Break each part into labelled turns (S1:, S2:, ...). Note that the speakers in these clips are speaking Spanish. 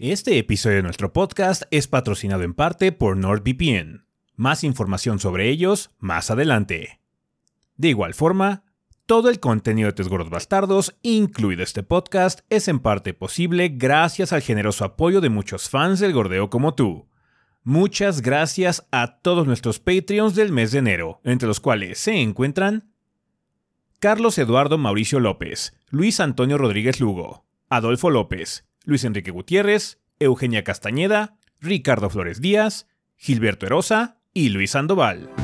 S1: Este episodio de nuestro podcast es patrocinado en parte por NordVPN. Más información sobre ellos más adelante. De igual forma, todo el contenido de Tres Gordos Bastardos, incluido este podcast, es en parte posible gracias al generoso apoyo de muchos fans del gordeo como tú. Muchas gracias a todos nuestros Patreons del mes de enero, entre los cuales se encuentran Carlos Eduardo Mauricio López, Luis Antonio Rodríguez Lugo, Adolfo López, Luis Enrique Gutiérrez, Eugenia Castañeda, Ricardo Flores Díaz, Gilberto Erosa y Luis Sandoval.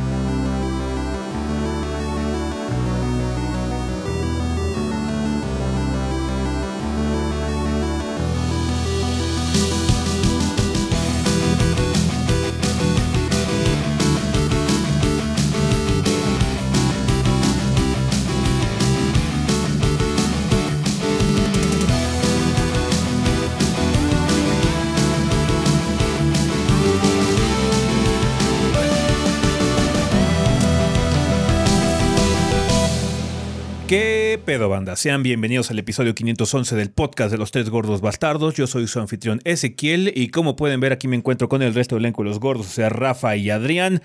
S1: Banda? Sean bienvenidos al episodio 511 del podcast de los tres gordos bastardos. Yo soy su anfitrión Ezequiel y como pueden ver aquí me encuentro con el resto del elenco de los gordos, o sea, Rafa y Adrián.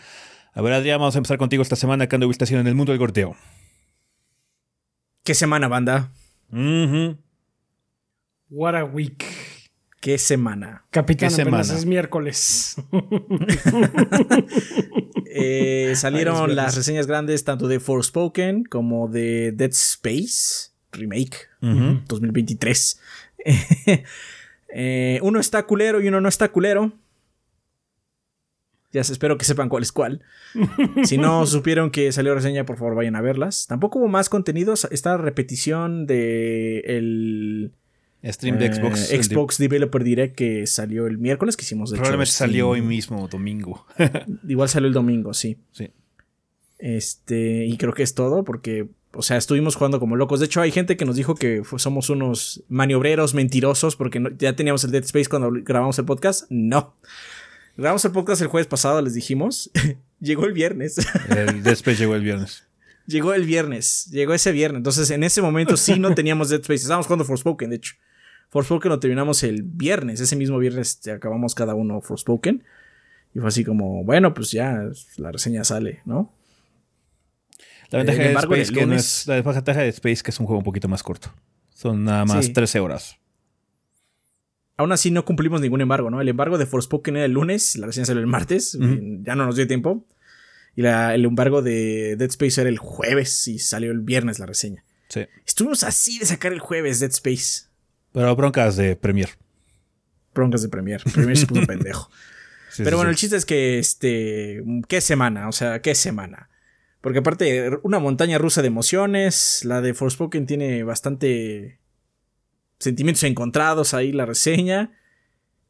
S1: A ver, Adrián, vamos a empezar contigo esta semana que ando haciendo en el mundo del gordeo.
S2: ¿Qué semana, banda?
S3: What a week.
S2: ¿Qué semana?
S3: Capitán,
S1: ¿Qué semana?
S3: es miércoles.
S2: Eh, salieron las reseñas grandes tanto de Forspoken como de Dead Space Remake
S1: Ujú.
S2: 2023. Eh, uno está culero y uno no está culero. Ya espero que sepan cuál es cuál. Si no supieron que salió reseña, por favor vayan a verlas. Tampoco hubo más contenidos. Esta repetición de el
S1: Stream de
S2: eh,
S1: Xbox.
S2: Xbox Developer Direct que salió el miércoles que hicimos. de hecho,
S1: probablemente salió hoy mismo, domingo.
S2: Igual salió el domingo, sí.
S1: sí.
S2: Este, y creo que es todo porque, o sea, estuvimos jugando como locos. De hecho, hay gente que nos dijo que somos unos maniobreros mentirosos porque no- ya teníamos el Dead Space cuando grabamos el podcast. No. Grabamos el podcast el jueves pasado, les dijimos. Llegó el viernes.
S1: El Dead Space llegó el viernes.
S2: Llegó el viernes. Llegó ese viernes. Entonces, en ese momento sí no teníamos Dead Space. Estábamos jugando Forspoken, de hecho. Forspoken lo terminamos el viernes. Ese mismo viernes acabamos cada uno Forspoken. Y fue así como, bueno, pues ya la reseña sale, ¿no?
S1: La ventaja
S2: El
S1: de
S2: embargo
S1: Space que no es, la ventaja de Space que es un juego un poquito más corto. Son nada más
S2: Sí.
S1: 13 horas.
S2: Aún así no cumplimos ningún embargo, ¿no? El embargo de Forspoken era el lunes, la reseña salió el martes, ya no nos dio tiempo. Y la- el embargo de Dead Space era el jueves y salió el viernes la reseña.
S1: Sí.
S2: Estuvimos así de sacar el jueves Dead Space.
S1: Pero broncas de Premiere.
S2: Broncas de Premiere. Premiere se puso pendejo.
S1: Sí,
S2: Pero
S1: sí,
S2: bueno, el chiste es que, este, ¿qué semana? O sea, ¿qué semana? Porque aparte, una montaña rusa de emociones, la de Forspoken tiene bastante sentimientos encontrados ahí la reseña.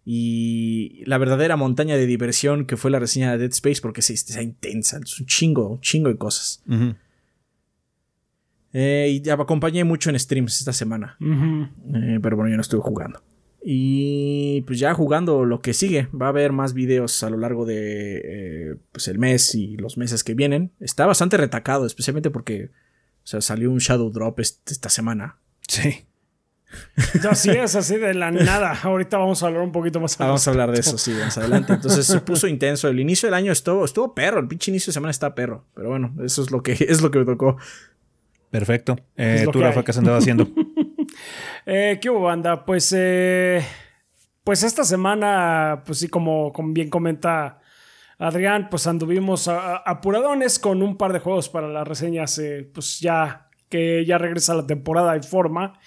S2: Y la verdadera montaña de diversión que fue la reseña de Dead Space, porque es, es intensa, es un chingo, un chingo de cosas.
S1: Ujú.
S2: Eh, y ya me acompañé mucho en streams esta semana. Eh, pero bueno, yo no estuve jugando. Y pues ya jugando lo que sigue. Va a haber más videos a lo largo de eh, pues el mes y los meses que vienen. Está bastante retacado, especialmente porque o sea, salió un Shadow Drop est- esta semana.
S1: Sí.
S3: Así es, así de la nada. Ahorita vamos a hablar un poquito más.
S2: Ah, vamos a hablar de eso, sí, más adelante. Entonces se puso intenso. El inicio del año estuvo, estuvo perro. El pinche inicio de semana está perro. Pero bueno, eso es lo que, es lo que me tocó.
S1: Perfecto. Eh,
S3: Es lo
S1: tú,
S3: que
S1: Rafa. ¿qué has andado haciendo?
S3: Eh, ¿Qué hubo, banda? Pues, eh, pues esta semana, pues sí, como, bien comenta Adrián, pues anduvimos a- apuradones con un par de juegos para las reseñas, eh, pues ya que ya regresa la temporada en forma.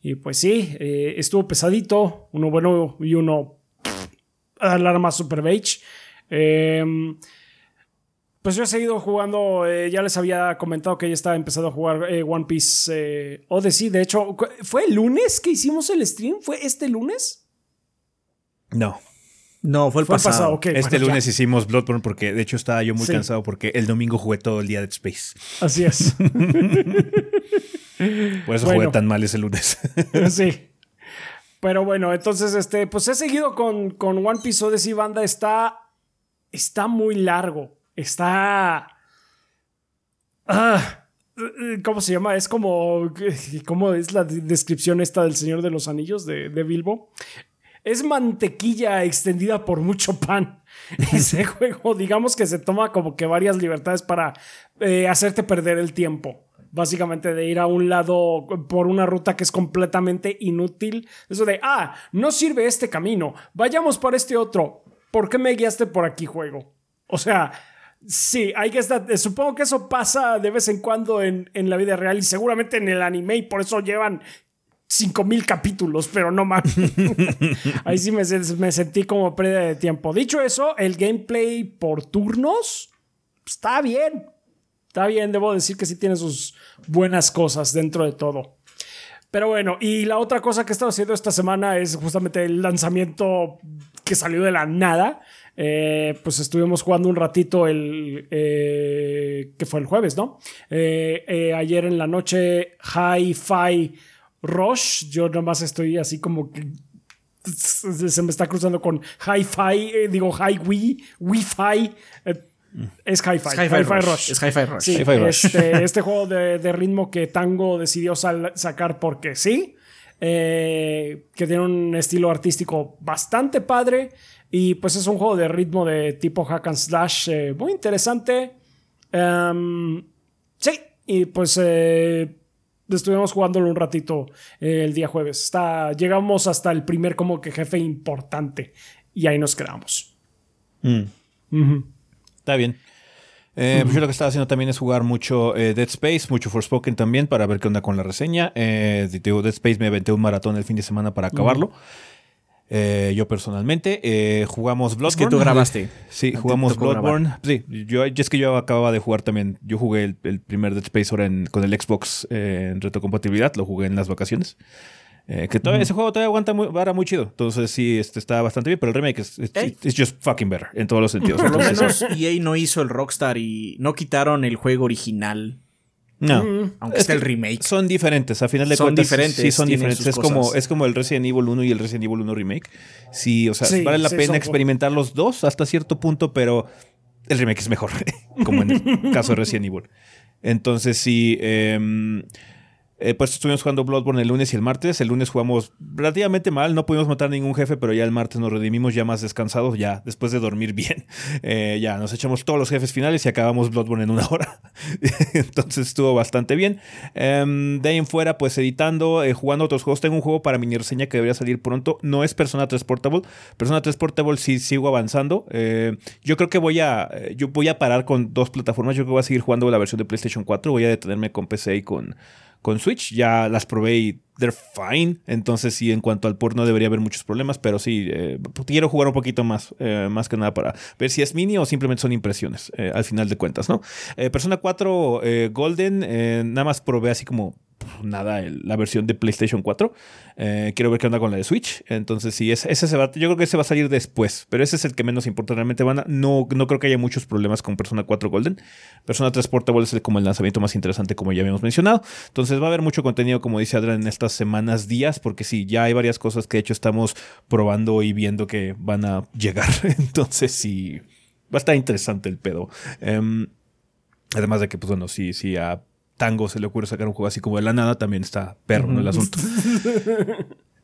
S3: Y pues sí, eh, estuvo pesadito, uno bueno y uno alarma super beige. Pues yo he seguido jugando, eh, ya les había comentado que ya estaba empezando a jugar eh, One Piece eh, Odyssey. De hecho, ¿fue el lunes que hicimos el stream? ¿Fue este lunes?
S1: No.
S2: No, fue el
S3: Fue el
S2: pasado.
S3: pasado,
S1: este
S3: bueno, ya.
S1: lunes hicimos Bloodborne porque de hecho estaba yo muy
S3: Sí.
S1: cansado porque el domingo jugué todo el día de Dead Space.
S3: Así es.
S1: Por eso
S3: Bueno.
S1: jugué tan mal ese lunes.
S3: sí. Pero bueno, entonces, este, pues he seguido con, con One Piece Odyssey Banda. Está, está muy largo. Está... Ah, ¿Cómo se llama? Es como... ¿Cómo es la de- descripción esta del Señor de los Anillos de, de Bilbo? es mantequilla extendida por mucho pan. Ese juego, digamos que se toma como que varias libertades para eh, hacerte perder el tiempo. Básicamente de ir a un lado por una ruta que es completamente inútil. Eso de, ah, no sirve este camino, vayamos por este otro. ¿Por qué me guiaste por aquí, juego? O sea, sí, hay que estar. Supongo que eso pasa de vez en cuando en, en la vida real y seguramente en el anime y por eso llevan 5000 capítulos, pero no más. Ahí sí me, me, sentí como pérdida de tiempo. Dicho eso, el gameplay por turnos está bien. Está bien, debo decir que sí tiene sus buenas cosas dentro de todo. Pero bueno, y la otra cosa que he estado haciendo esta semana es justamente el lanzamiento que salió de la nada. Eh, pues estuvimos jugando un ratito el eh, que fue el jueves, ¿no? Eh, ayer en la noche, Hi-Fi Rush. Yo nomás estoy así como que se me está cruzando con Hi-Fi, eh, digo Hi-Wi, Wi-Fi. Eh, es Hi-Fi.
S2: Hi-Fi Rush. Es Hi-Fi Rush.
S3: Sí, Este, este, juego de, ritmo que Tango decidió sacar porque sí. Eh, que tiene un estilo artístico bastante padre. Y pues es un juego de ritmo de tipo hack and slash muy interesante. Em, sí, y pues estuvimos jugándolo un ratito eh, el día jueves. Está, llegamos hasta el primer como que jefe importante y ahí nos quedamos.
S1: Mm. Está bien. Eh, pues yo lo que estaba haciendo también es jugar mucho eh, Dead Space, mucho Forspoken también para ver qué onda con la reseña. Dead Space me aventé un maratón el fin de semana para acabarlo. Eh, yo personalmente. Eh, jugamos Bloodborne. Es
S2: que tú grabaste.
S1: Sí, jugamos Bloodborne. Sí, yo, es que yo acababa de jugar también. Yo jugué el, primer Dead Space ahora con el Xbox eh, en retrocompatibilidad. Lo jugué en las vacaciones. que todavía, ese juego todavía aguanta muy, era muy chido. Entonces sí, este está bastante bien, pero el remake es, es just fucking better en todos los sentidos.
S2: Por lo menos EA no hizo el Rockstar y no quitaron el juego original
S1: no.
S2: Mm. Aunque es el remake.
S1: Son diferentes, a final de
S2: son Diferentes,
S1: sí, son diferentes. Es como, es como el Resident Evil 1 y el Resident Evil 1 Remake. Sí, o sea, vale la pena experimentar los dos hasta cierto punto, pero el remake es mejor, como en el caso de Resident Evil. Entonces, sí. Eh, eh, pues estuvimos jugando Bloodborne el lunes y el martes. El lunes jugamos relativamente mal, no pudimos matar ningún jefe, pero ya el martes nos redimimos ya más descansados, ya después de dormir bien. Eh, ya nos echamos todos los jefes finales y acabamos Bloodborne en una hora. Entonces estuvo bastante bien. Em, de ahí en fuera, pues editando, eh, jugando otros juegos. Tengo un juego para mini reseña que debería salir pronto. No es Persona 3 Portable. Persona 3 Portable sí sigo avanzando. yo creo que voy a, yo voy a parar con dos plataformas. Yo creo que voy a seguir jugando la versión de PlayStation 4. Voy a detenerme con PC y con con Switch. Ya las probé y they're fine. Entonces, sí, en cuanto al port no debería haber muchos problemas. Pero sí, eh, quiero jugar un poquito más. Eh, más que nada para ver si es mini o simplemente son impresiones. Eh, al final de cuentas, ¿no? Persona 4 Golden, nada más probé así como nada la versión de PlayStation 4. Eh, quiero ver qué onda con la de Switch. Entonces, sí, ese, se va, yo creo que ese va a salir después. Pero ese es el que menos importa realmente. Van no, no creo que haya muchos problemas con Persona 4 Golden. Persona 3 Portable es como el lanzamiento más interesante, como ya habíamos mencionado. Entonces, va a haber mucho contenido, como dice Adrián, en estas semanas, días, porque sí, ya hay varias cosas que de hecho estamos probando y viendo que van a llegar. Entonces, sí, va a estar interesante el pedo. Em, además de que, pues bueno, sí, sí, a Tango se le ocurre sacar un juego así como de la nada, también está perro en el asunto.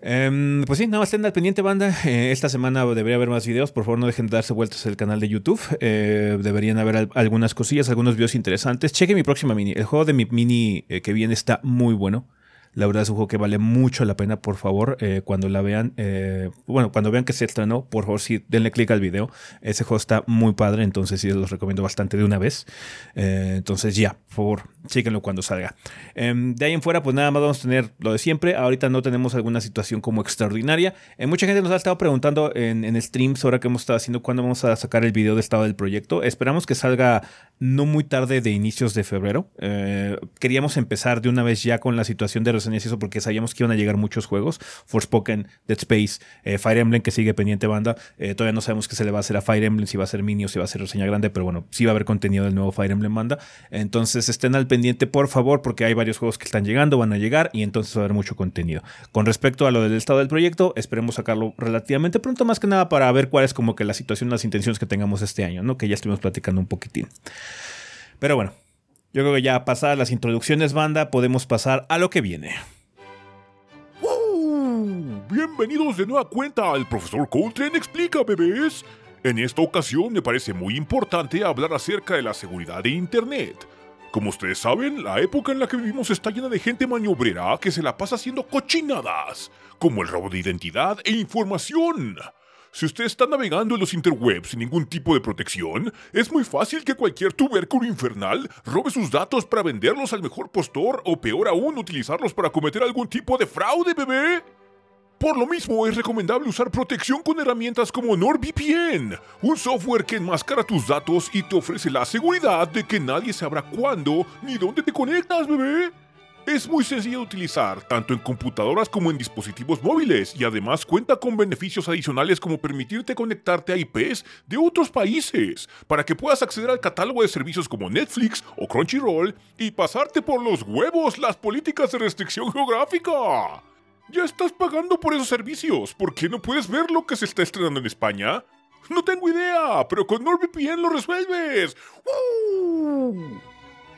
S1: Em, pues sí, nada más estén al pendiente, banda. Eh, esta semana debería haber más videos. Por favor, no dejen de darse vueltas al canal de YouTube. Eh, deberían haber algunas cosillas, algunos videos interesantes. Cheque mi próxima mini. El juego de mi mini eh, que viene está muy bueno. La verdad es un juego que vale mucho la pena, por favor, eh, cuando la vean, eh, bueno, cuando vean que se estrenó, por favor, sí, denle clic al video. Ese juego está muy padre, entonces sí, los recomiendo bastante de una vez. Eh, entonces ya, por favor, chíquenlo cuando salga. Em, de ahí en fuera, pues nada más vamos a tener lo de siempre. Ahorita no tenemos alguna situación como extraordinaria. mucha gente nos ha estado preguntando en, en streams, ahora que hemos estado haciendo, cuándo vamos a sacar el video de estado del proyecto. Esperamos que salga no muy tarde de inicios de febrero. queríamos empezar de una vez ya con la situación de y eso porque sabíamos que iban a llegar muchos juegos. Forspoken, Dead Space, eh, Fire Emblem que sigue pendiente banda. Eh, todavía no sabemos qué se le va a hacer a Fire Emblem, si va a ser mini o si va a ser reseña grande, pero bueno, sí va a haber contenido del nuevo Fire Emblem banda. Entonces estén al pendiente por favor porque hay varios juegos que están llegando, van a llegar y entonces va a haber mucho contenido. Con respecto a lo del estado del proyecto, esperemos sacarlo relativamente pronto, más que nada para ver cuál es como que la situación, las intenciones que tengamos este año, ¿no? Que ya estuvimos platicando un poquitín. Pero bueno, yo creo que ya pasadas las introducciones, banda, podemos pasar a lo que viene.
S4: Bienvenidos de nueva cuenta al profesor Coltrane Explica, bebés. En esta ocasión me parece muy importante hablar acerca de la seguridad de Internet. Como ustedes saben, la época en la que vivimos está llena de gente maniobrera que se la pasa haciendo cochinadas, como el robo de identidad e información. Si usted está navegando en los interwebs sin ningún tipo de protección, es muy fácil que cualquier tubérculo infernal robe sus datos para venderlos al mejor postor o peor aún utilizarlos para cometer algún tipo de fraude, bebé. Por lo mismo, es recomendable usar protección con herramientas como NordVPN, un software que enmascara tus datos y te ofrece la seguridad de que nadie sabrá cuándo ni dónde te conectas, bebé. Es muy sencillo de utilizar, tanto en computadoras como en dispositivos móviles, y además cuenta con beneficios adicionales como permitirte conectarte a IPs de otros países, para que puedas acceder al catálogo de servicios como Netflix o Crunchyroll y pasarte por los huevos las políticas de restricción geográfica. Ya estás pagando por esos servicios. ¿Por qué no puedes ver lo que se está estrenando en España? No tengo idea, pero con NordVPN lo resuelves. ¡Uh!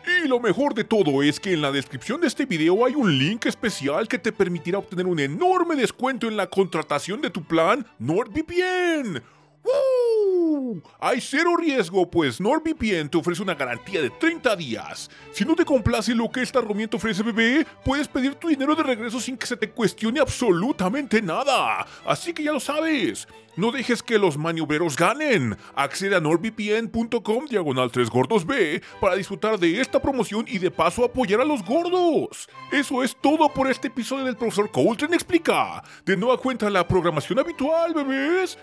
S4: Y lo mejor de todo es que en la descripción de este video hay un link especial que te permitirá obtener un enorme descuento en la contratación de tu plan NordVPN. ¡Woo! Hay cero riesgo, pues NordVPN te ofrece una garantía de 30 días. Si no te complace lo que esta herramienta ofrece, bebé, puedes pedir tu dinero de regreso sin que se te cuestione absolutamente nada. Así que ya lo sabes. No dejes que los maniobreros ganen. Accede a nordvpn.com diagonal 3 gordos B para disfrutar de esta promoción y de paso apoyar a los gordos. Eso es todo por este episodio del profesor Coltrane Explica. De nueva cuenta la programación habitual, bebés.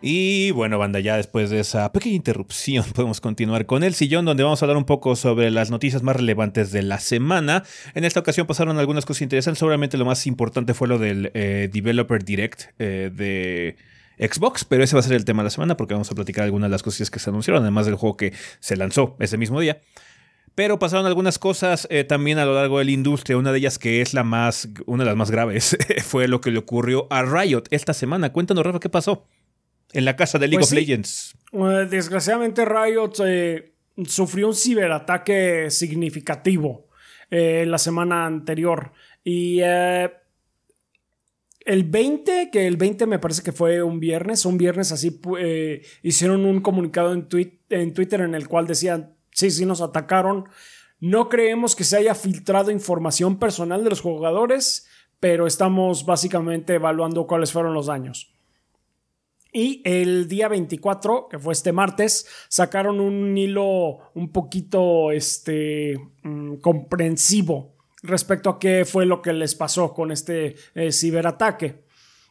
S1: Y bueno, banda, ya después de esa pequeña interrupción podemos continuar con el sillón donde vamos a hablar un poco sobre las noticias más relevantes de la semana. En esta ocasión pasaron algunas cosas interesantes, seguramente lo más importante fue lo del eh, Developer Direct eh, de... Xbox, pero ese va a ser el tema de la semana porque vamos a platicar algunas de las cosas que se anunciaron, además del juego que se lanzó ese mismo día. Pero pasaron algunas cosas eh, también a lo largo de la industria. Una de ellas que es la más, una de las más graves, fue lo que le ocurrió a Riot esta semana. Cuéntanos, Rafa, ¿qué pasó? En la casa de League
S3: Pues
S1: of
S3: sí.
S1: Legends.
S3: Eh, desgraciadamente Riot eh, sufrió un ciberataque significativo eh, la semana anterior. Y el 20, que el 20 me parece que fue un viernes, un viernes así eh, hicieron un comunicado en, tweet- en Twitter en el cual decían, sí, sí nos atacaron. No creemos que se haya filtrado información personal de los jugadores, pero estamos básicamente evaluando cuáles fueron los daños. Y el día 24, que fue este martes, sacaron un hilo un poquito este, mm, comprensivo respecto a qué fue lo que les pasó con este eh, ciberataque.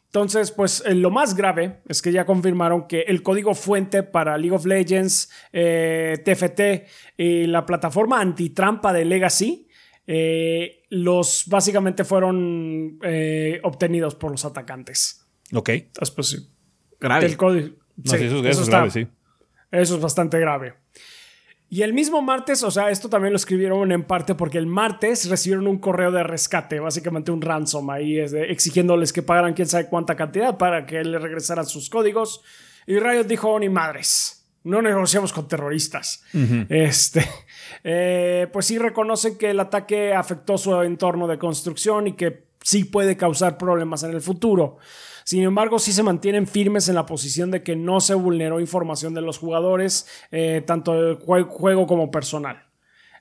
S3: Entonces, pues eh, lo más grave es que ya confirmaron que el código fuente para League of Legends, eh, TFT y la plataforma antitrampa de Legacy, eh, los básicamente fueron eh, obtenidos por los atacantes.
S1: Ok.
S3: Entonces, pues sí.
S2: Grave.
S3: El código.
S1: No, sí, eso, eso es
S3: está-
S1: grave, sí.
S3: Eso es bastante grave. Y el mismo martes, o sea, esto también lo escribieron en parte porque el martes recibieron un correo de rescate, básicamente un ransom ahí, exigiéndoles que pagaran quién sabe cuánta cantidad para que le regresaran sus códigos. Y Riot dijo, "Oh, ni madres, no negociamos con terroristas. Este, eh, pues sí reconocen que el ataque afectó su entorno de construcción y que sí puede causar problemas en el futuro. Sin embargo, sí se mantienen firmes en la posición de que no se vulneró información de los jugadores, eh, tanto de jue- juego como personal.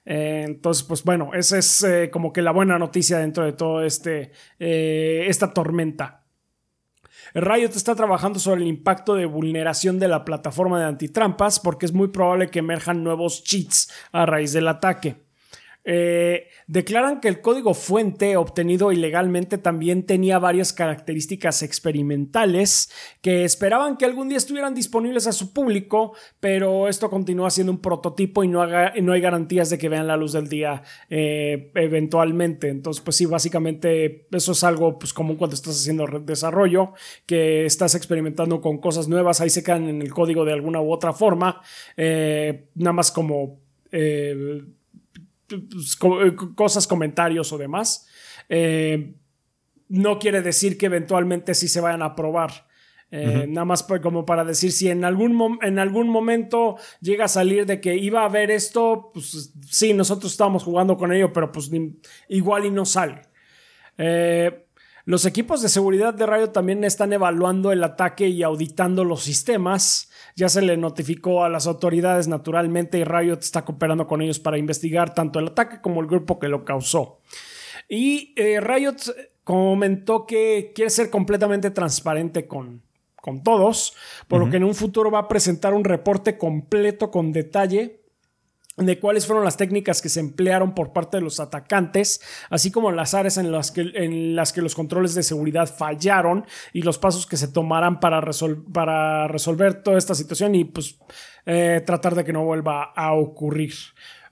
S3: Eh, entonces, pues bueno, esa es eh, como que la buena noticia dentro de todo este, esta tormenta. Riot está trabajando sobre el impacto de vulneración de la plataforma de antitrampas porque es muy probable que emerjan nuevos cheats a raíz del ataque. Eh, declaran que el código fuente obtenido ilegalmente también tenía varias características experimentales que esperaban que algún día estuvieran disponibles a su público, pero esto continúa siendo un prototipo y no, hay garantías de que vean la luz del día eh, eventualmente. Entonces, pues sí, básicamente eso es algo pues, común cuando estás haciendo desarrollo, que estás experimentando con cosas nuevas, ahí se quedan en el código de alguna u otra forma, eh, nada más como... co- eh, cosas, comentarios o demás. Eh, no quiere decir que eventualmente sí se vayan a probar. Eh, Nada más como para decir si en algún, en algún momento llega a salir de que iba a haber esto, pues sí, nosotros estábamos jugando con ello, pero pues ni- igual y no sale. Eh, los equipos de seguridad de Riot también están evaluando el ataque y auditando los sistemas. Ya se le notificó a las autoridades naturalmente y Riot está cooperando con ellos para investigar tanto el ataque como el grupo que lo causó. Y eh, Riot comentó que quiere ser completamente transparente con, con todos, por lo que en un futuro va a presentar un reporte completo con detalle de cuáles fueron las técnicas que se emplearon por parte de los atacantes, así como las áreas en las que, en las que los controles de seguridad fallaron y los pasos que se tomarán para, para resolver toda esta situación y pues eh, tratar de que no vuelva a ocurrir.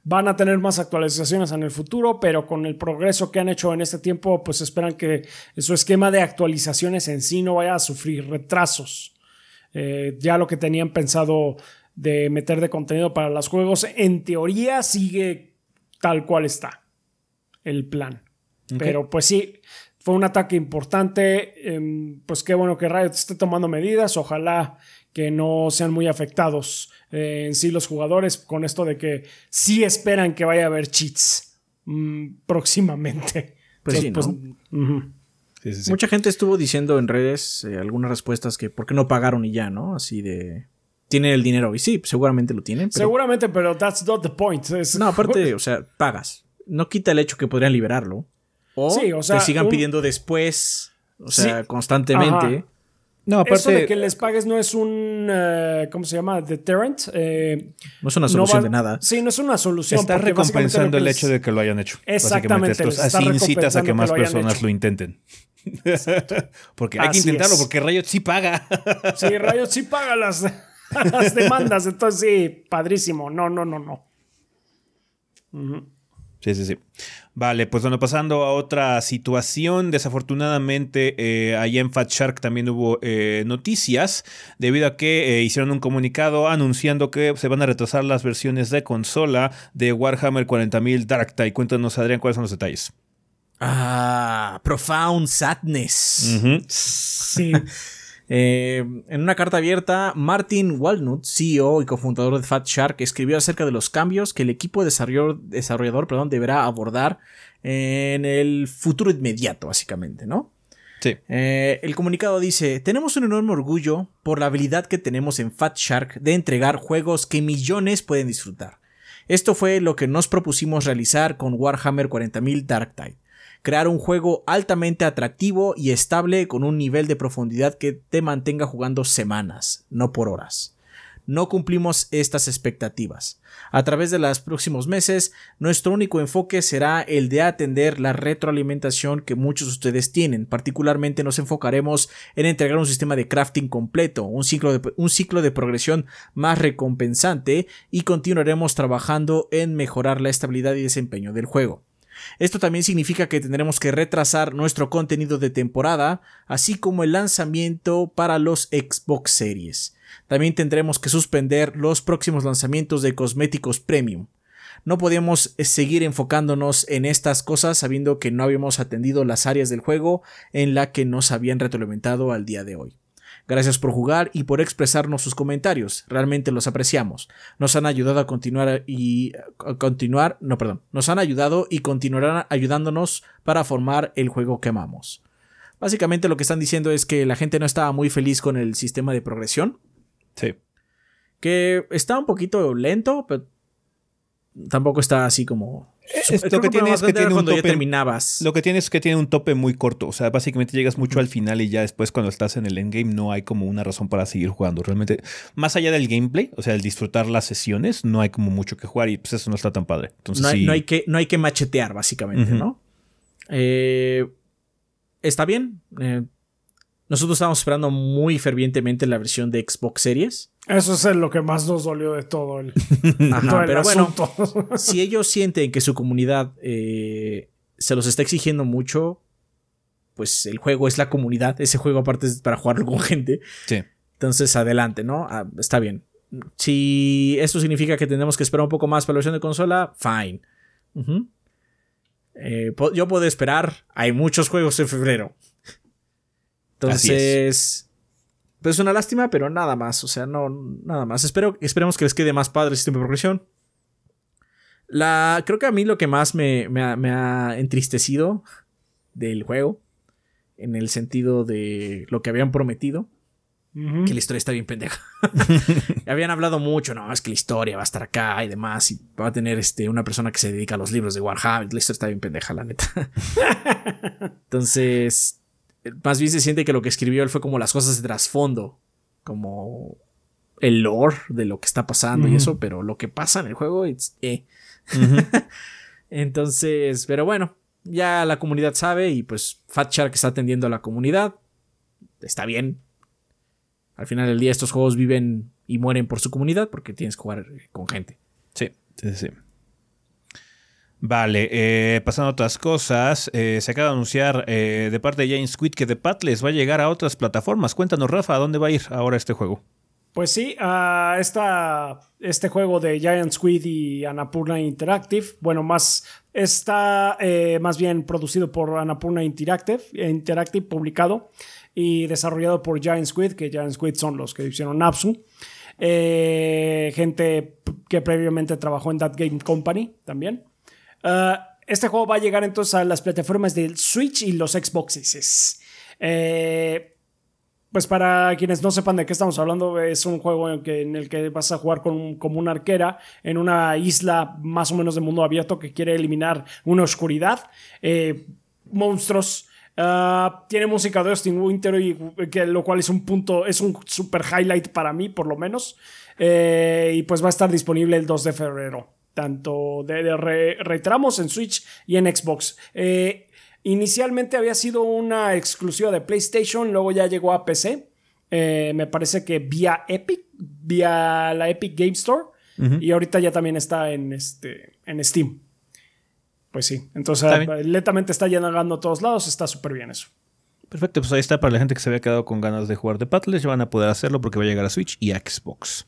S3: Van a tener más actualizaciones en el futuro, pero con el progreso que han hecho en este tiempo, pues esperan que su esquema de actualizaciones en sí no vaya a sufrir retrasos. Eh, ya lo que tenían pensado de meter de contenido para los juegos, en teoría sigue tal cual está el plan. Pero pues sí, fue un ataque importante. Em, pues qué bueno que Riot esté tomando medidas. Ojalá que no sean muy afectados eh, en sí los jugadores con esto de que sí esperan que vaya a haber cheats mm, próximamente.
S2: Pues, sí, pues, Mucha gente estuvo diciendo en redes eh, algunas respuestas que por qué no pagaron y ya, ¿no? Así de tienen el dinero. Y sí, seguramente lo tienen.
S3: Seguramente, pero that's not the point.
S2: No, aparte, o sea, pagas. No quita el hecho que podrían liberarlo. O, sí, o sea, te sigan pidiendo después, o sea, constantemente.
S3: No, aparte. Eso de que les pagues no es un. Eh, ¿Cómo se llama? Deterrent. Eh,
S2: no es una solución de nada.
S3: Sí, no es una solución.
S1: Está recompensando el hecho de que lo hayan hecho.
S3: Exactamente.
S1: así incitas a que más personas lo intenten. porque hay que intentarlo, porque Riot sí paga.
S3: sí, Riot sí paga las las demandas. Entonces, sí, padrísimo. No, no, no, no.
S1: Sí, sí, sí. Vale, pues bueno, pasando a otra situación. Desafortunadamente, eh, allá en Fat Shark también hubo eh, noticias, debido a que eh, hicieron un comunicado anunciando que se van a retrasar las versiones de consola de Warhammer 40.000 Dark Tide. Cuéntanos, Adrián, cuáles son los detalles.
S2: Ah, Profound Sadness.
S3: Sí.
S2: Eh, en una carta abierta, Martin Walnut, CEO y cofundador de Fat Shark, escribió acerca de los cambios que el equipo desarrollador, desarrollador perdón, deberá abordar en el futuro inmediato, básicamente, ¿no?
S1: Sí.
S2: Eh, el comunicado dice: Tenemos un enorme orgullo por la habilidad que tenemos en Fat Shark de entregar juegos que millones pueden disfrutar. Esto fue lo que nos propusimos realizar con Warhammer 40.000 Dark Tide crear un juego altamente atractivo y estable con un nivel de profundidad que te mantenga jugando semanas, no por horas. No cumplimos estas expectativas. A través de los próximos meses, nuestro único enfoque será el de atender la retroalimentación que muchos de ustedes tienen. Particularmente nos enfocaremos en entregar un sistema de crafting completo, un ciclo de, un ciclo de progresión más recompensante y continuaremos trabajando en mejorar la estabilidad y desempeño del juego. Esto también significa que tendremos que retrasar nuestro contenido de temporada, así como el lanzamiento para los Xbox Series. También tendremos que suspender los próximos lanzamientos de cosméticos premium. No podíamos eh, seguir enfocándonos en estas cosas sabiendo que no habíamos atendido las áreas del juego en la que nos habían retroalimentado al día de hoy. Gracias por jugar y por expresarnos sus comentarios. Realmente los apreciamos. Nos han ayudado a continuar y continuar, no, perdón, nos han ayudado y continuarán ayudándonos para formar el juego que amamos. Básicamente lo que están diciendo es que la gente no estaba muy feliz con el sistema de progresión.
S1: Sí.
S2: Que está un poquito lento, pero tampoco está así como
S1: lo que tiene es que tiene un tope,
S2: terminabas.
S1: Lo que tiene es que tiene un tope muy corto. O sea, básicamente llegas mucho al final y ya después cuando estás en el endgame no hay como una razón para seguir jugando. Realmente, más allá del gameplay, o sea, el disfrutar las sesiones, no hay como mucho que jugar y pues eso no está tan padre. Entonces,
S2: no, hay, que, no hay que machetear, básicamente, ¿no? Eh, está bien. Eh, nosotros estábamos esperando muy fervientemente la versión de Xbox Series.
S3: Eso es lo que más nos dolió de todo el,
S2: pero bueno, si ellos sienten que su comunidad eh, se los está exigiendo mucho, pues el juego es la comunidad. Ese juego aparte es para jugarlo con gente.
S1: Sí.
S2: Entonces, adelante, ¿no? Ah, está bien. Si esto significa que tenemos que esperar un poco más para la versión de consola, fine. Eh, yo puedo esperar. Hay muchos juegos en febrero. Entonces, pues es una lástima, pero nada más. O sea, no, nada más. Espero, esperemos que les quede más padre el sistema de progresión. La, creo que a mí lo que más me, ha, entristecido del juego. En el sentido de lo que habían prometido. Que la historia está bien pendeja. habían hablado mucho, no, es que la historia va a estar acá y demás. Y va a tener este, una persona que se dedica a los libros de Warhammer. La historia está bien pendeja, la neta. Entonces, más bien se siente que lo que escribió él fue como las cosas de trasfondo. Como el lore de lo que está pasando y eso, pero lo que pasa en el juego, es eh. Entonces, pero bueno, ya la comunidad sabe y pues Fat Shark está atendiendo a la comunidad. Está bien. Al final del día estos juegos viven y mueren por su comunidad porque tienes que jugar con gente.
S1: Sí, sí, sí. Vale, eh, pasando a otras cosas, eh, se acaba de anunciar eh, de parte de James Squid que The Pathless va a llegar a otras plataformas. Cuéntanos, Rafa, ¿a dónde va a ir ahora este juego?
S3: Pues sí, uh, este juego de Giant Squid y Annapurna Interactive, bueno, más está más bien producido por Annapurna Interactive, publicado y desarrollado por Giant Squid, que Giant Squid son los que hicieron Napsu. Gente que previamente trabajó en That Game Company también. Uh, este juego va a llegar entonces a las plataformas del Switch y los Xboxes. Eh, pues para quienes no sepan de qué estamos hablando, es un juego en, el que vas a jugar con, como una arquera en una isla más o menos de mundo abierto que quiere eliminar una oscuridad. Eh, monstruos. Ah, tiene música de Austin Winter, y, que, lo cual es un punto, es un super highlight para mí, por lo menos. Eh, y pues va a estar disponible el 2 de febrero. Tanto de, retramos en Switch y en Xbox. Eh, Inicialmente había sido una exclusiva de PlayStation, luego ya llegó a PC. Eh, me parece que vía Epic, vía la Epic Game Store. Y ahorita ya también está en, este, en Steam. Pues sí, entonces lentamente está llegando a todos lados, está súper bien eso.
S1: Perfecto, pues ahí está para la gente que se había quedado con ganas de jugar de Pathless, ya van a poder hacerlo porque va a llegar a Switch y a Xbox.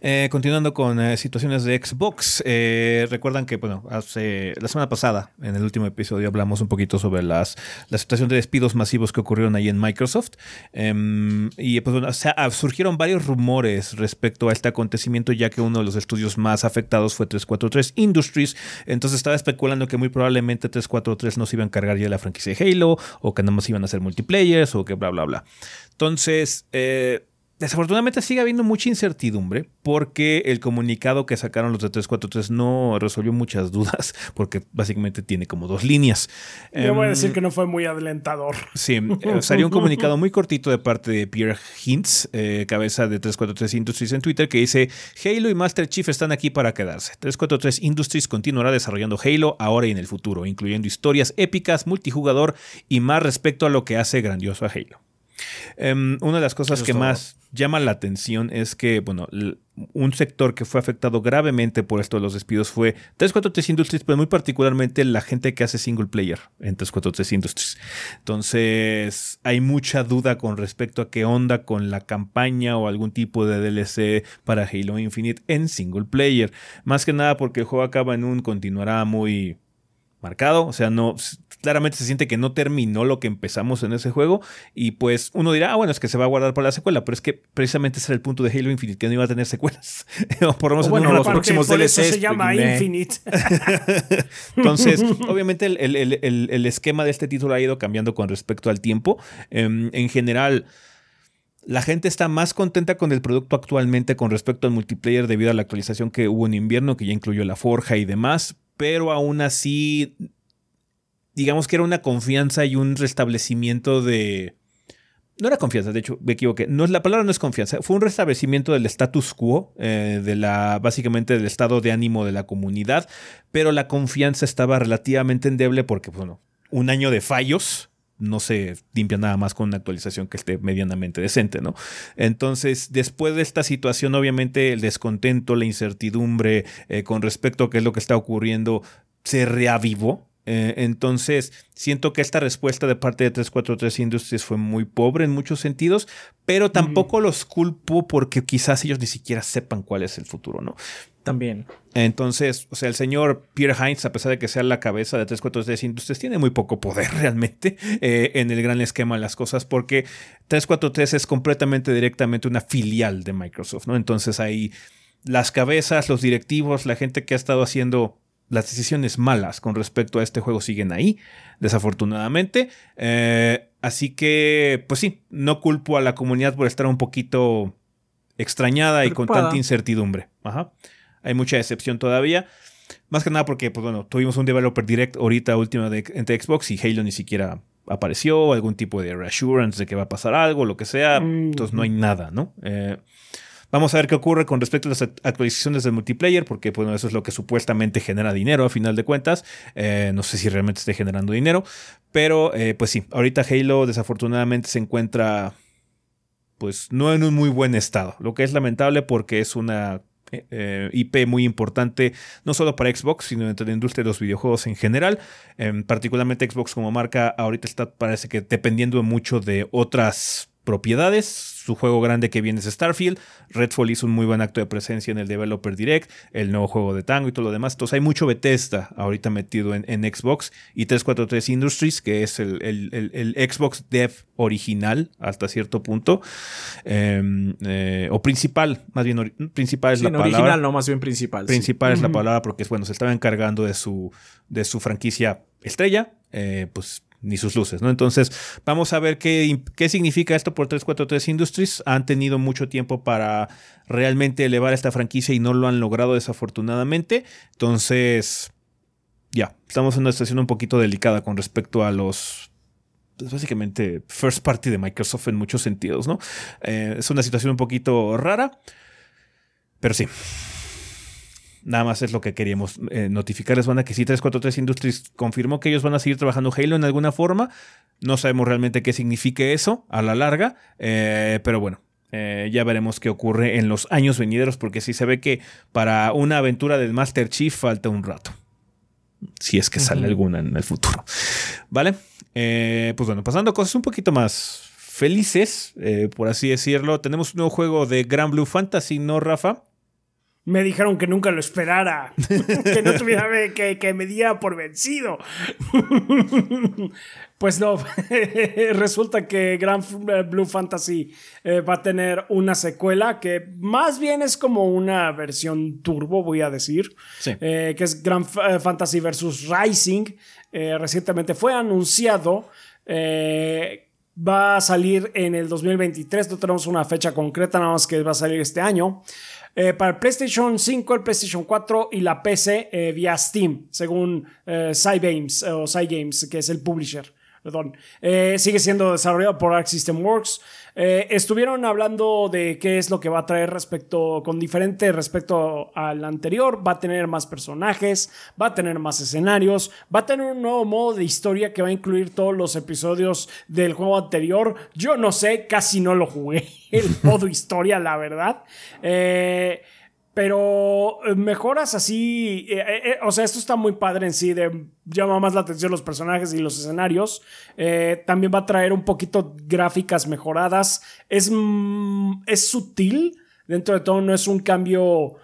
S1: Eh, continuando con eh, situaciones de Xbox, eh, recuerdan que, bueno, hace la semana pasada, en el último episodio, hablamos un poquito sobre las, la situación de despidos masivos que ocurrieron ahí en Microsoft. Em, y pues bueno, ah, surgieron varios rumores respecto a este acontecimiento, ya que uno de los estudios más afectados fue 343 Industries. Entonces estaba especulando que muy probablemente 343 no se iba a encargar ya de la franquicia de Halo, o que nada más iban a hacer multiplayers, o que bla, bla, bla. Entonces, eh Desafortunadamente sigue habiendo mucha incertidumbre porque el comunicado que sacaron los de 343 no resolvió muchas dudas porque básicamente tiene como dos líneas.
S3: Yo voy a decir em, que no fue muy adelantador.
S1: Sí, eh, salió un comunicado muy cortito de parte de Pierre Hintz, eh, cabeza de 343 Industries en Twitter, que dice Halo y Master Chief están aquí para quedarse. 343 Industries continuará desarrollando Halo ahora y en el futuro, incluyendo historias épicas, multijugador y más respecto a lo que hace grandioso a Halo. Em, una de las cosas que más llama la atención es que, bueno, un sector que fue afectado gravemente por esto de los despidos fue 343 Industries, pero muy particularmente la gente que hace single player en 343 Industries. Entonces, hay mucha duda con respecto a qué onda con la campaña o algún tipo de DLC para Halo Infinite en single player. Más que nada porque el juego acaba en un continuará muy marcado, o sea, no claramente se siente que no terminó lo que empezamos en ese juego y pues uno dirá, ah, bueno, es que se va a guardar para la secuela, pero es que precisamente ese era el punto de Halo Infinite, que no iba a tener secuelas. o por lo menos
S3: bueno, los próximos DLCs. se llama Infinite.
S1: Entonces, obviamente el, esquema de este título ha ido cambiando con respecto al tiempo. Em, en general... La gente está más contenta con el producto actualmente con respecto al multiplayer debido a la actualización que hubo en invierno, que ya incluyó la forja y demás, pero aún así digamos que era una confianza y un restablecimiento de... No era confianza, de hecho, me equivoqué. No, la palabra no es confianza. Fue un restablecimiento del status quo, eh, de la, básicamente del estado de ánimo de la comunidad, pero la confianza estaba relativamente endeble porque, bueno, un año de fallos no se limpia nada más con una actualización que esté medianamente decente, ¿no? Entonces, después de esta situación, obviamente el descontento, la incertidumbre eh, con respecto a qué es lo que está ocurriendo, se reavivó eh, entonces, siento que esta respuesta de parte de 343 Industries fue muy pobre en muchos sentidos, pero tampoco los culpo porque quizás ellos ni siquiera sepan cuál es el futuro, ¿no?
S2: También.
S1: Entonces, o sea, el señor Pierre Heinz, a pesar de que sea la cabeza de 343 Industries, tiene muy poco poder realmente eh, en el gran esquema de las cosas, porque 343 es completamente directamente una filial de Microsoft, ¿no? Entonces ahí las cabezas, los directivos, la gente que ha estado haciendo las decisiones malas con respecto a este juego siguen ahí, desafortunadamente. Eh, así que, pues sí, no culpo a la comunidad por estar un poquito extrañada y con tanta incertidumbre. Ajá. Hay mucha decepción todavía. Más que nada porque, pues bueno, tuvimos un developer direct ahorita última de, entre Xbox y Halo ni siquiera apareció, algún tipo de reassurance de que va a pasar algo, lo que sea. Mm. Entonces no hay nada, ¿no? Eh, Vamos a ver qué ocurre con respecto a las actualizaciones del multiplayer, porque bueno, eso es lo que supuestamente genera dinero a final de cuentas. Eh, no sé si realmente esté generando dinero, pero eh, pues sí, ahorita Halo desafortunadamente se encuentra pues no en un muy buen estado, lo que es lamentable porque es una eh, IP muy importante, no solo para Xbox, sino dentro de la industria de los videojuegos en general. Em, particularmente Xbox como marca ahorita está, parece que dependiendo mucho de otras propiedades. Su juego grande que viene es Starfield. Redfall hizo un muy buen acto de presencia en el Developer Direct, el nuevo juego de Tango y todo lo demás. Entonces hay mucho Bethesda ahorita metido en, Xbox y 343 Industries, que es el, Xbox Dev original hasta cierto punto. Em, eh, o principal, más bien principal es la palabra.
S2: Original, no, más bien principal.
S1: Principal es la palabra porque bueno, se estaba encargando de su, de su franquicia estrella. Eh, pues ni sus luces, ¿no? Entonces, vamos a ver qué, qué significa esto por 343 Industries. Han tenido mucho tiempo para realmente elevar esta franquicia y no lo han logrado desafortunadamente. Entonces, ya, estamos en una situación un poquito delicada con respecto a los pues, básicamente first party de Microsoft en muchos sentidos, ¿no? Eh, es una situación un poquito rara, pero sí, Nada más es lo que queríamos eh, notificarles, van a que si 343 Industries confirmó que ellos van a seguir trabajando Halo en alguna forma. No sabemos realmente qué signifique eso a la larga, eh, pero bueno, eh, ya veremos qué ocurre en los años venideros, porque sí se ve que para una aventura del Master Chief falta un rato. Si es que sale alguna en el futuro. ¿Vale? pues bueno, pasando a cosas un poquito más felices, por así decirlo. Tenemos un nuevo juego de Grand Blue Fantasy, ¿no, Rafa?
S3: Me dijeron que nunca lo esperara, que no tuviera que, que me diera por vencido. pues no, resulta que Grand Blue Fantasy eh, va a tener una secuela que más bien es como una versión turbo, voy a decir, eh, que es Grand eh, Fantasy vs. Rising. recientemente fue anunciado. va a salir en el 2023, no tenemos una fecha concreta, nada más que va a salir este año. Eh, para el PlayStation 5, el PlayStation 4 y la PC eh, vía Steam, según eh, Cygames o Cygames, que es el publisher. Perdón. sigue siendo desarrollado por Arc System Works. estuvieron hablando de qué es lo que va a traer respecto, con diferente respecto al anterior. Va a tener más personajes, va a tener más escenarios, va a tener un nuevo modo de historia que va a incluir todos los episodios del juego anterior. Yo no sé, casi no lo jugué. el modo historia, la verdad. Eh, pero eh, mejoras así, eh, o sea, esto está muy padre en sí, llama más la atención los personajes y los escenarios. también va a traer un poquito gráficas mejoradas. Es, mm, es sutil, dentro de todo no es un cambio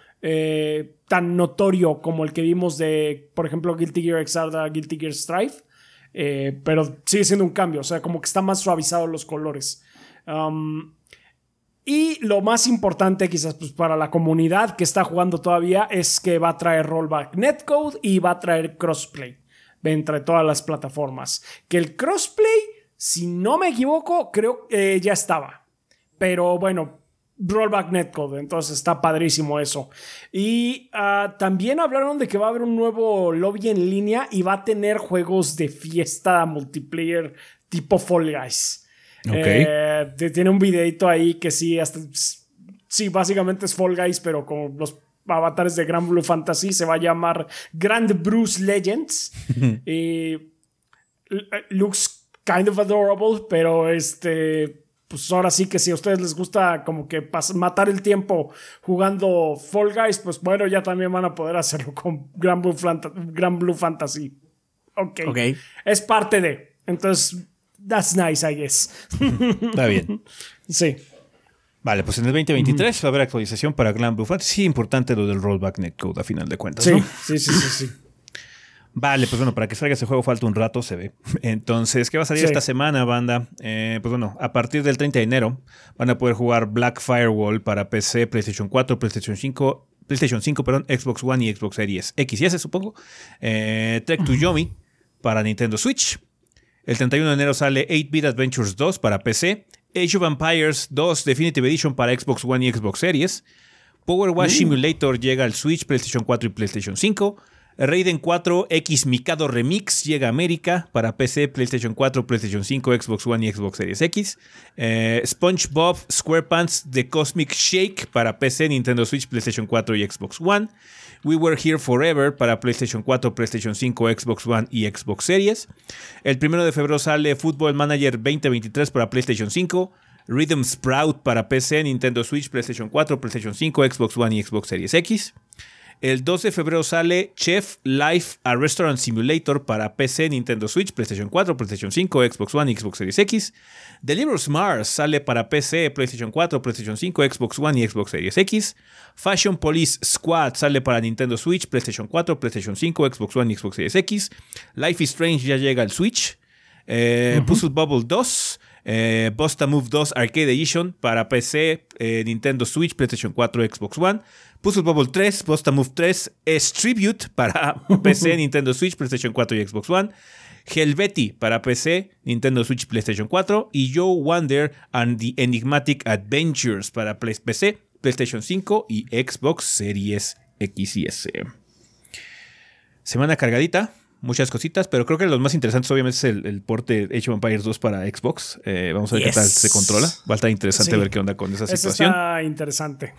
S3: tan notorio como el que vimos de, por ejemplo, Guilty Gear Xrd a Guilty Gear Strife. pero sigue siendo un cambio, o sea, como que está más suavizado los colores. Um, y lo más importante quizás pues, para la comunidad que está jugando todavía es que va a traer rollback netcode y va a traer crossplay entre todas las plataformas. Que el crossplay, si no me equivoco, creo que ya estaba. Pero bueno, rollback netcode, entonces está padrísimo eso. Y ah, también hablaron de que va a haber un nuevo lobby en línea y va a tener juegos de fiesta multiplayer tipo Fall Guys. Eh, tiene un videito ahí que sí, hasta. Sí, básicamente es Fall Guys, pero con los avatares de Grand Blue Fantasy. Se va a llamar Grand Bruce Legends. y. Looks kind of adorable, pero este. Pues ahora sí que si a ustedes les gusta como que matar el tiempo jugando Fall Guys, pues bueno, ya también van a poder hacerlo con Grand Blue, Grand Blue Fantasy. Ok. Es parte de. Entonces, That's nice, I guess.
S1: Está bien.
S3: Sí.
S1: Vale, pues en el 2023 va a haber actualización para Glam Blue Sí, importante lo del rollback netcode a final de cuentas.
S3: Sí, sí, sí, sí,
S1: Vale, pues bueno, para que salga ese juego falta un rato, se ve. Entonces, ¿qué va a salir esta semana, banda? Eh, pues bueno, a partir del 30 de enero van a poder jugar Black Firewall para PC, PlayStation 4, PlayStation 5 PlayStation 5, perdón, Xbox One y Xbox Series X y S, supongo. Eh, Trek to Yomi para Nintendo Switch. El 31 de enero sale 8-Bit Adventures 2 para PC. Age of Empires 2 Definitive Edition para Xbox One y Xbox Series. Power Wash Simulator llega al Switch, PlayStation 4 y PlayStation 5. Raiden 4 X Mikado Remix llega a América para PC, PlayStation 4, PlayStation 5, Xbox One y Xbox Series X. Eh, SpongeBob SquarePants The Cosmic Shake para PC, Nintendo Switch, PlayStation 4 y Xbox One. We Were Here Forever para PlayStation 4, PlayStation 5, Xbox One y Xbox Series. El primero de febrero sale Football Manager 2023 para PlayStation 5. Rhythm Sprout para PC, Nintendo Switch, PlayStation 4, PlayStation 5, Xbox One y Xbox Series X. El 12 de febrero sale Chef Life a Restaurant Simulator para PC, Nintendo Switch, PlayStation 4, PlayStation 5, Xbox One y Xbox Series X. Delivers Mars sale para PC, PlayStation 4, PlayStation 5, Xbox One y Xbox Series X. Fashion Police Squad sale para Nintendo Switch, PlayStation 4, PlayStation 5, Xbox One y Xbox Series X. Life is Strange ya llega al Switch. Eh, Puzzle Bubble 2. Eh, Bosta Move 2 Arcade Edition para PC, eh, Nintendo Switch, PlayStation 4, Xbox One. Puzzle Bubble 3, Bosta Move 3 es Tribute para PC, Nintendo Switch, PlayStation 4 y Xbox One. Helveti para PC, Nintendo Switch, PlayStation 4. Y Joe Wonder and the Enigmatic Adventures para PC, PlayStation 5 y Xbox Series X y S. Semana cargadita, muchas cositas, pero creo que los más interesantes obviamente es el, porte Age of Empires 2 para Xbox. Eh, vamos a ver qué tal se controla. Va a estar interesante ver qué onda con esa situación.
S3: Está interesante.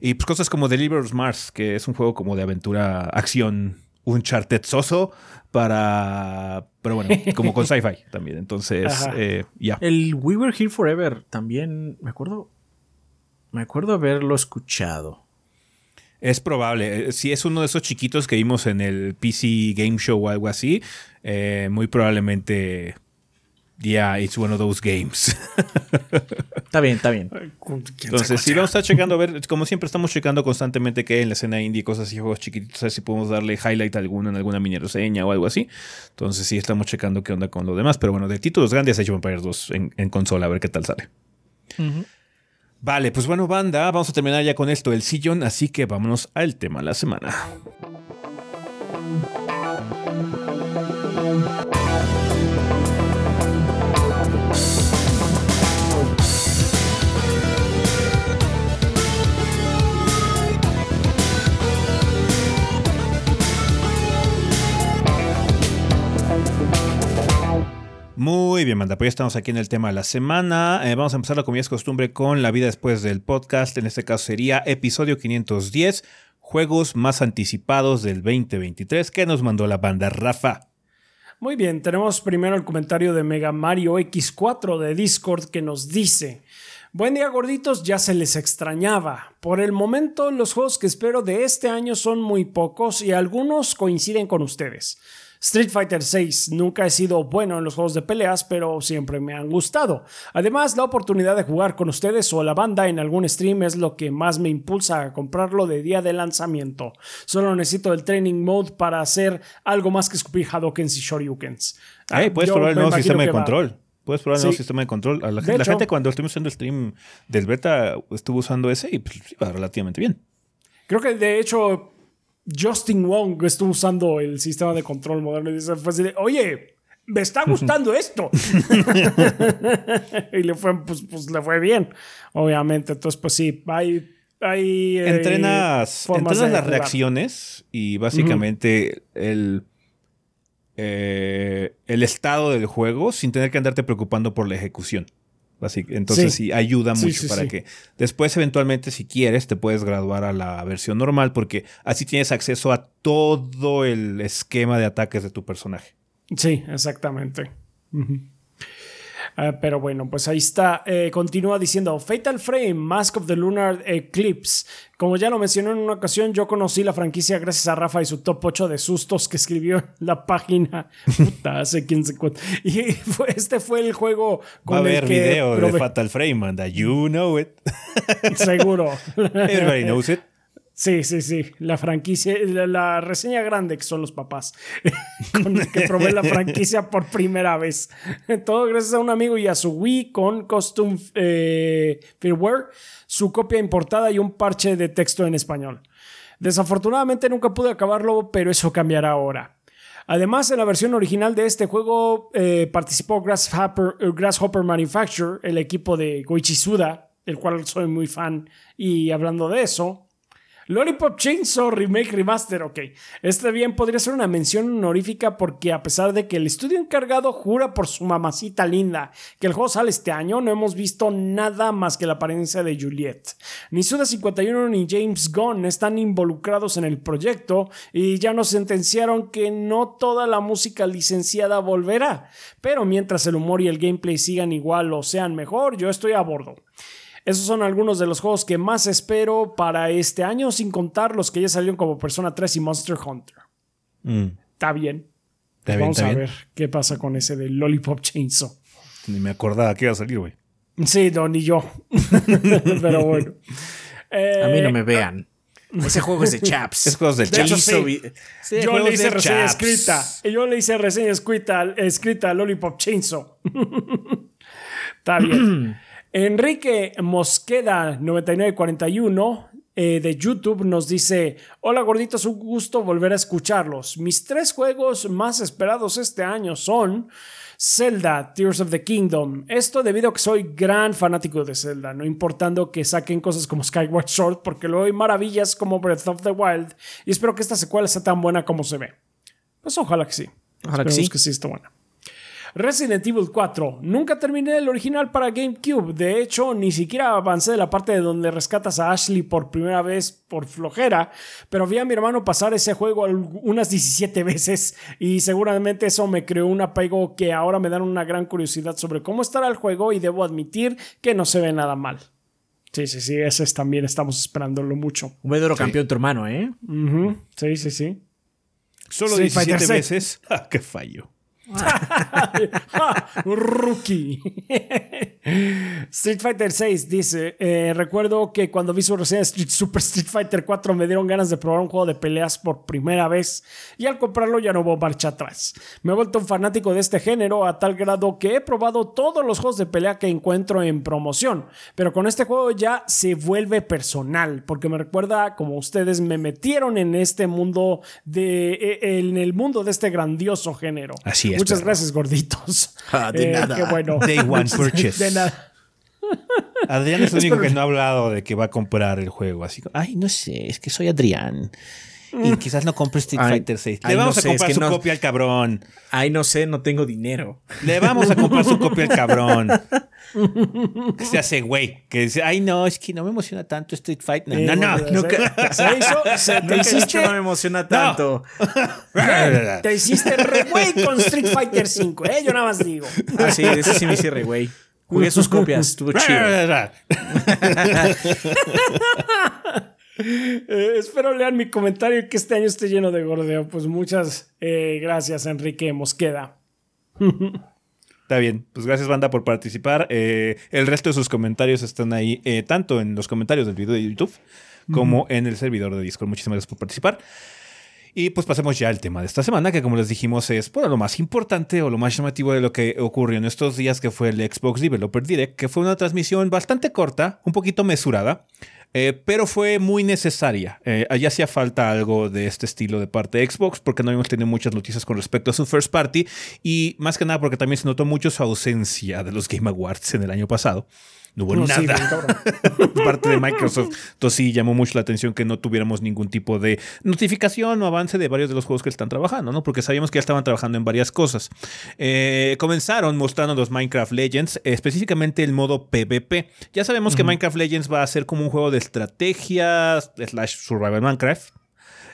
S1: Y pues cosas como Deliverance Mars, que es un juego como de aventura, acción, un soso para... Pero bueno, como con sci-fi también. Entonces, eh, ya.
S2: El We Were Here Forever también, me acuerdo... Me acuerdo haberlo escuchado.
S1: Es probable. Eh, si es uno de esos chiquitos que vimos en el PC Game Show o algo así, eh, muy probablemente. Yeah, it's one of those games.
S2: está bien, está bien.
S1: Entonces, si vamos a estar checando, a ver, como siempre estamos checando constantemente que hay en la escena indie cosas y juegos chiquitos, a ver si podemos darle highlight a alguno en alguna mini reseña o algo así. Entonces, sí estamos checando qué onda con lo demás. Pero bueno, de títulos grandes, hecho Empires 2 en, consola, a ver qué tal sale. Vale, pues bueno, banda, vamos a terminar ya con esto, el sillón, así que vámonos al tema de la semana. Muy bien, manda. Pues ya estamos aquí en el tema de la semana. Eh, vamos a empezar, como ya es costumbre, con la vida después del podcast. En este caso sería episodio 510, juegos más anticipados del 2023 que nos mandó la banda Rafa.
S3: Muy bien, tenemos primero el comentario de Mega Mario X4 de Discord que nos dice. Buen día gorditos, ya se les extrañaba. Por el momento los juegos que espero de este año son muy pocos y algunos coinciden con ustedes. Street Fighter VI nunca he sido bueno en los juegos de peleas, pero siempre me han gustado. Además, la oportunidad de jugar con ustedes o la banda en algún stream es lo que más me impulsa a comprarlo de día de lanzamiento. Solo necesito el training mode para hacer algo más que escupir Hadokens y Shoryukens.
S1: Hey, puedes probar el nuevo sistema de control. Puedes probar el nuevo sistema de control. La, gente, cuando estuvimos haciendo el stream del beta estuvo usando ese y pues, iba relativamente bien.
S3: Creo que de hecho Justin Wong estuvo usando el sistema de control moderno y dice, oye, me está gustando esto. y le fue, pues, pues, le fue bien, obviamente. Entonces, pues sí, hay... hay
S1: eh, entrenas, entrenas las reacciones y básicamente el, eh, el estado del juego sin tener que andarte preocupando por la ejecución. Entonces sí, ayuda mucho para que después eventualmente si quieres te puedes graduar a la versión normal porque así tienes acceso a todo el esquema de ataques de tu personaje.
S3: Sí, exactamente. Ah, pero bueno, pues ahí está. Eh, continúa diciendo Fatal Frame, Mask of the Lunar Eclipse. Como ya lo mencionó en una ocasión, yo conocí la franquicia gracias a Rafa y su top 8 de sustos que escribió en la página. Puta, hace 15 Y este fue el juego
S1: con Va a haber video de Fatal Frame, anda. You know it.
S3: Seguro.
S1: Everybody knows it.
S3: Sí, sí, sí. La franquicia, la, reseña grande que son los papás. con el que probé la franquicia por primera vez. Todo gracias a un amigo y a su Wii con Custom eh, Firmware, su copia importada y un parche de texto en español. Desafortunadamente nunca pude acabarlo, pero eso cambiará ahora. Además, en la versión original de este juego eh, participó Grasshopper, eh, Grasshopper Manufacture, el equipo de Goichi Suda, el cual soy muy fan. Y hablando de eso, Lollipop Chainsaw Remake Remaster, ok. Este bien podría ser una mención honorífica porque a pesar de que el estudio encargado jura por su mamacita linda que el juego sale este año, no hemos visto nada más que la apariencia de Juliet. Ni Suda51 ni James Gunn están involucrados en el proyecto y ya nos sentenciaron que no toda la música licenciada volverá. Pero mientras el humor y el gameplay sigan igual o sean mejor, yo estoy a bordo. Esos son algunos de los juegos que más espero para este año, sin contar los que ya salieron como Persona 3 y Monster Hunter.
S1: Mm.
S3: Está bien.
S1: Está bien,
S3: Vamos
S1: está
S3: a
S1: bien.
S3: ver qué pasa con ese de Lollipop Chainsaw.
S1: Ni me acordaba que iba a salir, güey.
S3: Sí, no, ni yo. Pero bueno. Eh,
S2: A mí no me vean. Ese juego es de chaps.
S1: Es juegos del
S3: De hecho, sí.
S1: Sí,
S3: yo le hice reseña
S1: chaps.
S3: escrita. Yo le hice reseña escrita, escrita a Lollipop Chainsaw. Está bien. Enrique Mosqueda 9941 eh, de YouTube nos dice: Hola gorditos, un gusto volver a escucharlos. Mis tres juegos más esperados este año son Zelda, Tears of the Kingdom. Esto debido a que soy gran fanático de Zelda, no importando que saquen cosas como Skyward Sword, porque luego hay maravillas como Breath of the Wild y espero que esta secuela sea tan buena como se ve. Pues ojalá que sí.
S2: Ojalá que sí.
S3: que sí está buena. Resident Evil 4. Nunca terminé el original para GameCube. De hecho, ni siquiera avancé de la parte de donde rescatas a Ashley por primera vez por flojera. Pero vi a mi hermano pasar ese juego unas 17 veces. Y seguramente eso me creó un apego que ahora me dan una gran curiosidad sobre cómo estará el juego. Y debo admitir que no se ve nada mal. Sí, sí, sí. Ese es también estamos esperándolo mucho.
S2: Un verdadero campeón tu hermano, ¿eh?
S3: Sí, sí, sí.
S1: Solo
S3: Street
S1: 17
S3: Fighter
S1: veces. Ah, qué fallo.
S3: Rookie. Street Fighter 6 dice: eh, Recuerdo que cuando vi su reseña Street- Super Street Fighter 4 me dieron ganas de probar un juego de peleas por primera vez. Y al comprarlo ya no hubo marcha atrás. Me he vuelto un fanático de este género a tal grado que he probado todos los juegos de pelea que encuentro en promoción. Pero con este juego ya se vuelve personal. Porque me recuerda como ustedes me metieron en este mundo de. eh, en el mundo de este grandioso género.
S1: Así
S3: Muchas
S1: perro.
S3: gracias, gorditos.
S2: Ah, de
S3: Eh,
S2: nada.
S3: Qué bueno.
S1: Day one purchase.
S3: De nada.
S1: Adrián es el único que no ha hablado de que va a comprar el juego. Así como, ay, no sé, es que soy Adrián. Y quizás no compre Street
S2: Ay,
S1: Fighter 6. Le
S2: ay,
S1: vamos
S2: no
S1: a comprar
S2: es que
S1: su
S2: no-
S1: copia al cabrón.
S2: Ay, no sé, no tengo dinero.
S1: Le vamos a comprar su copia al cabrón. Que se hace güey. Que dice, ay, no, es que no me emociona tanto Street Fighter. No, no, no.
S3: Nunca, se hizo, se, te
S2: Nunca he dicho
S3: hiciste,
S2: no me emociona tanto.
S3: te hiciste re güey con Street Fighter 5, ¿eh? Yo nada más digo.
S2: Ah, sí, ese sí me hice re, güey. Jugué sus copias, estuvo chido.
S3: Eh, espero lean mi comentario y que este año esté lleno de gordeo. Pues muchas eh, gracias, Enrique Mosqueda.
S1: Está bien, pues gracias banda por participar. Eh, el resto de sus comentarios están ahí, tanto en los comentarios del video de YouTube como en el servidor de Discord. Muchísimas gracias por participar. Y pues pasemos ya al tema de esta semana, que como les dijimos es bueno, lo más importante o lo más llamativo de lo que ocurrió en estos días, que fue el Xbox Developer Direct, que fue una transmisión bastante corta, un poquito mesurada, eh, pero fue muy necesaria. Eh, allá hacía falta algo de este estilo de parte de Xbox, porque no habíamos tenido muchas noticias con respecto a su first party, y más que nada porque también se notó mucho su ausencia de los Game Awards en el año pasado. No hubo
S3: No,
S1: nada parte de Microsoft. Entonces sí llamó mucho la atención que no tuviéramos ningún tipo de notificación o avance de varios de los juegos que están trabajando, ¿no? Porque sabíamos que ya estaban trabajando en varias cosas. Eh, comenzaron mostrando los Minecraft Legends, específicamente el modo PvP. Ya sabemos que Minecraft Legends va a ser como un juego de estrategia slash survival Minecraft.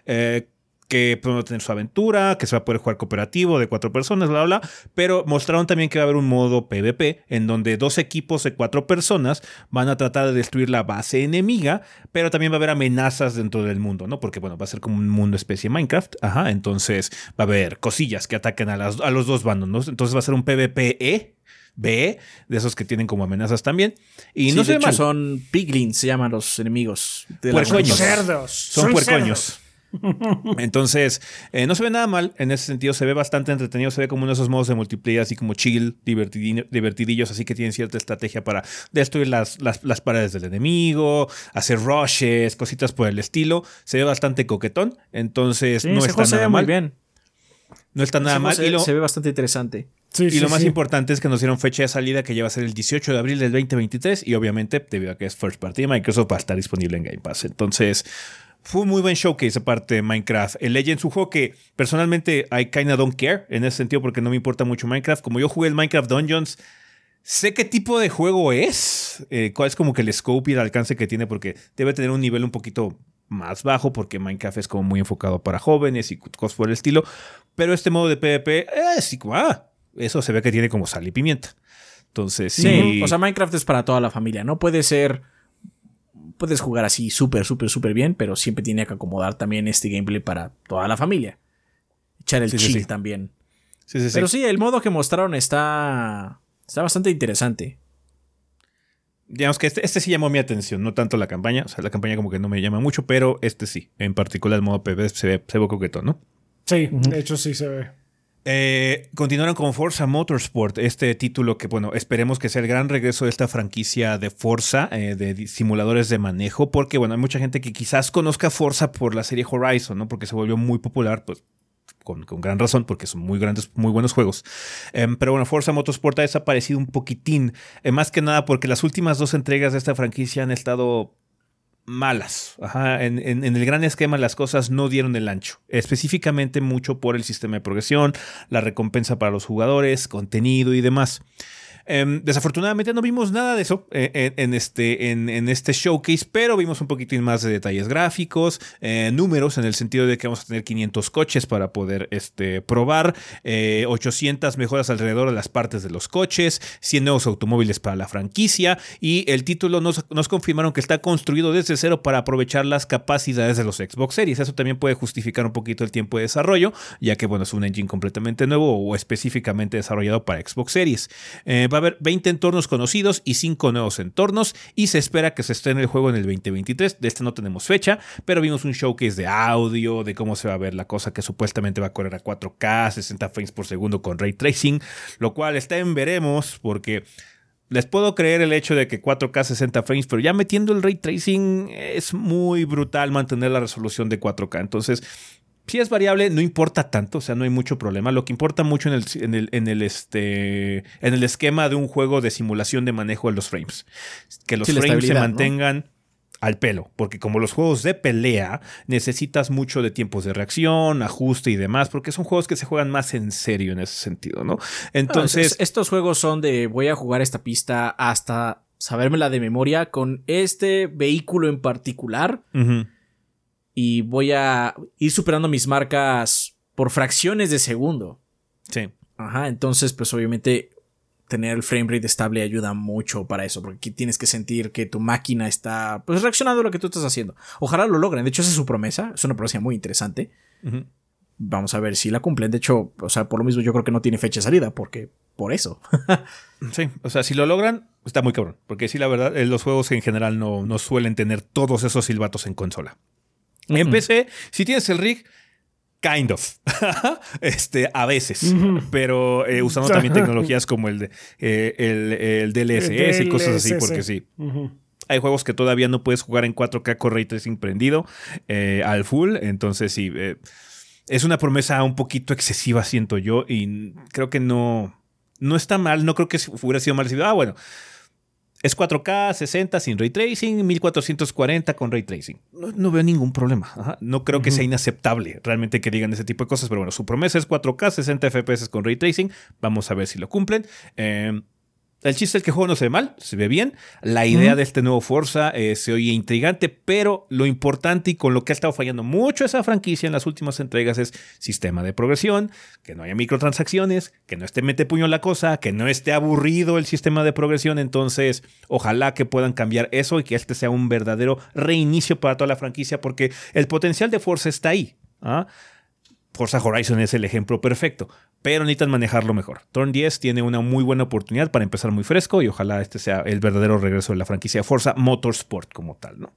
S1: eh, que puede tener su aventura, que se va a poder jugar cooperativo de cuatro personas, bla, bla, bla. Pero mostraron también que va a haber un modo PvP en donde dos equipos de cuatro personas van a tratar de destruir la base enemiga, pero también va a haber amenazas dentro del mundo, ¿no? Porque, bueno, va a ser como un mundo especie Minecraft, ajá, entonces va a haber cosillas que ataquen a, las, a los dos bandos, ¿no? Entonces va a ser un PvPE. B, de esos que tienen como amenazas también. Y
S2: Sí,
S1: no
S2: de
S1: se ve
S2: hecho
S1: mal.
S2: son piglins, se llaman los enemigos. De
S1: Puercoños.
S3: Cerdos.
S1: Son, puercoños. Entonces, eh, no se ve nada mal en ese sentido, se ve bastante entretenido, se ve como uno de esos modos de multiplayer así como chill, divertidillos, así que tienen cierta estrategia para destruir las, las, las paredes del enemigo, hacer rushes, cositas por el estilo, se ve bastante coquetón, entonces
S2: Sí,
S1: no está nada
S2: muy
S1: mal,
S2: bien.
S1: no está nada mal
S2: se,
S1: y lo,
S2: se ve bastante interesante.
S3: Sí,
S1: y
S3: sí,
S1: lo más
S3: sí.
S1: importante es que nos dieron fecha de salida que ya va a ser el 18 de abril del 2023 y obviamente debido a que es first party de Microsoft va a estar disponible en Game Pass. Entonces fue un muy buen showcase aparte de Minecraft. El Legends, un juego que personalmente I kinda don't care en ese sentido porque no me importa mucho Minecraft. Como yo jugué el Minecraft Dungeons, sé qué tipo de juego es, eh, cuál es como que el scope y el alcance que tiene porque debe tener un nivel un poquito más bajo porque Minecraft es como muy enfocado para jóvenes y cosas por el estilo. Pero este modo de PvP, eh, sí, ah, eso se ve que tiene como sal y pimienta. Entonces, sí.
S2: Sí, o sea, Minecraft es para toda la familia. No puede ser. Puedes jugar así súper, súper, súper bien, pero siempre tiene que acomodar también este gameplay para toda la familia. Echar el
S1: Sí,
S2: chill
S1: sí.
S2: también.
S1: sí, sí, sí.
S2: Pero sí, el modo que mostraron está. Está bastante interesante.
S1: Digamos que este, este sí llamó mi atención, no tanto la campaña. O sea, la campaña como que no me llama mucho, pero este sí. En particular el modo PvP se ve, se ve coquetón, ¿no?
S3: Sí, de hecho sí se ve.
S1: Eh, continuaron con Forza Motorsport, este título que, bueno, esperemos que sea el gran regreso de esta franquicia de Forza, eh, de simuladores de manejo, porque, bueno, hay mucha gente que quizás conozca Forza por la serie Horizon, ¿no? Porque se volvió muy popular, pues. Con, con gran razón, porque son muy grandes, muy buenos juegos. Em, pero bueno, Forza Motorsport ha desaparecido un poquitín. eh, más que nada porque las últimas dos entregas de esta franquicia han estado malas. Ajá, En, en- en el gran esquema las cosas no dieron el ancho. Específicamente mucho por el sistema de progresión, la recompensa para los jugadores, contenido y demás. Em, desafortunadamente no vimos nada de eso eh, en, este, en, este showcase, pero vimos un poquitín más de detalles gráficos, eh, números, en el sentido de que vamos a tener 500 coches para poder este, probar, eh, 800 mejoras alrededor de las partes de los coches, 100 nuevos automóviles para la franquicia y el título nos, confirmaron que está construido desde cero para aprovechar las capacidades de los Xbox Series. Eso también puede justificar un poquito el tiempo de desarrollo, ya que bueno, es un engine completamente nuevo o específicamente desarrollado para Xbox Series. Eh, haber 20 entornos conocidos y 5 nuevos entornos y se espera que se estrene el juego en el 2023. De este no tenemos fecha, pero vimos un showcase de audio, de cómo se va a ver la cosa que supuestamente va a correr a 4K, 60 frames por segundo con ray tracing, lo cual está en veremos porque les puedo creer el hecho de que 4K 60 frames, pero ya metiendo el ray tracing es muy brutal mantener la resolución de 4K. Entonces, si es variable, no importa tanto, o sea, no hay mucho problema. Lo que importa mucho en el, en el, en el, este, en el esquema de un juego de simulación de manejo de los frames. Que los
S2: Sí,
S1: frames se mantengan al pelo, porque como los juegos de pelea necesitas mucho de tiempos de reacción, ajuste y demás, porque son juegos que se juegan más en serio en ese sentido, ¿no? Entonces,
S2: es- estos juegos son de voy a jugar esta pista hasta sabérmela de memoria con este vehículo en particular
S1: ujú.
S2: Y voy a ir superando mis marcas por fracciones de segundo.
S1: sí.
S2: Ajá, entonces pues obviamente tener el frame rate estable ayuda mucho para eso, porque aquí tienes que sentir que tu máquina está pues reaccionando a lo que tú estás haciendo. Ojalá lo logren, de hecho esa es su promesa, es una promesa muy interesante. Vamos a ver si la cumplen, de hecho, o sea, por lo mismo yo creo que no tiene fecha de salida, porque por eso.
S1: Sí, o sea, si lo logran, está muy cabrón. Porque sí, la verdad, eh, los juegos en general no, no suelen tener todos esos silbatos en consola. En
S2: Mm.
S1: PC, si tienes el rig, kind of. este, a veces. Pero eh, usando también tecnologías como el, de, eh, el, el DLSS y cosas así, porque sí. Hay juegos que todavía no puedes jugar en 4K con Ray Tracing prendido eh, al full. Entonces, sí, es una promesa un poquito excesiva, siento yo. Y creo que no, no está mal. No creo que hubiera sido mal recibido. Ah, bueno. Es 4K 60 sin ray tracing, 1440 con ray tracing. No, no veo ningún problema. Ajá. No creo que sea inaceptable realmente que digan ese tipo de cosas, pero bueno, su promesa es 4K 60 FPS con ray tracing. Vamos a ver si lo cumplen. Eh, el chiste es que el juego no se ve mal, se ve bien. La idea de este nuevo Forza eh, se oye intrigante, pero lo importante y con lo que ha estado fallando mucho esa franquicia en las últimas entregas es sistema de progresión, que no haya microtransacciones, que no esté mete puño la cosa, que no esté aburrido el sistema de progresión. Entonces, ojalá que puedan cambiar eso y que este sea un verdadero reinicio para toda la franquicia, porque el potencial de Forza está ahí. ¿ah? Forza Horizon es el ejemplo perfecto, pero necesitan manejarlo mejor. Turn 10 tiene una muy buena oportunidad para empezar muy fresco y ojalá este sea el verdadero regreso de la franquicia Forza Motorsport como tal, ¿no?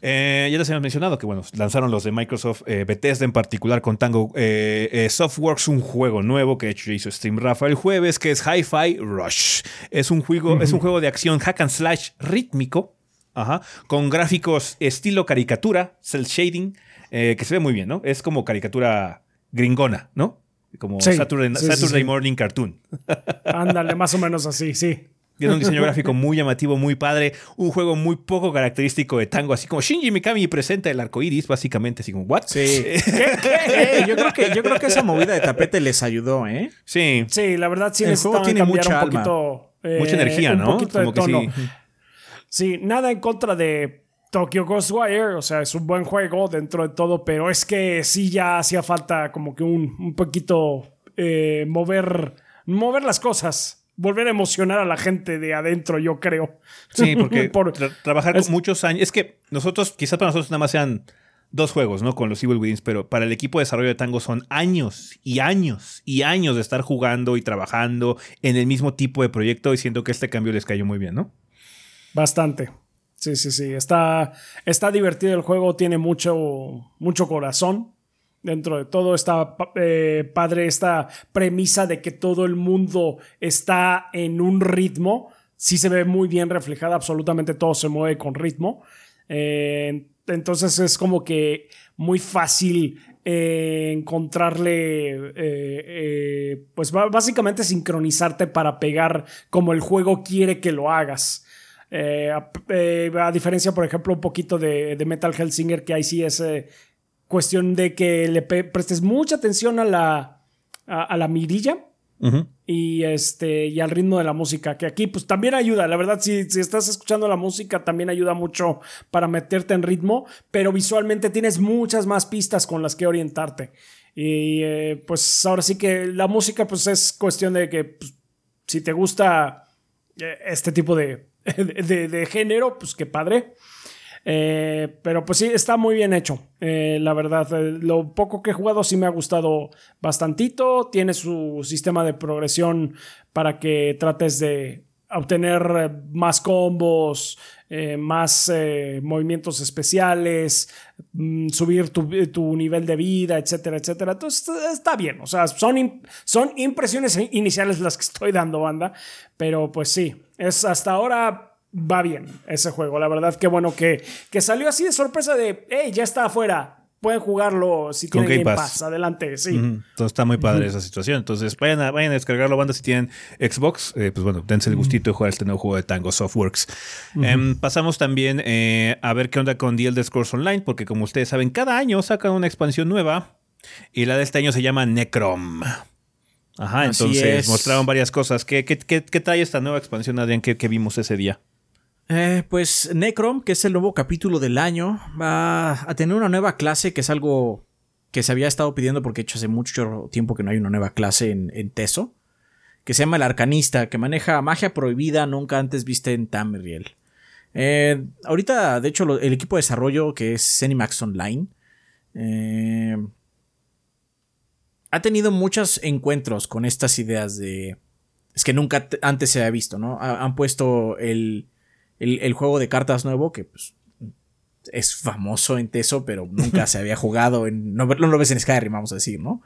S1: Eh, ya les habíamos mencionado que, bueno, lanzaron los de Microsoft, eh, Bethesda en particular con Tango eh, Softworks, un juego nuevo que de hecho hizo Steam Rafa el jueves, que es Hi-Fi Rush. Es un juego, es un juego de acción hack and slash rítmico, ajá, con gráficos estilo caricatura, cel shading, que se ve muy bien, ¿no? Es como caricatura gringona, ¿no? Como Saturday Morning Cartoon.
S3: Ándale, más o menos así, sí.
S1: Tiene un diseño gráfico muy llamativo, muy padre. Un juego muy poco característico de tango, así como Shinji Mikami presenta el arco iris, básicamente, así como, ¿what?
S2: Sí. yo, creo que, yo creo que esa movida de tapete les ayudó, ¿eh?
S3: Sí. Sí, la verdad sí el juego tiene mucha un poquito.
S1: Eh, mucha energía, ¿no?
S3: Un poquito de tono. sí. nada en contra de Tokyo Ghostwire, o sea, es un buen juego dentro de todo, pero es que sí ya hacía falta como que un, un poquito eh, mover, mover las cosas volver a emocionar a la gente de adentro, yo creo.
S1: Sí, porque trabajar con muchos años. Es que nosotros, quizás para nosotros nada más sean dos juegos, ¿no? Con los Evil Within, pero para el equipo de desarrollo de Tango son años y años y años de estar jugando y trabajando en el mismo tipo de proyecto y siento que este cambio les cayó muy bien, ¿no?
S3: Bastante. Sí, sí, sí. Está, está divertido el juego, tiene mucho, mucho corazón dentro de todo está eh, padre esta premisa de que todo el mundo está en un ritmo. Sí se ve muy bien reflejada, absolutamente todo se mueve con ritmo. Eh, entonces es como que muy fácil eh, encontrarle, pues básicamente sincronizarte para pegar como el juego quiere que lo hagas. A, diferencia, por ejemplo, un poquito de, de Metal Hellsinger, que ahí sí es cuestión de que le prestes mucha atención a la, a, la mirilla y, este, y al ritmo de la música, que aquí pues también ayuda, la verdad, si, si, estás escuchando la música también ayuda mucho para meterte en ritmo, pero visualmente tienes muchas más pistas con las que orientarte. Y eh, pues ahora sí que la música pues es cuestión de que pues, si te gusta eh, este tipo de, de, de género, pues qué padre. Eh, pero pues sí, está muy bien hecho. Eh, la verdad, eh, lo poco que he jugado sí me ha gustado bastantito. Tiene su sistema de progresión para que trates de obtener más combos, más movimientos especiales, mm, subir tu, nivel de vida, etcétera, etcétera. Entonces está bien. O sea, son, son impresiones iniciales las que estoy dando, banda. Pero pues sí, es hasta ahora va bien ese juego. La verdad, que bueno que, que salió así de sorpresa de, hey, ya está afuera. Pueden jugarlo si tienen Game, Pass. Adelante, sí.
S1: Entonces está muy padre esa situación. Entonces vayan a, vayan a descargarlo, banda, si tienen Xbox. Eh, pues bueno, dense el gustito de jugar este nuevo juego de Tango Softworks. Em, pasamos también eh, a ver qué onda con The Elder Scrolls Online, porque como ustedes saben, cada año sacan una expansión nueva. Y la de este año se llama Necrom. Ajá, entonces mostraron varias cosas. ¿Qué, qué, qué, trae esta nueva expansión, Adrián, que vimos ese día?
S2: Eh, pues Necrom, que es el nuevo capítulo del año, va a tener una nueva clase que es algo que se había estado pidiendo porque hecho hace mucho tiempo que no hay una nueva clase en, Teso, que se llama el Arcanista, que maneja magia prohibida nunca antes vista en Tamriel. Eh, ahorita, de hecho, el equipo de desarrollo que es Cenimax Online eh, ha tenido muchos encuentros con estas ideas de... Es que nunca antes se había visto, ¿no? han puesto el, el, juego de cartas nuevo, que pues, es famoso en Teso, pero nunca se había jugado en. No, lo ves en Skyrim, vamos a decir, ¿no?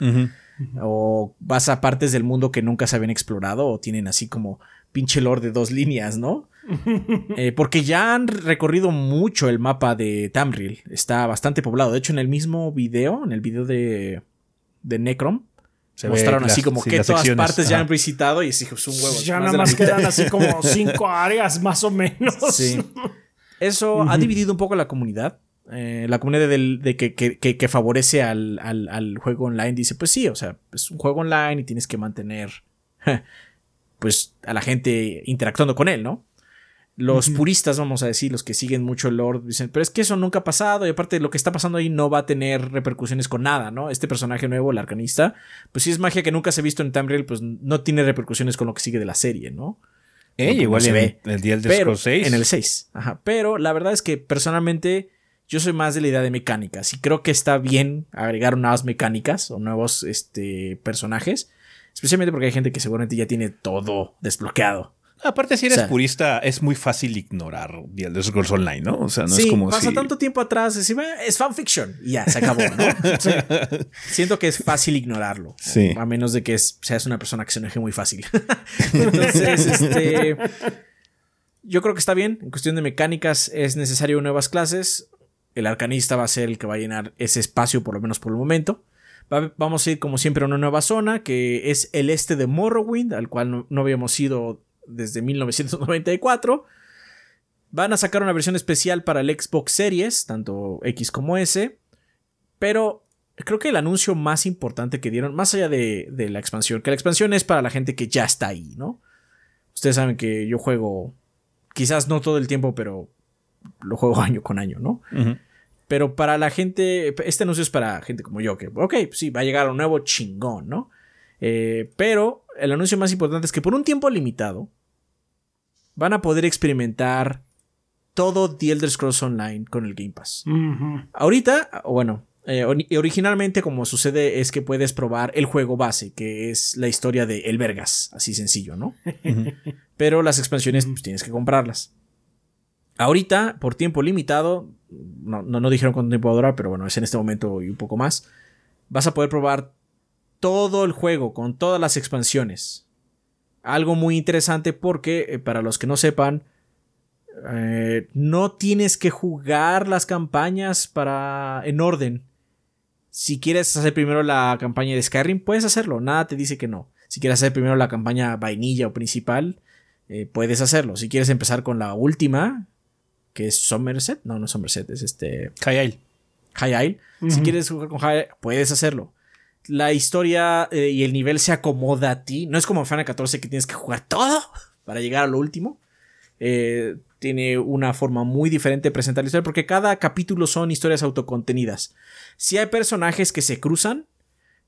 S2: O vas a partes del mundo que nunca se habían explorado, o tienen así como pinche lore de dos líneas, ¿no? Eh, porque ya han recorrido mucho el mapa de Tamriel. Está bastante poblado. De hecho, en el mismo video, en el video de, de Necrom, se mostraron así como que todas partes ya han visitado y es pues, un huevo.
S3: Ya nada más quedan así como cinco áreas más o menos. Sí.
S2: Eso ha dividido un poco la comunidad. Eh, la comunidad de que, que, favorece al, al, juego online dice, pues sí, o sea, es un juego online y tienes que mantener pues a la gente interactuando con él, ¿no? Los puristas, vamos a decir, los que siguen mucho el Lord, dicen, pero es que eso nunca ha pasado y aparte lo que está pasando ahí no va a tener repercusiones con nada, ¿no? Este personaje nuevo, el arcanista, pues si es magia que nunca se ha visto en Tamriel, pues no tiene repercusiones con lo que sigue de la serie, ¿no?
S1: igual se ve. El día del
S2: pero, En el 6. Ajá. Pero la verdad es que personalmente Yo soy más de la idea de mecánicas y creo que está bien agregar nuevas mecánicas o nuevos este, personajes. Especialmente porque hay gente que seguramente ya tiene todo desbloqueado.
S1: Aparte, si eres
S2: O sea-
S1: purista, es muy fácil ignorar The Elder Scrolls Online, ¿no? O sea, no
S2: sí,
S1: es como
S2: pasa
S1: si...
S2: tanto tiempo atrás, decir, "Eh, es fanfiction y ya, se acabó, ¿no? Siento que es fácil ignorarlo.
S1: Sí.
S2: A menos de que es- seas una persona que se enoje muy fácil. Entonces, este. Yo creo que está bien. En cuestión de mecánicas, es necesario nuevas clases. El arcanista va a ser el que va a llenar ese espacio, por lo menos por el momento. Va- vamos a ir, como siempre, a una nueva zona, que es el este de Morrowind, al cual no, no habíamos ido desde 1994. Van a sacar una versión especial para el Xbox Series, tanto X como S. Pero creo que el anuncio más importante que dieron, más allá de, de la expansión, que la expansión es para la gente que ya está ahí, ¿no? Ustedes saben que yo juego, quizás no todo el tiempo, pero lo juego año con año, ¿no? Pero para la gente, este anuncio es para gente como yo, que, ok, pues sí, va a llegar un nuevo chingón, ¿no? Eh, pero el anuncio más importante es que por un tiempo limitado van a poder experimentar todo The Elder Scrolls Online con el Game Pass. Ahorita, bueno, eh, ori- originalmente como sucede es que puedes probar el juego base, que es la historia de El Vergas, así sencillo, ¿no? Pero las expansiones pues, tienes que comprarlas. Ahorita, por tiempo limitado, no, no, no dijeron cuánto tiempo va a durar, pero bueno, es en este momento y un poco más, vas a poder probar todo el juego con todas las expansiones. Algo muy interesante porque, eh, para los que no sepan, eh, no tienes que jugar las campañas para en orden. Si quieres hacer primero la campaña de Skyrim, puedes hacerlo. Nada te dice que no. Si quieres hacer primero la campaña vainilla o principal, eh, puedes hacerlo. Si quieres empezar con la última, que es Somerset, no, no es Somerset, es este. High Isle. Si quieres jugar con High Isle, puedes hacerlo. La historia eh, y el nivel se acomoda a ti. No es como en Final 14 que tienes que jugar todo para llegar a lo último. Eh, tiene una forma muy diferente de presentar la historia porque cada capítulo son historias autocontenidas. Sí hay personajes que se cruzan,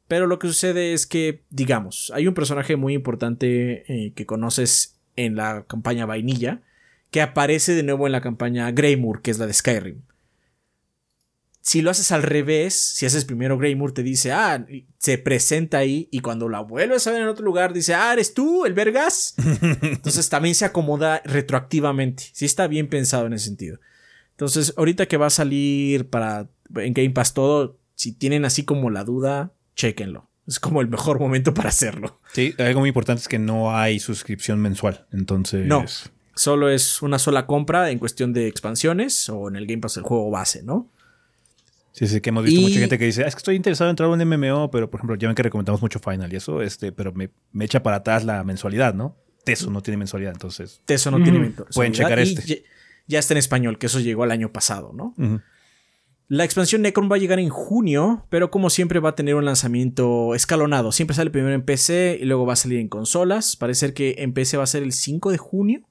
S2: pero lo que sucede es que, digamos, hay un personaje muy importante eh, que conoces en la campaña vainilla que aparece de nuevo en la campaña Greymoor, que es la de Skyrim si lo haces al revés, si haces primero Greymoor, te dice, ah, se presenta ahí y cuando la vuelves a ver en otro lugar, dice, ah, eres tú, el vergas. Entonces también se acomoda retroactivamente. Sí está bien pensado en ese sentido. Entonces, ahorita que va a salir para en Game Pass todo, si tienen así como la duda, chequenlo. Es como el mejor momento para hacerlo.
S1: Sí, algo muy importante es que no hay suscripción mensual. Entonces.
S2: No. Solo es una sola compra en cuestión de expansiones o en el Game Pass el juego base, ¿no?
S1: Sí, sí, que hemos visto
S2: Y-
S1: mucha gente que dice, "Ah, es que estoy interesado en entrar a un MMO, pero por ejemplo, ya ven que recomendamos mucho Final y eso, este, pero me, me echa para atrás la mensualidad, ¿no? Teso no tiene mensualidad, entonces.
S2: Eso no tiene mentor-
S1: Pueden checar este.
S2: Ya, ya está en español, que eso llegó el año pasado, ¿no? La expansión Necron va a llegar en junio, pero como siempre va a tener un lanzamiento escalonado. Siempre sale primero en PC y luego va a salir en consolas. Parece ser que en PC va a ser el 5 de junio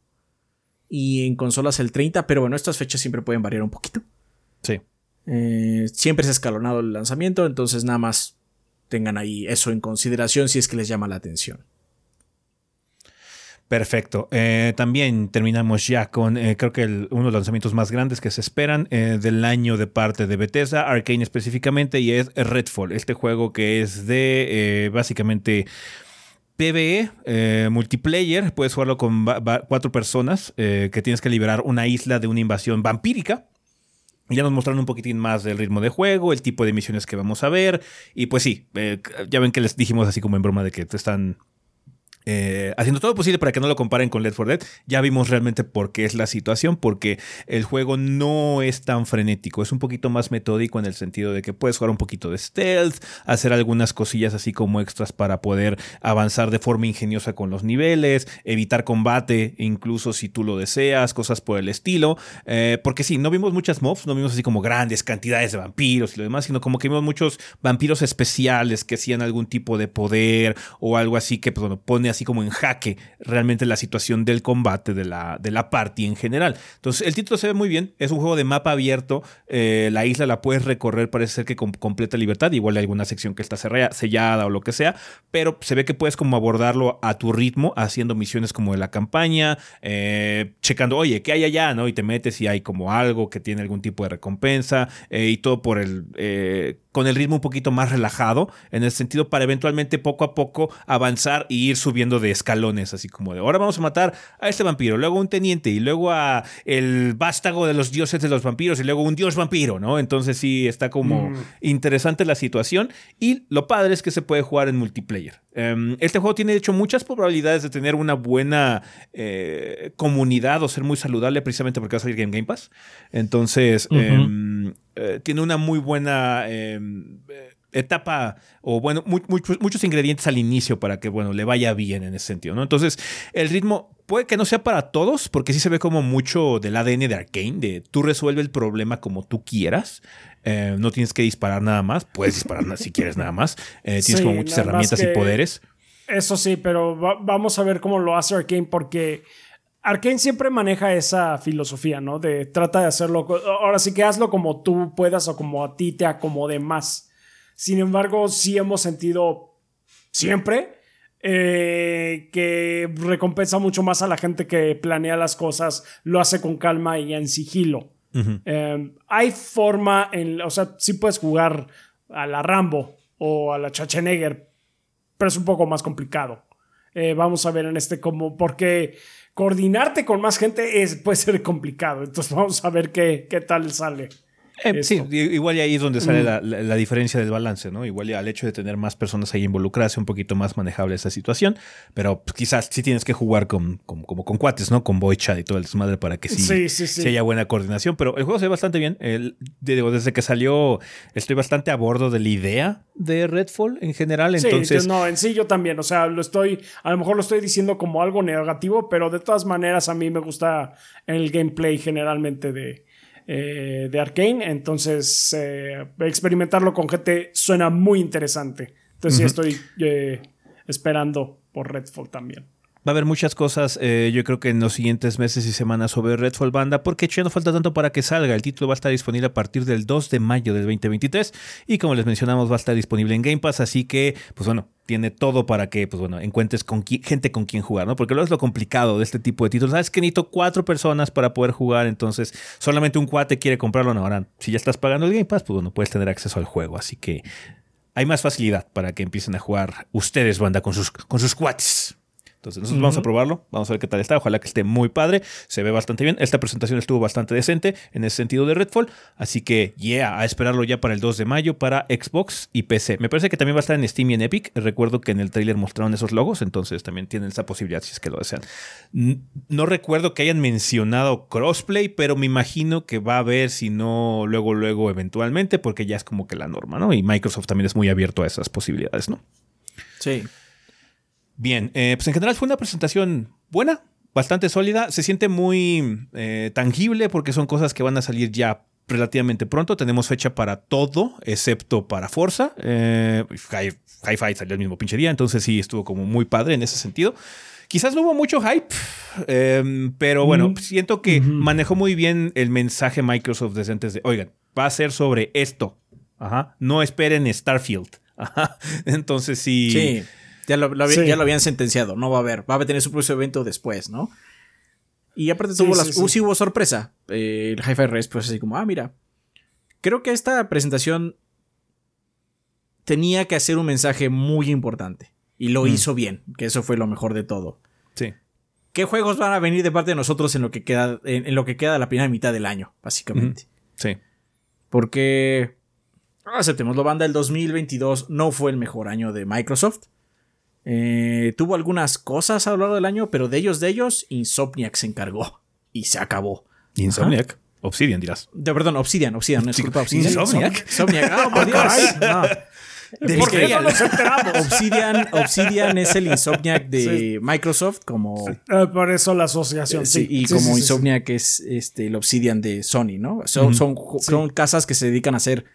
S2: y en consolas el 30, pero bueno, estas fechas siempre pueden variar un poquito.
S1: Sí.
S2: Eh, siempre es escalonado el lanzamiento, entonces nada más tengan ahí eso en consideración si es que les llama la atención.
S1: Perfecto. Eh, también terminamos ya con, eh, creo que uno de los lanzamientos más grandes que se esperan del año de parte de Bethesda, Arcane específicamente, y es Redfall, este juego que es de básicamente PvE, multiplayer, puedes jugarlo con cuatro personas, que tienes que liberar una isla de una invasión vampírica. Ya nos mostraron un poquitín más del ritmo de juego, el tipo de misiones que vamos a ver. Y pues sí, eh, ya ven que les dijimos así como en broma de que te están eh, haciendo todo lo posible para que no lo comparen con Left 4 Dead. Ya vimos realmente por qué es la situación, porque el juego no es tan frenético, es un poquito más metódico en el sentido de que puedes jugar un poquito de stealth, hacer algunas cosillas así como extras para poder avanzar de forma ingeniosa con los niveles, evitar combate, incluso si tú lo deseas, cosas por el estilo. Eh, porque sí, no vimos muchas mobs, no vimos así como grandes cantidades de vampiros y lo demás, sino como que vimos muchos vampiros especiales que hacían algún tipo de poder o algo así que pues, bueno, pone así como en jaque realmente la situación del combate de la, de la party en general. Entonces, el título se ve muy bien. Es un juego de mapa abierto. Eh, la isla la puedes recorrer, parece ser que con completa libertad. Igual hay alguna sección que está sellada o lo que sea. Pero se ve que puedes como abordarlo a tu ritmo, haciendo misiones como de la campaña, eh, checando, oye, ¿qué hay allá? ¿no? Y te metes y hay como algo que tiene algún tipo de recompensa. Eh, y todo por el con el ritmo un poquito más relajado, en el sentido para eventualmente poco a poco avanzar y ir subiendo de escalones, así como de ahora vamos a matar a este vampiro, luego un teniente y luego a el vástago de los dioses de los vampiros y luego un dios vampiro, ¿no? Entonces sí está como mm. interesante la situación y lo padre es que se puede jugar en multiplayer. Em, este juego tiene de hecho muchas probabilidades de tener una buena eh, comunidad o ser muy saludable precisamente porque va a salir Game Game Pass. Entonces, eh, tiene una muy buena em, eh, etapa o bueno, muchos ingredientes al inicio para que bueno, le vaya bien en ese sentido, ¿no? Entonces, el ritmo puede que no sea para todos porque sí se ve como mucho del ADN de Arkane, de tú resuelve el problema como tú quieras. Eh, no tienes que disparar nada más, puedes disparar si quieres nada más. tienes como muchas herramientas y poderes.
S3: Eso sí, pero vamos a ver cómo lo hace Arkane porque Arkane siempre maneja esa filosofía, ¿no? De trata de hacerlo. Ahora sí que hazlo como tú puedas o como a ti te acomode más. Sin embargo, sí hemos sentido siempre eh, que recompensa mucho más a la gente que planea las cosas, lo hace con calma y en sigilo. Em, hay forma en. O sea, sí puedes jugar a la Rambo o a la Schwarzenegger, pero es un poco más complicado. Eh, vamos a ver en este como. Porque coordinarte con más gente es, puede ser complicado. Entonces vamos a ver qué, qué tal sale.
S1: Eh, sí, igual ahí es donde sale mm. la, diferencia del balance, ¿no? Igual al hecho de tener más personas ahí involucradas, un poquito más manejable esa situación, pero pues, quizás sí tienes que jugar con, como con cuates, ¿no? Con voice chat y todo el desmadre para que sí, sí, haya buena coordinación, pero el juego se ve bastante bien. El, desde que salió estoy bastante a bordo de la idea de Redfall en general, entonces...
S3: no, en sí yo también, o sea, lo estoy, a lo mejor lo estoy diciendo como algo negativo, pero de todas maneras a mí me gusta el gameplay generalmente de eh, de Arkane. Entonces, eh, experimentarlo con gente suena muy interesante. Entonces, sí estoy eh, esperando por Redfall también.
S1: Va a haber muchas cosas, yo creo que en los siguientes meses y semanas sobre Redfall Banda, porque ya no falta tanto para que salga. El título va a estar disponible a partir del 2 de mayo del 2023 y como les mencionamos va a estar disponible en Game Pass, así que, pues bueno, tiene todo para que, pues bueno, encuentres con gente con quien jugar, ¿no? Porque luego es lo complicado de este tipo de títulos. Sabes que necesito cuatro personas para poder jugar, entonces solamente un cuate quiere comprarlo. No, ahora, si ya estás pagando el Game Pass, pues bueno, puedes tener acceso al juego. Así que hay más facilidad para que empiecen a jugar ustedes, banda, con sus, con sus cuates. Entonces, nosotros vamos a probarlo, vamos a ver qué tal está. Ojalá que esté muy padre, se ve bastante bien. Esta presentación estuvo bastante decente en ese sentido de Redfall. Así que, yeah, a esperarlo ya para el 2 de mayo para Xbox y PC. Me parece que también va a estar en Steam y en Epic. Recuerdo que en el trailer mostraron esos logos, entonces también tienen esa posibilidad si es que lo desean. No recuerdo que hayan mencionado crossplay, pero me imagino que va a haber, si no, luego, luego, eventualmente, porque ya es como que la norma, ¿no? Y Microsoft también es muy abierto a esas posibilidades, ¿no?
S2: Sí.
S1: Bien, eh, pues en general fue una presentación buena, bastante sólida, se siente muy eh, tangible porque son cosas que van a salir ya relativamente pronto. Tenemos fecha para todo, excepto para Forza. Eh, Hi-Fi salió el mismo pinche día, entonces sí estuvo como muy padre en ese sentido. Quizás no hubo mucho hype, em, pero bueno, siento que manejó muy bien el mensaje Microsoft desde antes de, oigan, va a ser sobre esto. Ajá. No esperen Starfield. Ajá. Entonces sí.
S2: Sí. Ya lo, ya lo habían sentenciado, no va a haber. Va a tener su propio evento después, ¿no? Y aparte tuvo las, sí, hubo sorpresa. Eh, el Hi-Fi Res, pues así como, ah, mira. Creo que esta presentación tenía que hacer un mensaje muy importante. Y lo mm. hizo bien, que eso fue lo mejor de todo.
S1: Sí.
S2: ¿Qué juegos van a venir de parte de nosotros en lo que queda, en, lo que queda la primera mitad del año, básicamente?
S1: Sí.
S2: Porque, aceptémoslo, banda, el 2022 no fue el mejor año de Microsoft. Eh, tuvo algunas cosas a lo largo del año, pero de ellos, de ellos, Insomniac se encargó y se acabó.
S1: Insomniac. Obsidian dirás.
S2: De, perdón, Obsidian, Obsidian, disculpa, Obsidian. Insomniac. Insomniac. Ah, por Dios. No. ¿Por qué Obsidian, Obsidian es el Insomniac de Microsoft, como.
S3: Eh, por eso la asociación, sí.
S2: Y como Insomniac es este, el Obsidian de Sony, ¿no? Son, son, son, casas que se dedican a hacer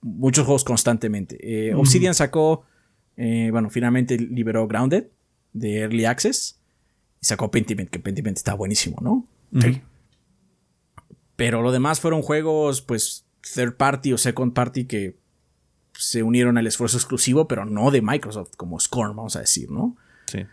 S2: muchos juegos constantemente. Eh, Obsidian sacó eh, bueno, finalmente liberó Grounded. de Early Access. Y sacó Pentiment, que Pentiment está buenísimo, ¿no?
S3: Sí.
S2: Pero lo demás fueron juegos, pues, third party o second party que se unieron al esfuerzo exclusivo, pero no de Microsoft, como Scorn, vamos a decir, ¿no?
S1: Sí.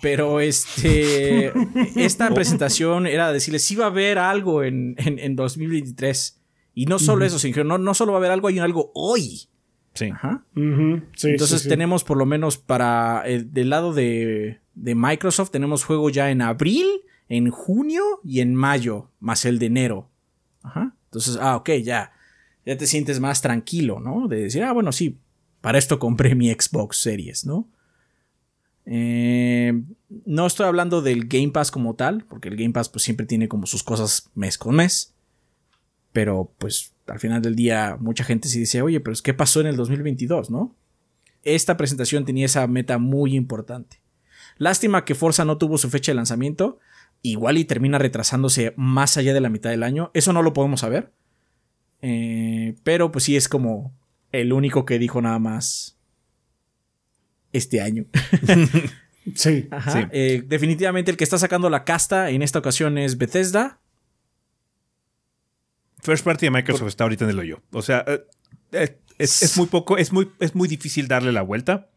S2: Pero este. esta presentación era decirles si va a haber algo en, en, en 2023. Y no solo eso, sino no, no solo va a haber algo, hay algo hoy.
S1: Sí.
S2: Ajá.
S3: Ujú, sí,
S2: Entonces
S3: sí, sí.
S2: tenemos por lo menos para el del lado de, de Microsoft, tenemos juego ya en abril, en junio y en mayo, más el de enero. Ajá. Entonces, ah, ok, ya. Ya te sientes más tranquilo, ¿no? De decir, ah, bueno, sí, para esto compré mi Xbox Series, ¿no? Eh, no estoy hablando del Game Pass como tal, porque el Game Pass pues siempre tiene como sus cosas mes con mes. Pero pues al final del día mucha gente sí dice, oye, pero ¿qué pasó en el 2022, no? Esta presentación tenía esa meta muy importante. Lástima que Forza no tuvo su fecha de lanzamiento. Igual y termina retrasándose más allá de la mitad del año. Eso no lo podemos saber. Eh, pero pues sí es como el único que dijo nada más este año.
S3: Sí.
S2: Ajá.
S1: Sí.
S2: Eh, definitivamente el que está sacando la casta en esta ocasión es Bethesda.
S1: First Party de Microsoft está ahorita en el hoyo. O sea, eh, eh, es, es muy poco, es muy, es muy difícil darle la vuelta.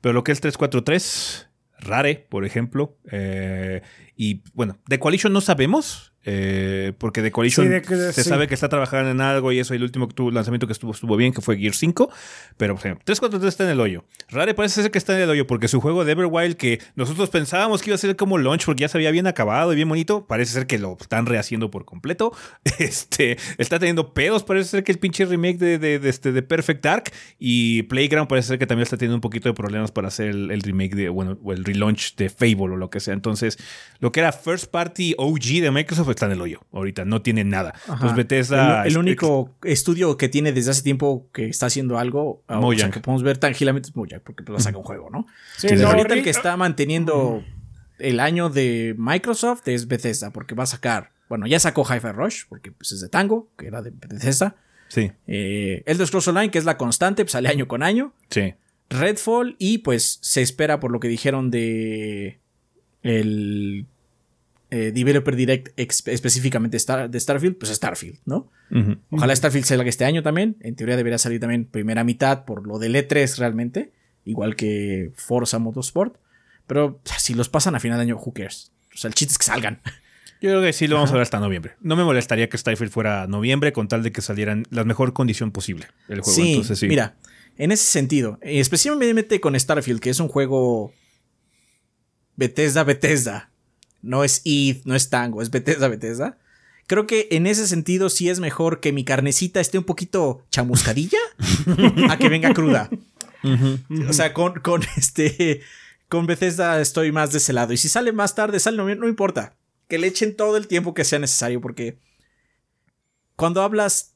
S1: Pero lo que es 343, Rare, por ejemplo, eh, y bueno, de Coalition no sabemos. Eh, porque de Coalition
S3: Sí, de que-
S1: se
S3: sí.
S1: sabe que está trabajando en algo y eso. Y el último que tuvo- lanzamiento que estuvo, estuvo bien, que fue Gear 5. Pero, por ejemplo, 343 está en el hoyo. Rare parece ser que está en el hoyo porque su juego de Everwild, que nosotros pensábamos que iba a ser como launch porque ya se había bien acabado y bien bonito, parece ser que lo están rehaciendo por completo. Este está teniendo pedos. Parece ser que el pinche remake de, de- de este, de Perfect Dark y Playground parece ser que también está teniendo un poquito de problemas para hacer el, el remake de, bueno, o el relaunch de Fable o lo que sea. Entonces, lo que era First Party OG de Microsoft está en el hoyo. Ahorita no tiene nada.
S2: Ajá.
S1: Pues Bethesda.
S2: el, el
S1: es-
S2: único estudio que tiene desde hace tiempo que está haciendo algo, o sea,
S1: Mojang.
S2: que podemos ver tangiblemente es Mojang, porque pues, saca un juego, ¿no?
S3: Sí,
S1: Sí,
S3: no,
S2: Ahorita el que está manteniendo el año de Microsoft es Bethesda, porque va a sacar, bueno, ya sacó Hi-Fi Rush, porque pues, es de Tango, que era de Bethesda.
S1: Sí,
S2: Eh, Elder Scrolls Online, que es la constante, pues sale año con año.
S1: sí.
S2: Redfall y pues se espera por lo que dijeron de el eh, Developer Direct específicamente Star- de Starfield, pues Starfield, ¿no?
S1: Ujú.
S2: Ojalá Starfield salga este año también. En teoría debería salir también primera mitad por lo del E3 realmente. Igual que Forza Motorsport. Pero si los pasan a final de año, who cares? O sea, el chiste es que salgan.
S1: Yo creo que sí lo vamos a ver hasta noviembre. No me molestaría que Starfield fuera noviembre con tal de que salieran la mejor condición posible el juego.
S2: Sí,
S1: Entonces, sí.
S2: mira, en ese sentido, especialmente con Starfield, que es un juego Bethesda, Bethesda. No es id, no es Tango, es Bethesda, Bethesda. Creo que en ese sentido sí es mejor que mi carnecita esté un poquito chamuscadilla a que venga cruda. O sea, con, con este. Con Bethesda estoy más de ese lado. Y si sale más tarde, sale no, no importa. Que le echen todo el tiempo que sea necesario. Porque cuando hablas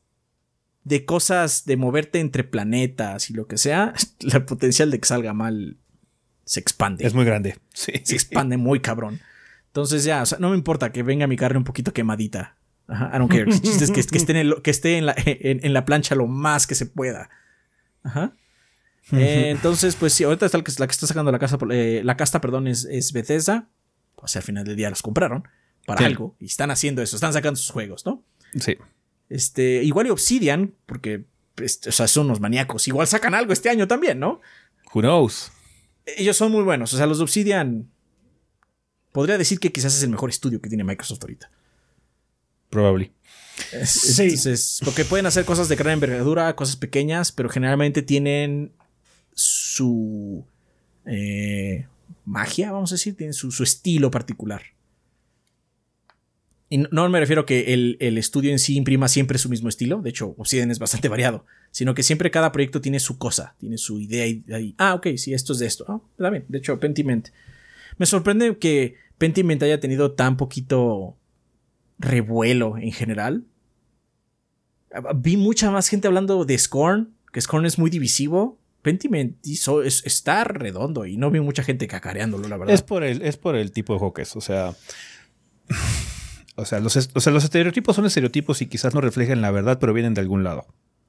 S2: de cosas de moverte entre planetas y lo que sea, el potencial de que salga mal se expande.
S1: Es muy grande. Sí.
S2: se expande muy cabrón. Entonces ya, o sea, no me importa que venga mi carne un poquito quemadita. Ajá, I don't care. El chiste es que, que esté, en, el- que esté en, la, en- en la plancha lo más que se pueda. Ajá. Eh, entonces, pues sí, ahorita está que- la que está sacando la, casa, eh, la casta, perdón, es, es Bethesda. Pues al final del día los compraron para
S1: Sí.
S2: algo y están haciendo eso, están sacando sus juegos, ¿no?
S1: Sí.
S2: Este, igual y Obsidian, porque pues, o sea, son unos maníacos, igual sacan algo este año también, ¿no?
S1: Who knows?
S2: Ellos son muy buenos, o sea, los de Obsidian podría decir que quizás es el mejor estudio que tiene Microsoft ahorita.
S1: Probably.
S2: Es-
S3: Sí.
S2: Entonces, porque pueden hacer cosas de gran envergadura, cosas pequeñas, pero generalmente tienen su eh, magia, vamos a decir, tienen su, su estilo particular. Y no, me refiero a que el, el estudio en sí imprima siempre su mismo estilo, de hecho, Obsidian es bastante variado, sino que siempre cada proyecto tiene su cosa, tiene su idea y, y- ah, ok, sí, esto es de esto. Ah, está bien, de hecho, Pentiment. Me sorprende que Pentiment haya tenido tan poquito revuelo en general. Vi mucha más gente hablando de Scorn, que Scorn es muy divisivo. Pentiment hizo- es- está redondo y no vi mucha gente cacareándolo, la verdad.
S1: Es por el, es por el tipo de juego. O sea. O sea, los, o sea, los estereotipos son estereotipos y quizás no reflejan la verdad, pero vienen de algún lado.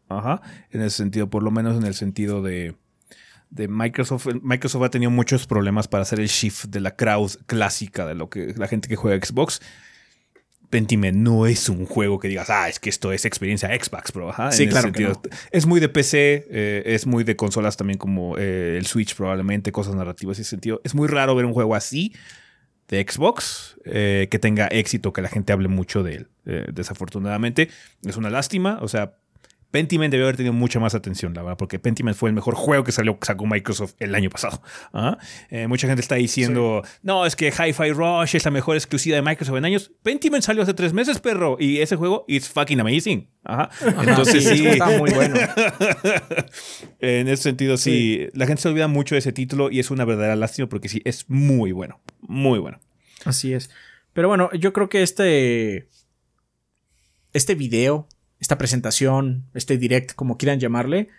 S1: Ajá. En ese sentido, por lo menos en el sentido de. De Microsoft. Microsoft ha tenido muchos problemas para hacer el shift de la crowd clásica de lo que la gente que juega Xbox. Pentiment no es un juego que digas, ah, es que esto es experiencia Xbox, bro. Ajá,
S2: Sí, claro que.
S1: Es muy de PC, eh, es muy de consolas también como eh, el Switch probablemente, cosas narrativas en ese sentido. Es muy raro ver un juego así de Xbox eh, que tenga éxito, que la gente hable mucho de él. Desafortunadamente, es una lástima. O sea, Pentiment debe haber tenido mucha más atención, la verdad, porque Pentiment fue el mejor juego que salió, sacó Microsoft el año pasado. ¿ah? Eh, mucha gente está diciendo, no, es que Hi-Fi Rush es la mejor exclusiva de Microsoft en años. Pentiment salió hace tres meses, perro, y ese juego is fucking amazing. Ajá. Entonces
S2: Sí,
S1: sí,
S2: está muy bueno.
S1: en ese sentido, sí, la gente se olvida mucho de ese título y es una verdadera lástima porque sí, es muy bueno, muy bueno.
S2: Así es. Pero bueno, yo creo que este. Este video, esta presentación, este direct, como quieran llamarle,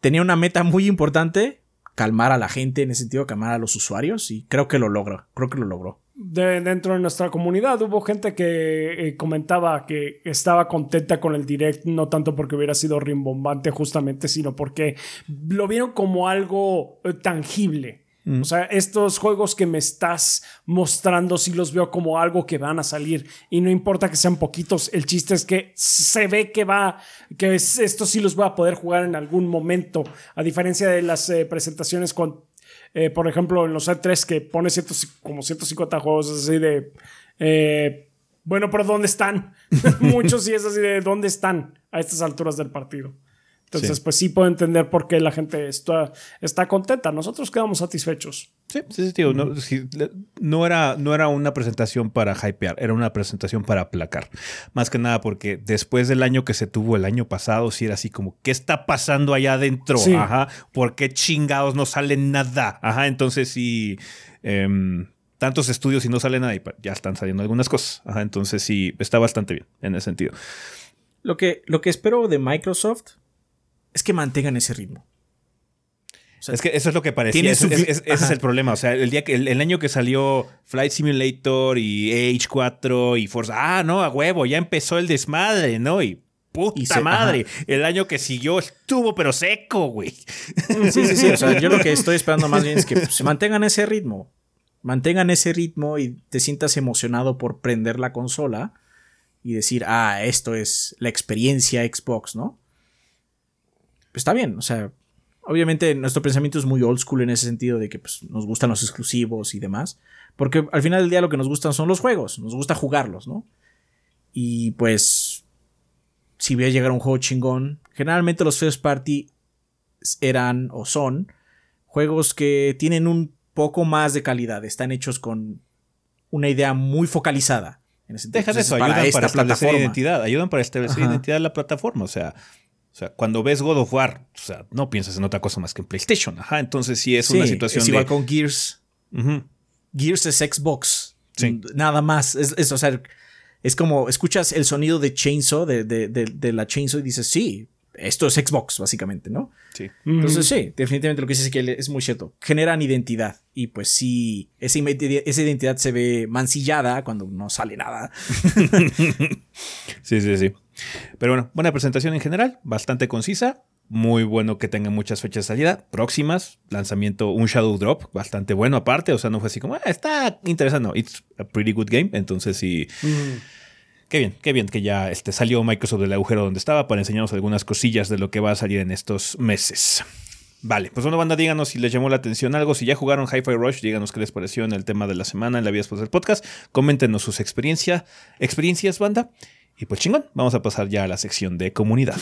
S2: tenía una meta muy importante: calmar a la gente, en ese sentido, calmar a los usuarios, y creo que lo logró. Creo que lo logró.
S3: De- dentro de nuestra comunidad hubo gente que eh, comentaba que estaba contenta con el direct, no tanto porque hubiera sido rimbombante justamente, sino porque lo vieron como algo eh, tangible. O sea, estos juegos que me estás mostrando sí los veo como algo que van a salir y no importa que sean poquitos, el chiste es que se ve que va, que es- esto sí los voy a poder jugar en algún momento, a diferencia de las eh, presentaciones con eh, por ejemplo, en los E3 que pone cientos, como 150 juegos, así de. eh, bueno, pero ¿dónde están? Muchos sí es así de ¿dónde están a estas alturas del partido? Entonces,
S1: Sí.
S3: pues sí puedo entender por qué la gente está, está contenta. Nosotros quedamos satisfechos.
S1: Sí, sí, sí, tío, no, sí, le- no era, no era una presentación para hypear, era una presentación para aplacar. Más que nada porque después del año que se tuvo el año pasado, sí era así como, ¿qué está pasando allá adentro?
S3: Sí.
S1: Ajá, ¿por qué chingados no sale nada? Ajá, entonces sí, em, tantos estudios y no sale nada y ya están saliendo algunas cosas. Ajá, entonces sí, está bastante bien en ese sentido.
S2: Lo que, lo que espero de Microsoft es que mantengan ese ritmo. sea,
S1: es que eso es lo que parecía. Ese,
S2: su-
S1: ese- ese es el problema. O sea, el día que el, el año que salió Flight Simulator y H4 y Forza, ah, no, a huevo, ya empezó el desmadre, ¿no? Y puta
S2: Y se-
S1: madre, el año que siguió estuvo pero seco, güey.
S2: Sí, sí, sí. O sea, yo lo que estoy esperando más bien es que pues, mantengan ese ritmo. Mantengan ese ritmo y te sientas emocionado por prender la consola y decir, ah, esto es la experiencia Xbox, ¿no? Pues está bien, o sea, obviamente nuestro pensamiento es muy old school en ese sentido de que pues, nos gustan los exclusivos y demás. Porque al final del día lo que nos gustan son los juegos, nos gusta jugarlos, ¿no? Y pues, si voy a llegar a un juego chingón, generalmente los first party eran o son juegos que tienen un poco más de calidad, están hechos con una idea muy focalizada. En ese.
S1: Deja eso, ayudan para,
S2: esta
S1: establecer
S2: plataforma.
S1: identidad, ayudan para establecer
S2: Ajá.
S1: identidad de la plataforma. O sea, o sea, cuando ves God of War, o sea, no piensas en otra cosa más que en PlayStation. Ajá, entonces sí es
S2: Sí,
S1: una situación
S2: es igual
S1: de.
S2: con Gears. Gears es Xbox.
S1: Sí.
S2: Nada más. Es, es, o sea, es como escuchas el sonido de Chainsaw, de, de, de, de la Chainsaw y dices, sí, esto es Xbox, básicamente, ¿no?
S1: Sí.
S2: Entonces, sí, definitivamente lo que dices es que es muy cierto. Generan identidad. Y pues sí, esa, esa identidad se ve mancillada cuando no sale nada.
S1: Sí, sí, sí. Pero bueno, buena presentación en general, bastante concisa. Muy bueno que tenga muchas fechas de salida próximas. Lanzamiento, un Shadow Drop, bastante bueno aparte. O sea, no fue así como, "Ah, está interesante. No, it's a pretty good game. Entonces sí, qué bien, qué bien que ya este, salió Microsoft del agujero donde estaba para enseñarnos algunas cosillas de lo que va a salir en estos meses. Vale, pues bueno, banda, díganos si les llamó la atención algo. Si ya jugaron Hi-Fi Rush, díganos qué les pareció en el tema de la semana, en la vida después del podcast. Coméntenos sus experiencia, experiencias, banda. Y pues chingón, vamos a pasar ya a la sección de comunidad.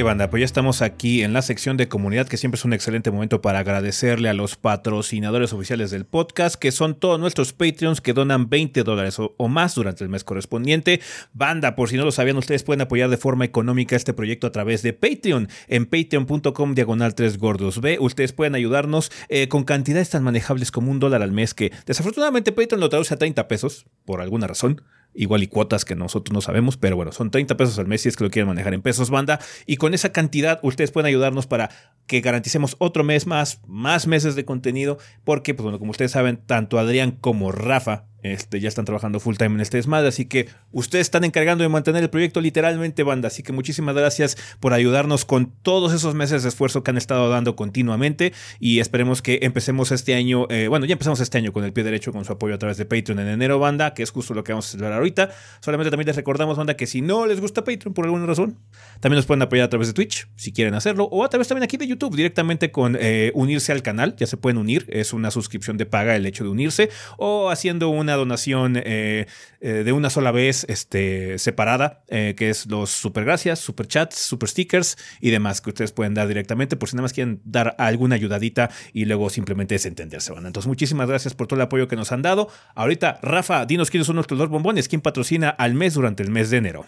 S1: Banda, pues ya estamos aquí en la sección de comunidad, que siempre es un excelente momento para agradecerle a los patrocinadores oficiales del podcast, que son todos nuestros Patreons que donan 20 dólares o, o más durante el mes correspondiente. Banda, por si no lo sabían, ustedes pueden apoyar de forma económica este proyecto a través de Patreon, en patreon.com diagonal 3 gordos B. Ustedes pueden ayudarnos eh, con cantidades tan manejables como un dólar al mes, que desafortunadamente Patreon lo traduce a 30 pesos, por alguna razón. Igual y cuotas que nosotros no sabemos, pero bueno, son 30 pesos al mes si es que lo quieren manejar en pesos banda. Y con esa cantidad ustedes pueden ayudarnos para que garanticemos otro mes más, más meses de contenido, porque pues bueno, como ustedes saben, tanto Adrián como Rafa este, ya están trabajando full time en este desmadre, así que ustedes están encargando de mantener el proyecto literalmente, banda. Así que muchísimas gracias por ayudarnos con todos esos meses de esfuerzo que han estado dando continuamente y esperemos que empecemos este año, eh, bueno, ya empezamos este año con el pie derecho con su apoyo a través de Patreon en enero, banda, que es justo lo que vamos a celebrar ahorita. Solamente también les recordamos, banda, que si no les gusta Patreon por alguna razón, también nos pueden apoyar a través de Twitch, si quieren hacerlo, o a través también aquí de YouTube, directamente con eh, unirse al canal, ya se pueden unir, es una suscripción de paga el hecho de unirse, o haciendo una donación eh, eh, de una sola vez este, separada, que es los super gracias, super chats, super stickers y demás que ustedes pueden dar directamente por si nada más quieren dar alguna ayudadita y luego simplemente desentenderse. Van. Entonces, muchísimas gracias por todo el apoyo que nos han dado. Ahorita, Rafa, dinos quiénes son nuestros dos bombones, quién patrocina al mes durante el mes de enero.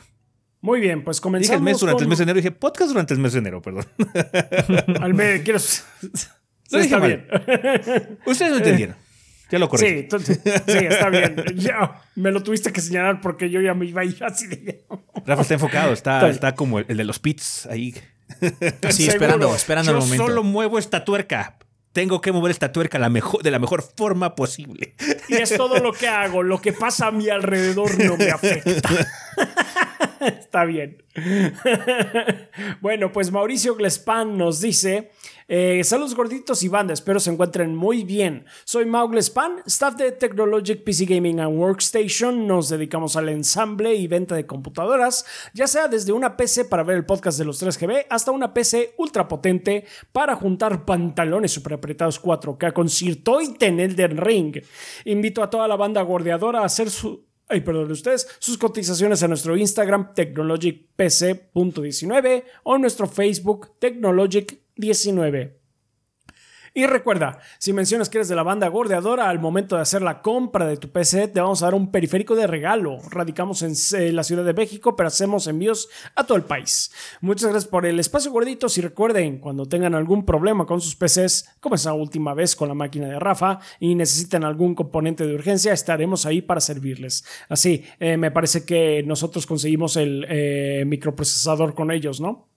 S3: Muy bien, pues comenzamos.
S1: Dije el mes durante el mes de enero, dije podcast durante el mes de enero, perdón.
S3: Al mes, quiero.
S1: Lo dije mal. Ustedes lo entendieron. Ya lo corregí.
S3: Sí, entonces- sí, está bien. Ya, me lo tuviste que señalar porque yo ya me iba a ir así de.
S1: Rafa está enfocado, está, está como el, el de los pits ahí.
S2: Sí, esperando, esperando
S1: Yo
S2: el momento.
S1: solo muevo esta tuerca. Tengo que mover esta tuerca la mejor, de la mejor forma posible.
S3: Y es todo lo que hago. Lo que pasa a mi alrededor no me afecta. Está bien. bueno, pues Mauricio Glespan nos dice: eh, Saludos gorditos y banda, espero se encuentren muy bien. Soy Mau Glespan, staff de Technologic PC Gaming and Workstation. Nos dedicamos al ensamble y venta de computadoras, ya sea desde una PC para ver el podcast de los 3GB hasta una PC ultra potente para juntar pantalones super apretados 4K con Sirtoite en Elden Ring. Invito a toda la banda gordeadora a hacer su Ay, perdón, ustedes, sus cotizaciones en nuestro Instagram technologicpc.19 o nuestro Facebook technologic19. Y recuerda, si mencionas que eres de la banda gordeadora al momento de hacer la compra de tu PC, te vamos a dar un periférico de regalo. Radicamos en la Ciudad de México, pero hacemos envíos a todo el país. Muchas gracias por el espacio gorditos y recuerden, cuando tengan algún problema con sus PCs, como esa última vez con la máquina de Rafa, y necesitan algún componente de urgencia, estaremos ahí para servirles. Así, eh, me parece que nosotros conseguimos el eh, microprocesador con ellos, ¿no?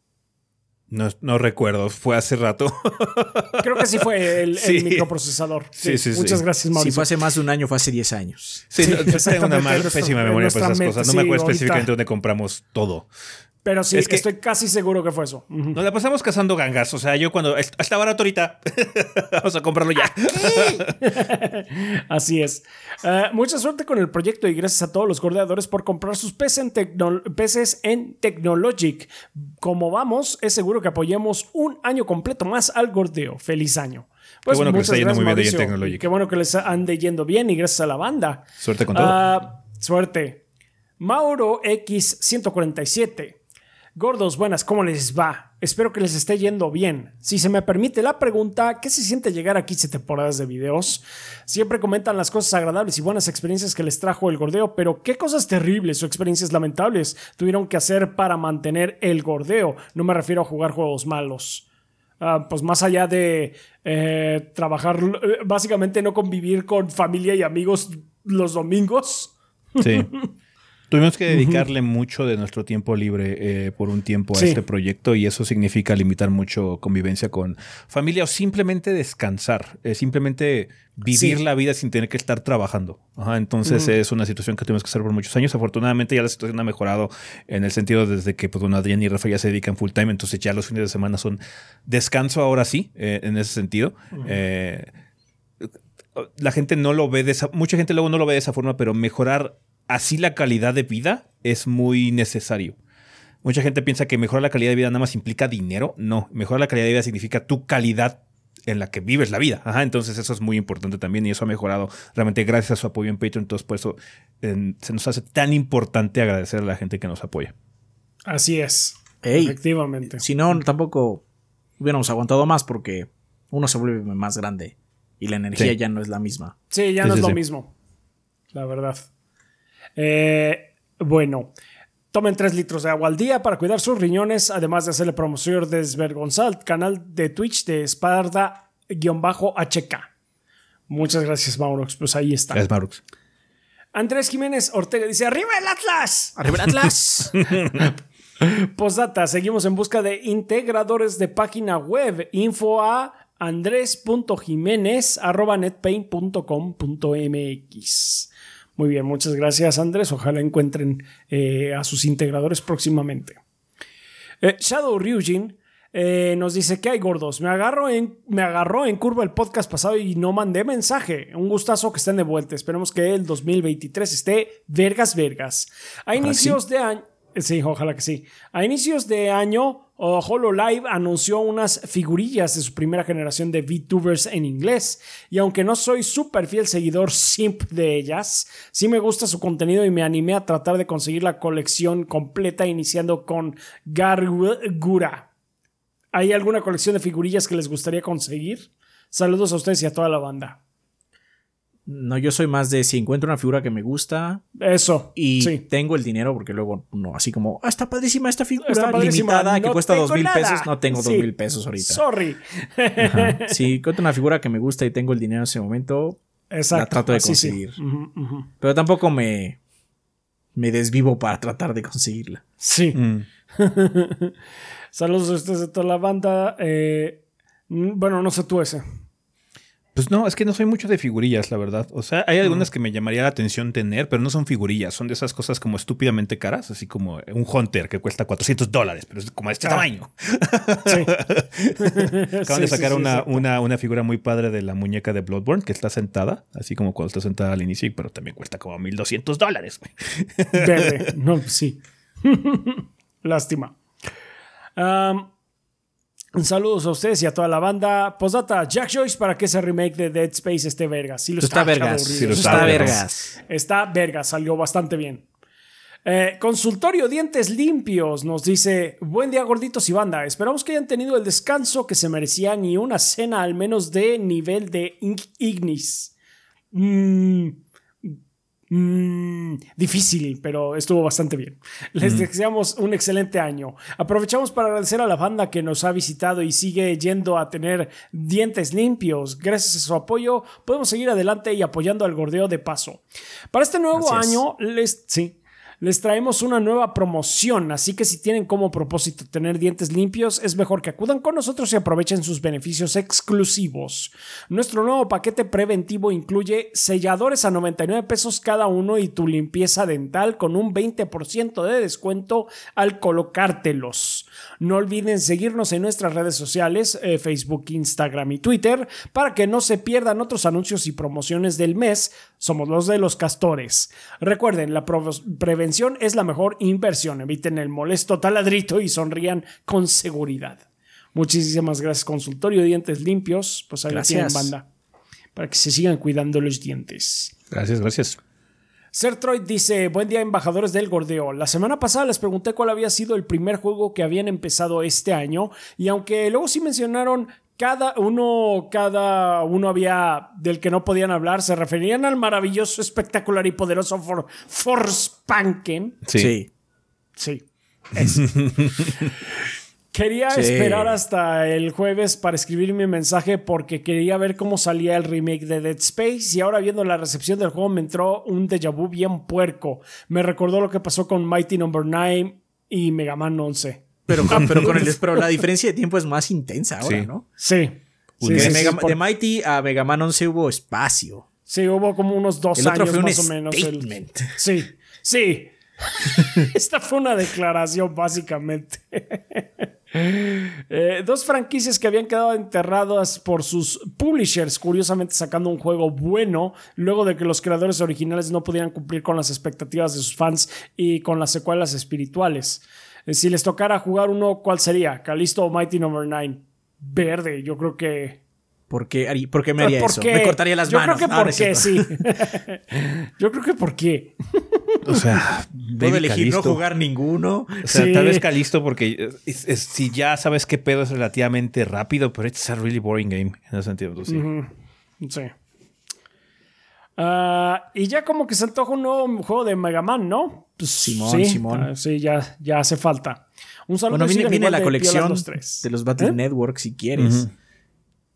S1: No, no recuerdo, fue hace rato.
S3: Creo que sí fue el, microprocesador.
S1: Sí, sí, sí.
S3: Muchas gracias,
S2: Si
S3: Mauricio.
S2: fue hace más de un año, fue hace 10 años.
S1: Sí,
S3: Sí,
S1: no, tengo una mal, pésima memoria para esas cosas. No me acuerdo específicamente dónde compramos todo.
S3: Pero sí,
S1: Es que-
S3: estoy casi seguro que fue eso. Ujú.
S1: Nos la pasamos cazando gangas. O sea, yo cuando. Está barato ahorita. Vamos a comprarlo ya.
S3: Así es. Eh, mucha suerte con el proyecto y gracias a todos los gordeadores por comprar sus PCs en, Tecno- PCs en Technologic. Como vamos, es seguro que apoyemos un año completo más al gordeo. Feliz año. Pues
S1: bueno que les está yendo muy bien de en. Technologic.
S3: Qué bueno que les ande yendo bien y gracias a la banda.
S1: Suerte con todo.
S3: Ah, suerte. Mauro X147. Gordos, buenas, ¿cómo les va? Espero que les esté yendo bien. Si se me permite la pregunta, ¿qué se siente llegar a 15 temporadas de videos? Siempre comentan las cosas agradables y buenas experiencias que les trajo el gordeo, pero ¿qué cosas terribles o experiencias lamentables tuvieron que hacer para mantener el gordeo? No me refiero a jugar juegos malos. Ah, pues más allá de eh, trabajar, eh, básicamente no convivir con familia y amigos los domingos.
S1: Sí. Tuvimos que dedicarle mucho de nuestro tiempo libre eh, por un tiempo a
S3: Sí.
S1: este proyecto y eso significa limitar mucho convivencia con familia o simplemente descansar, eh, simplemente vivir
S3: Sí.
S1: la vida sin tener que estar trabajando. Ajá, entonces es una situación que tuvimos que hacer por muchos años. Afortunadamente ya la situación ha mejorado en el sentido desde que pues, bueno, Adrián y Rafa ya se dedican full time, entonces ya los fines de semana son descanso ahora sí, eh, en ese sentido. La gente no lo ve de esa, mucha gente luego no lo ve de esa forma, pero mejorar así la calidad de vida es muy necesario. Mucha gente piensa que mejorar la calidad de vida nada más implica dinero. No, mejorar la calidad de vida significa tu calidad en la que vives la vida. Ajá, entonces eso es muy importante también y eso ha mejorado realmente gracias a su apoyo en Patreon. Entonces por eso eh, se nos hace tan importante agradecer a la gente que nos apoya.
S3: Así es.
S2: Ey.
S3: Efectivamente.
S2: Si no, tampoco hubiéramos aguantado más porque uno se vuelve más grande y la energía
S1: Sí.
S2: ya no es la misma.
S3: Sí, ya
S1: Sí,
S3: no
S1: sí,
S3: es lo mismo. La verdad. Eh, bueno, tomen 3 litros de agua al día para cuidar sus riñones, además de hacerle promoción desvergonzada al canal de Twitch de Esparda-HK. Muchas gracias, Maurox. Pues ahí está.
S1: Gracias, Marux.
S3: Andrés Jiménez Ortega dice: ¡Arriba el Atlas!
S2: ¡Arriba el Atlas!
S3: Postdata, seguimos en busca de integradores de página web. Info a andres.jiménez.netpaint.com.mx. Muy bien, muchas gracias Andrés. Ojalá encuentren eh, a sus integradores próximamente. Eh, Shadow Ryujin eh, nos dice que hay gordos. Me, agarro en, me agarró en curva el podcast pasado y no mandé mensaje. Un gustazo que estén de vuelta. Esperemos que el 2023 esté vergas, vergas. A inicios de año. Sí, ojalá que sí. A inicios de año, HoloLive anunció unas figurillas de su primera generación de VTubers en inglés. Y aunque no soy súper fiel seguidor simp de ellas, sí me gusta su contenido y me animé a tratar de conseguir la colección completa, iniciando con Gargura. ¿Hay alguna colección de figurillas que les gustaría conseguir? Saludos a ustedes y a toda la banda.
S2: No, yo soy más de si encuentro una figura que me gusta.
S3: Eso.
S2: Y tengo el dinero, porque luego, no, así como, ah, está padrísima esta figura está limitada que cuesta dos mil pesos. No tengo dos mil pesos ahorita.
S3: Sorry.
S2: Si encuentro una figura que me gusta y tengo el dinero en ese momento, la trato de conseguir. Pero tampoco me, me desvivo para tratar de conseguirla.
S3: Sí. Mm. Saludos a ustedes de toda la banda. Eh, bueno, no sé tú ese.
S1: Pues no, es que no soy mucho de figurillas, la verdad. O sea, hay algunas que me llamaría la atención tener, pero no son figurillas. Son de esas cosas como estúpidamente caras, así como un Hunter que cuesta 400 dólares, pero es como de este ah. tamaño. Sí. Acaban de sacar una, una, una, figura muy padre de la muñeca de Bloodborne que está sentada, así como cuando está sentada al inicio, pero también cuesta como 1200 dólares.
S3: Verde. No, sí. Lástima. Um, Saludos a ustedes y a toda la banda. Posdata, Jack Joyce para que ese remake de Dead Space esté vergas.
S2: Sí, lo está, vergas.
S3: está, vergas. Está vergas, salió bastante bien. Eh, consultorio Dientes Limpios nos dice: Buen día, gorditos y banda. Esperamos que hayan tenido el descanso que se merecían y una cena al menos de nivel de Ignis. Mmm Mm, difícil, pero estuvo bastante bien. Les deseamos un excelente año. Aprovechamos para agradecer a la banda que nos ha visitado y sigue yendo a tener dientes limpios. Gracias a su apoyo, podemos seguir adelante y apoyando al gordeo de paso. Para este nuevo año, les, sí, les traemos una nueva promoción, así que si tienen como propósito tener dientes limpios, es mejor que acudan con nosotros y aprovechen sus beneficios exclusivos. Nuestro nuevo paquete preventivo incluye selladores a 99 pesos cada uno y tu limpieza dental con un 20% de descuento al colocártelos. No olviden seguirnos en nuestras redes sociales, eh, Facebook, Instagram y Twitter, para que no se pierdan otros anuncios y promociones del mes. Somos los de los castores. Recuerden, la prevención es la mejor inversión. Eviten el molesto taladrito y sonrían con seguridad. Muchísimas gracias, consultorio dientes limpios. Pues ahí tienen banda. Para que se sigan cuidando los dientes.
S1: Gracias, gracias.
S3: Sertroid dice, buen día embajadores del Gordeo. La semana pasada les pregunté cuál había sido el primer juego que habían empezado este año y aunque luego sí mencionaron cada uno, cada uno había del que no podían hablar, se referían al maravilloso, espectacular y poderoso For, Forspanken.
S1: Sí.
S3: Sí. sí. Quería esperar hasta el jueves para escribir mi mensaje porque quería ver cómo salía el remake de Dead Space y ahora viendo la recepción del juego me entró un déjà vu bien puerco. Me recordó lo que pasó con Mighty Number no. 9 y Mega Man 11.
S2: Pero, pero, con el, pero la diferencia de tiempo es más intensa ahora, ¿no?
S3: Sí.
S2: de, Mighty a Mega Man 11 hubo espacio.
S3: Sí, hubo como unos dos años más o menos. sí, sí. Esta fue una declaración, básicamente. Eh, dos franquicias que habían quedado enterradas por sus publishers, curiosamente sacando un juego bueno, luego de que los creadores originales no pudieran cumplir con las expectativas de sus fans y con las secuelas espirituales. Eh, si les tocara jugar uno, ¿cuál sería? Calisto o Mighty Number no. 9. Verde, yo creo que
S2: ¿Por qué, me haría eso? Me cortaría las manos.
S3: Yo creo que por qué, sí. Yo creo que por qué.
S1: O sea,
S2: puedo elegir no jugar ninguno.
S1: O sea, tal vez Calisto porque si ya sabes qué pedo es relativamente rápido, pero es a really boring game en ese sentido. Sí.
S3: sí. Ah, y ya como que se antoja un nuevo juego de Mega Man, ¿no?
S2: Pues, Simón, Simón. Ah,
S3: sí, ya, ya hace falta.
S2: Un saludo bueno, viene, la colección de los Battle ¿Eh? Network si quieres.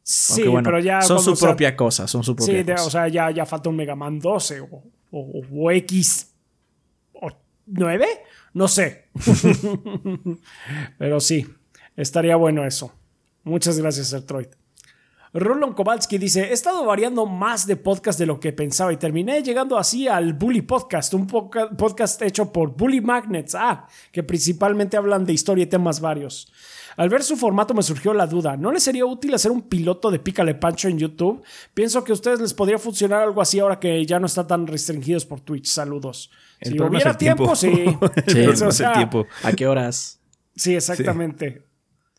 S3: Sí, pero ya.
S2: Son su propia cosa, son su propia
S3: sí, o sea, ya, ya falta un Mega Man 12 o o, o X 9, no sé. Pero sí, estaría bueno eso. Muchas gracias, Sertroid. Roland Kowalski dice, he estado variando más de podcast de lo que pensaba y terminé llegando así al Bully Podcast, un podcast hecho por Bully Magnets, ah, que principalmente hablan de historia y temas varios. Al ver su formato me surgió la duda, ¿no les sería útil hacer un piloto de Pícale Pancho en YouTube? Pienso que a ustedes les podría funcionar algo así ahora que ya no están tan restringidos por Twitch. Saludos.
S1: El
S3: si
S1: problema es
S3: hubiera
S1: el
S3: tiempo,
S1: tiempo.
S3: sí.
S1: El problema
S3: O
S1: es el
S3: sea,
S1: tiempo.
S2: ¿A qué horas?
S3: Sí, exactamente.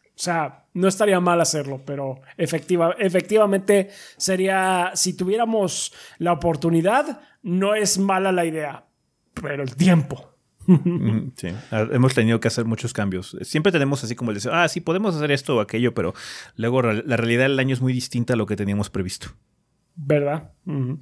S3: O sea, no estaría mal hacerlo, pero efectiva, efectivamente sería, si tuviéramos la oportunidad, no es mala la idea, pero el tiempo.
S1: Sí, Ah, hemos tenido que hacer muchos cambios. Siempre tenemos así como el deseo, ah, sí, podemos hacer esto o aquello, pero luego la realidad del año es muy distinta a lo que teníamos previsto.
S3: ¿Verdad? Ujú.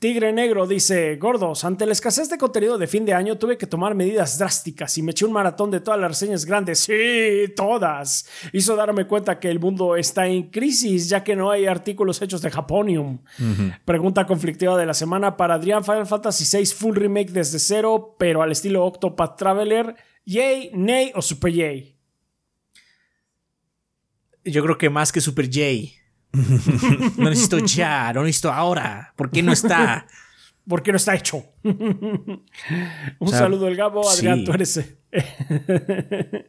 S3: Tigre Negro dice, gordos, ante la escasez de contenido de fin de año tuve que tomar medidas drásticas y me eché un maratón de todas las reseñas grandes. Sí, todas. Hizo darme cuenta que el mundo está en crisis ya que no hay artículos hechos de Japonium. Pregunta conflictiva de la semana para Adrián Final Fantasy VI Full Remake desde cero, pero al estilo Octopath Traveler. Yay, nay o super yay.
S2: Yo creo que más que Super J. No necesito ya, no necesito ahora. ¿Por qué no está?
S3: ¿Por qué no está hecho? Un
S2: sea,
S3: saludo del Gabo, Adrián,
S2: sí.
S3: tú eres.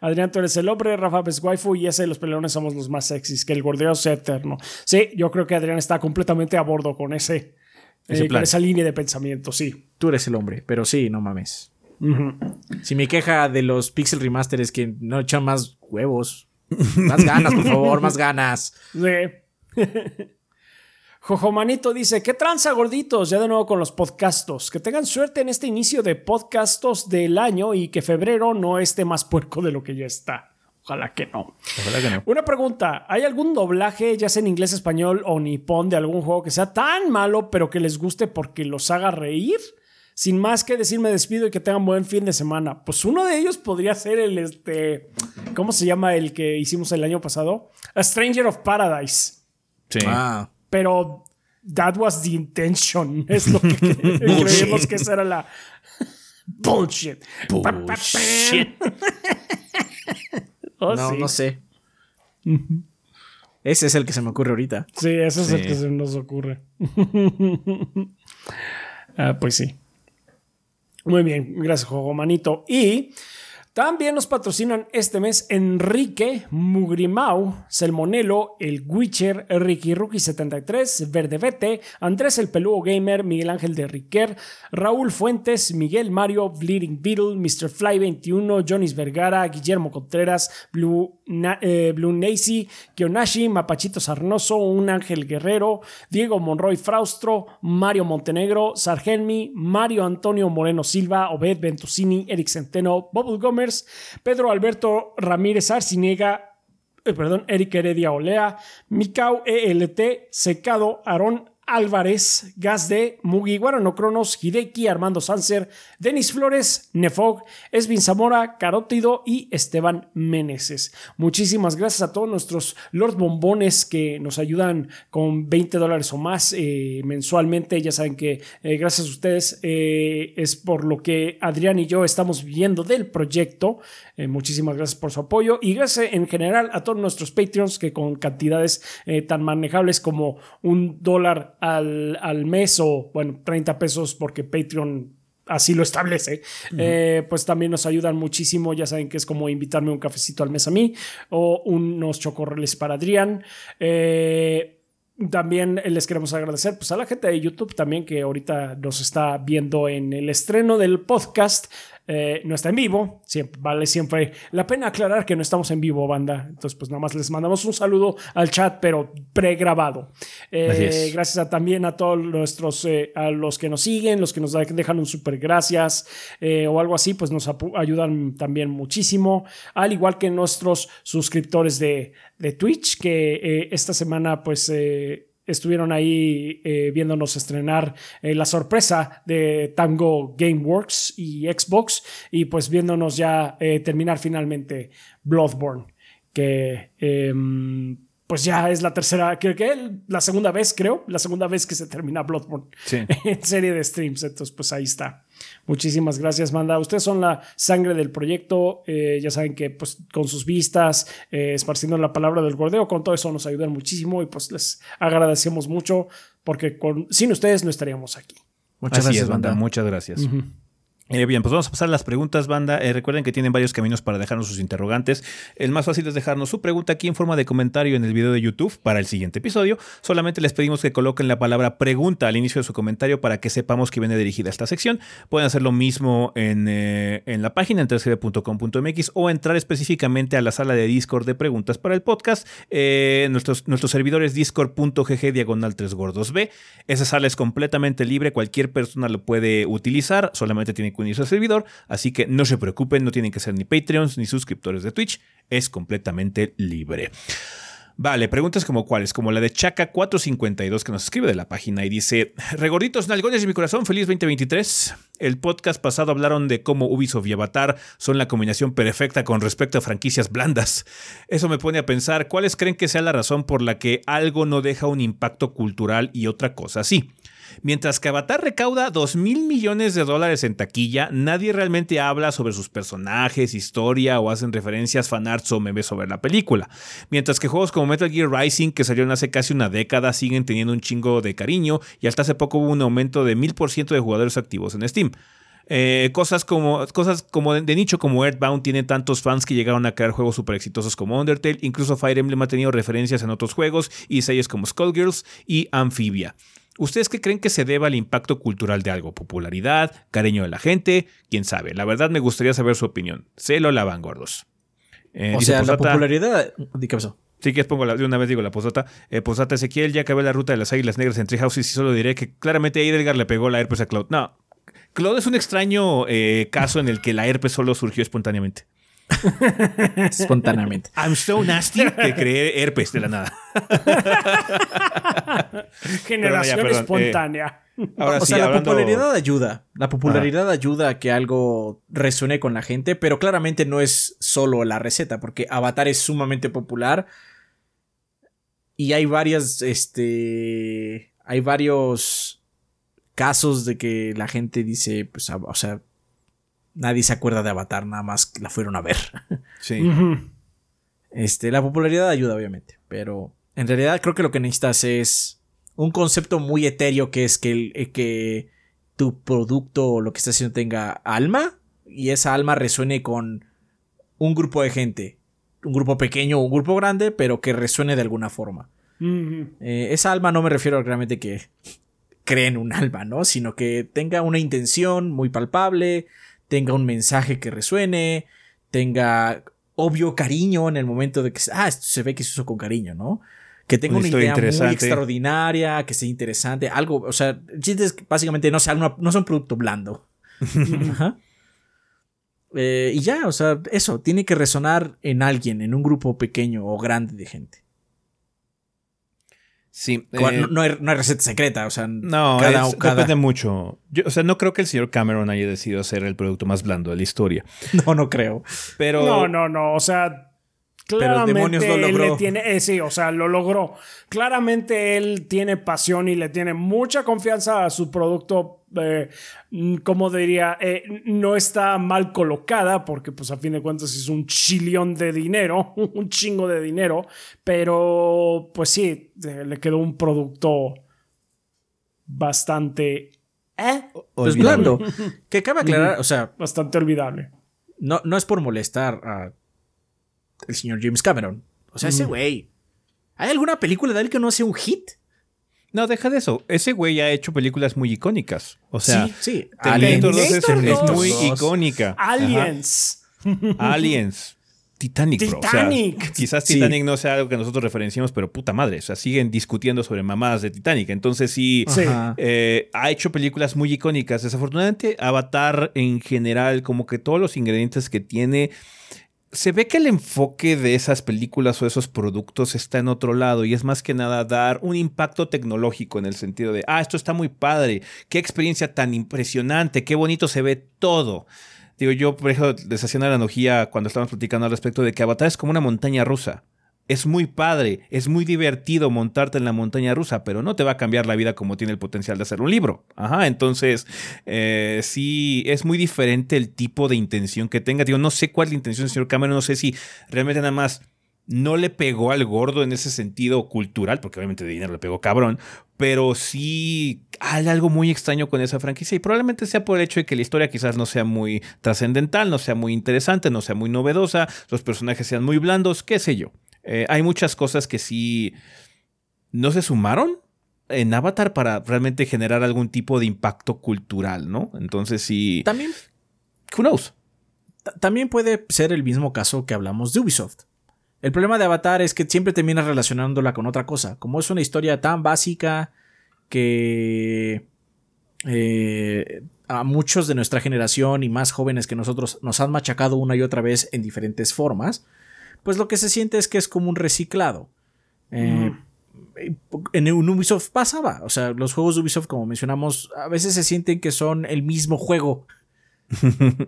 S3: Adrián, tú eres el hombre, Rafa es waifu y ese de los peleones somos los más sexys, que el gordeo sea eterno. Sí, yo creo que Adrián está completamente a bordo con ese,
S1: Ese
S3: eh, con esa línea de pensamiento, sí.
S2: Tú eres el hombre, pero sí, no mames. Si mi queja de los Pixel Remaster es que no echan más huevos. Más ganas, por favor, más ganas.
S3: Sí. Jojomanito dice, ¿qué tranza gorditos? Ya de nuevo con los podcastos. Que tengan suerte en este inicio de podcastos del año y que febrero no esté más puerco de lo que ya está. Ojalá que no.
S1: Verdad que no.
S3: Una pregunta, ¿hay algún doblaje, ya sea en inglés, español o nipón, de algún juego que sea tan malo pero que les guste porque los haga reír? Sin más que decir, me despido y que tengan buen fin de semana. Pues uno de ellos podría ser el, este, ¿cómo se llama el que hicimos el año pasado? A Stranger of Paradise.
S1: Sí.
S2: Ah,
S3: Pero that was the intention. Es lo que creemos que esa era la bullshit.
S1: Bullshit.
S3: Oh,
S2: no,
S3: sí.
S2: no sé. Ese es el que se me ocurre ahorita.
S3: Sí, ese es el que se nos ocurre. ah, pues sí. Muy bien, gracias, Juego Manito. Y también nos patrocinan este mes Enrique Mugrimau, Selmonelo, El Witcher, Ricky Rookie 73, Verde Vete, Andrés el Peludo Gamer, Miguel Ángel de Riquer, Raúl Fuentes, Miguel Mario, Bleeding Beetle, Mr. Fly 21, Jonis Vergara, Guillermo Contreras, Blue, Na- eh, Kionashi, Mapachito Sarnoso, Un Ángel Guerrero, Diego Monroy Fraustro, Mario Montenegro, Sargelmi, Mario Antonio Moreno Silva, Obed Ventusini, Eric Centeno, Bubble Pedro Alberto Ramírez Arciniega, eh, perdón, Eric Heredia Olea, Mikau ELT, Secado, Aarón Álvarez, Gazde, Mugi Guarano Cronos, Hideki, Armando Sanser, Denis Flores, Nefog, Esvin Zamora, Carótido y Esteban Meneses. Muchísimas gracias a todos nuestros Lord Bombones que nos ayudan con 20 dólares o más eh, mensualmente. Ya saben que eh, gracias a ustedes eh, es por lo que Adrián y yo estamos viviendo del proyecto. Muchísimas gracias por su apoyo y gracias en general a todos nuestros Patreons que con cantidades tan manejables como un dólar al, al mes o bueno 30 pesos porque Patreon así lo establece, eh, pues también nos ayudan muchísimo. Ya saben que es como invitarme un cafecito al mes a mí o unos chocorreles para Adrián. Eh, también les queremos agradecer pues, a la gente de YouTube también que ahorita nos está viendo en el estreno del podcast. Eh, no está en vivo, siempre, vale siempre la pena aclarar que no estamos en vivo, banda. Entonces, pues nada más les mandamos un saludo al chat, pero pregrabado. Eh, gracias a- también a todos nuestros, eh, a los que nos siguen, los que nos dejan un super gracias eh, o algo así, pues nos ayudan también muchísimo. Al igual que nuestros suscriptores de, de Twitch, que esta semana, pues. Estuvieron ahí eh, viéndonos estrenar eh, la sorpresa de Tango Gameworks y Xbox y pues viéndonos ya eh, terminar finalmente Bloodborne que em, pues ya es la tercera, creo que la segunda vez, creo, la segunda vez que se termina Bloodborne en serie de streams. Entonces, pues ahí está. Muchísimas gracias, Manda. Ustedes son la sangre del proyecto. Eh, ya saben que pues con sus vistas, eh, esparciendo la palabra del gordeo, con todo eso nos ayudan muchísimo y pues les agradecemos mucho porque sin ustedes no estaríamos aquí.
S1: Muchas gracias, Manda. Muchas gracias. Eh, bien, pues vamos a pasar a las preguntas, banda. Eh, recuerden que tienen varios caminos para dejarnos sus interrogantes. El más fácil es dejarnos su pregunta aquí en forma de comentario en el video de YouTube para el siguiente episodio. Solamente les pedimos que coloquen la palabra pregunta al inicio de su comentario para que sepamos que viene dirigida esta sección. Pueden hacer lo mismo en, eh, la página en 3gd.com.mx o entrar específicamente a la sala de Discord de preguntas para el podcast. nuestros, nuestros servidores discord.gg diagonal 3 gordos B. Esa sala es completamente libre, cualquier persona lo puede utilizar, solamente tiene que unirse al servidor, así que no se preocupen, no tienen que ser ni Patreons ni suscriptores de Twitch, es completamente libre. Vale, preguntas como cuáles, como la de Chaca452 que nos escribe de la página y dice, Regorditos nalgones de mi corazón, feliz 2023. El podcast pasado hablaron de cómo Ubisoft y Avatar son la combinación perfecta con respecto a franquicias blandas. Eso me pone a pensar, ¿cuáles creen que sea la razón por la que algo no deja un impacto cultural y otra cosa sí? Mientras que Avatar recauda 2 mil millones de dólares en taquilla, nadie realmente habla sobre sus personajes, historia o hacen referencias, fanarts o memes sobre la película. Mientras que juegos como Metal Gear Rising, que salieron hace casi una década, siguen teniendo un chingo de cariño y hasta hace poco hubo un aumento de 1000% de jugadores activos en Steam. Eh, cosas como, cosas como de, nicho como Earthbound tiene tantos fans que llegaron a crear juegos super exitosos como Undertale. Incluso Fire Emblem ha tenido referencias en otros juegos y sellos como Skullgirls y Amphibia. ¿Ustedes qué creen que se deba al impacto cultural de algo? ¿Popularidad? ¿Cariño de la gente? ¿Quién sabe? La verdad me gustaría saber su opinión. Se lo lavan gordos.
S2: Eh, o sea, la popularidad... ¿Qué pasó?
S1: Sí, que pongo la, de una vez digo la posata. Eh, posata Ezequiel, ya acabé la ruta de las águilas negras en Treehouses y solo diré que claramente a Edgar le pegó la herpes a Cloud. No, Cloud es un extraño eh, caso en el que la herpes solo surgió espontáneamente.
S2: Espontáneamente.
S1: I'm so nasty que creé herpes de la nada.
S3: Generación espontánea.
S2: o sea, la popularidad ayuda. La popularidad ayuda a que algo resuene con la gente, pero claramente no es solo la receta, porque Avatar es sumamente popular. Y hay varias, este, hay varios casos de que la gente dice, pues, o sea, nadie se acuerda de Avatar, nada más la fueron a ver.
S1: Sí.
S2: Este, la popularidad ayuda, obviamente, pero en realidad creo que lo que necesitas es un concepto muy etéreo que es que, el, eh, que tu producto o lo que estás haciendo tenga alma y esa alma resuene con un grupo de gente, un grupo pequeño o un grupo grande, pero que resuene de alguna forma. Eh, esa alma no me refiero realmente que creen un alma, ¿no? Sino que tenga una intención muy palpable, tenga un mensaje que resuene, tenga obvio cariño en el momento de que ah, se ve que se hizo con cariño, ¿no? Que tenga una, idea muy extraordinaria, que sea interesante, algo, o sea, chistes básicamente no sea, no, son producto blando. Eh, y ya, o sea, eso, tiene que resonar en alguien, en un grupo pequeño o grande de gente.
S1: Sí.
S2: Eh, no, hay, receta secreta, o sea.
S1: No, depende mucho. o sea, no creo que el señor Cameron haya decidido ser el producto más blando de la historia.
S2: No, no creo.
S1: Pero.
S3: No, no, no. O sea, Claramente él le tiene, eh, sí, o sea, lo logró. Claramente él tiene pasión y le tiene mucha confianza a su producto. Eh, como diría, eh, no está mal colocada porque pues a fin de cuentas es un chillón de dinero, un chingo de dinero, pero pues sí, le quedó un producto bastante...
S2: Pues blando. que cabe aclarar, o sea...
S3: Bastante olvidable.
S2: No, no es por molestar a el señor James Cameron. O sea, ese güey. ¿Hay alguna película de él que no hace un hit?
S1: No, deja de eso. Ese güey ha hecho películas muy icónicas. O sea,
S2: sí, sí.
S1: Aliens es, muy icónica.
S3: Aliens.
S1: Aliens. Titanic, bro. Titanic. quizás Titanic no sea algo que nosotros referenciamos, pero puta madre. O sea, siguen discutiendo sobre mamadas de Titanic. Entonces sí, eh, ha hecho películas muy icónicas. Desafortunadamente, Avatar en general, como que todos los ingredientes que tiene se ve que el enfoque de esas películas o esos productos está en otro lado y es más que nada dar un impacto tecnológico en el sentido de, ah, esto está muy padre, qué experiencia tan impresionante, qué bonito se ve todo. Digo, yo, por ejemplo, les hacía una analogía cuando estábamos platicando al respecto de que Avatar es como una montaña rusa. Es muy padre, es muy divertido montarte en la montaña rusa, pero no te va a cambiar la vida como tiene el potencial de hacer un libro. Ajá, entonces eh, sí, es muy diferente el tipo de intención que tenga. Digo, no sé cuál es la intención del señor Cameron, no sé si realmente nada más no le pegó al gordo en ese sentido cultural, porque obviamente de dinero le pegó cabrón, pero sí hay algo muy extraño con esa franquicia y probablemente sea por el hecho de que la historia quizás no sea muy trascendental, no sea muy interesante, no sea muy novedosa, los personajes sean muy blandos, qué sé yo. Eh, hay muchas cosas que sí no se sumaron en Avatar para realmente generar algún tipo de impacto cultural, ¿no? Entonces sí.
S2: También.
S1: Who knows?
S2: También puede ser el mismo caso que hablamos de Ubisoft. El problema de Avatar es que siempre terminas relacionándola con otra cosa. Como es una historia tan básica que eh, a muchos de nuestra generación y más jóvenes que nosotros nos han machacado una y otra vez en diferentes formas, pues lo que se siente es que es como un reciclado. Eh, en Ubisoft pasaba, o sea, los juegos de Ubisoft, como mencionamos, a veces se sienten que son el mismo juego.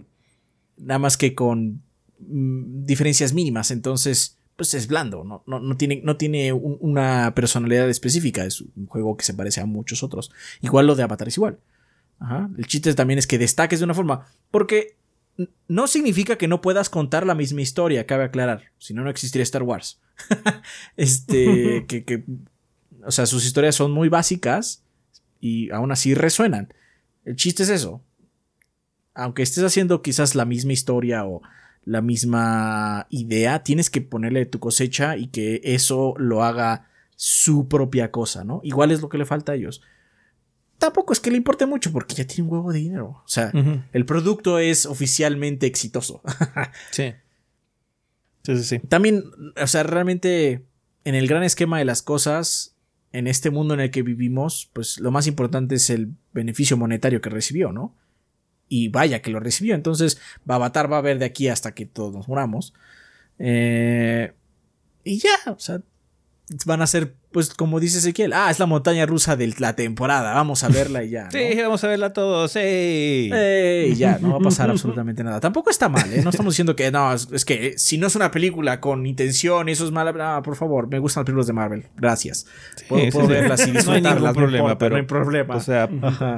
S2: Nada más que con mm, diferencias mínimas. Entonces, pues es blando, no, no, tiene, no tiene una personalidad específica, es un juego que se parece a muchos otros. Igual lo de Avatar es igual. El chiste también es que destaques de una forma, porque no significa que no puedas contar la misma historia, cabe aclarar, si no, no existiría Star Wars. este, que, que, o sea, sus historias son muy básicas y aún así resuenan. El chiste es eso. Aunque estés haciendo quizás la misma historia o la misma idea, tienes que ponerle tu cosecha y que eso lo haga su propia cosa, ¿no? Igual es lo que le falta a ellos. Tampoco es que le importe mucho porque ya tiene un huevo de dinero. O sea, el producto es oficialmente exitoso.
S1: sí. Sí, sí, sí.
S2: También, o sea, realmente en el gran esquema de las cosas, en este mundo en el que vivimos, pues lo más importante es el beneficio monetario que recibió, ¿no? y vaya que lo recibió. Entonces, Avatar va a ver de aquí hasta que todos nos muramos. Eh, y ya, o sea, van a ser pues como dice Ezequiel, ah, es la montaña rusa de la temporada, vamos a verla y ya.
S1: Sí, vamos a verla todos, sí.
S2: y ya, no va a pasar absolutamente nada. Tampoco está mal, ¿eh? No estamos diciendo que, no, es, que si no es una película con intención, eso es mala, no, por favor, me gustan las películas de Marvel, gracias. Puedo, verlas y disfrutarlas, no hay
S1: problema, pero,
S2: no hay problema.
S1: O sea,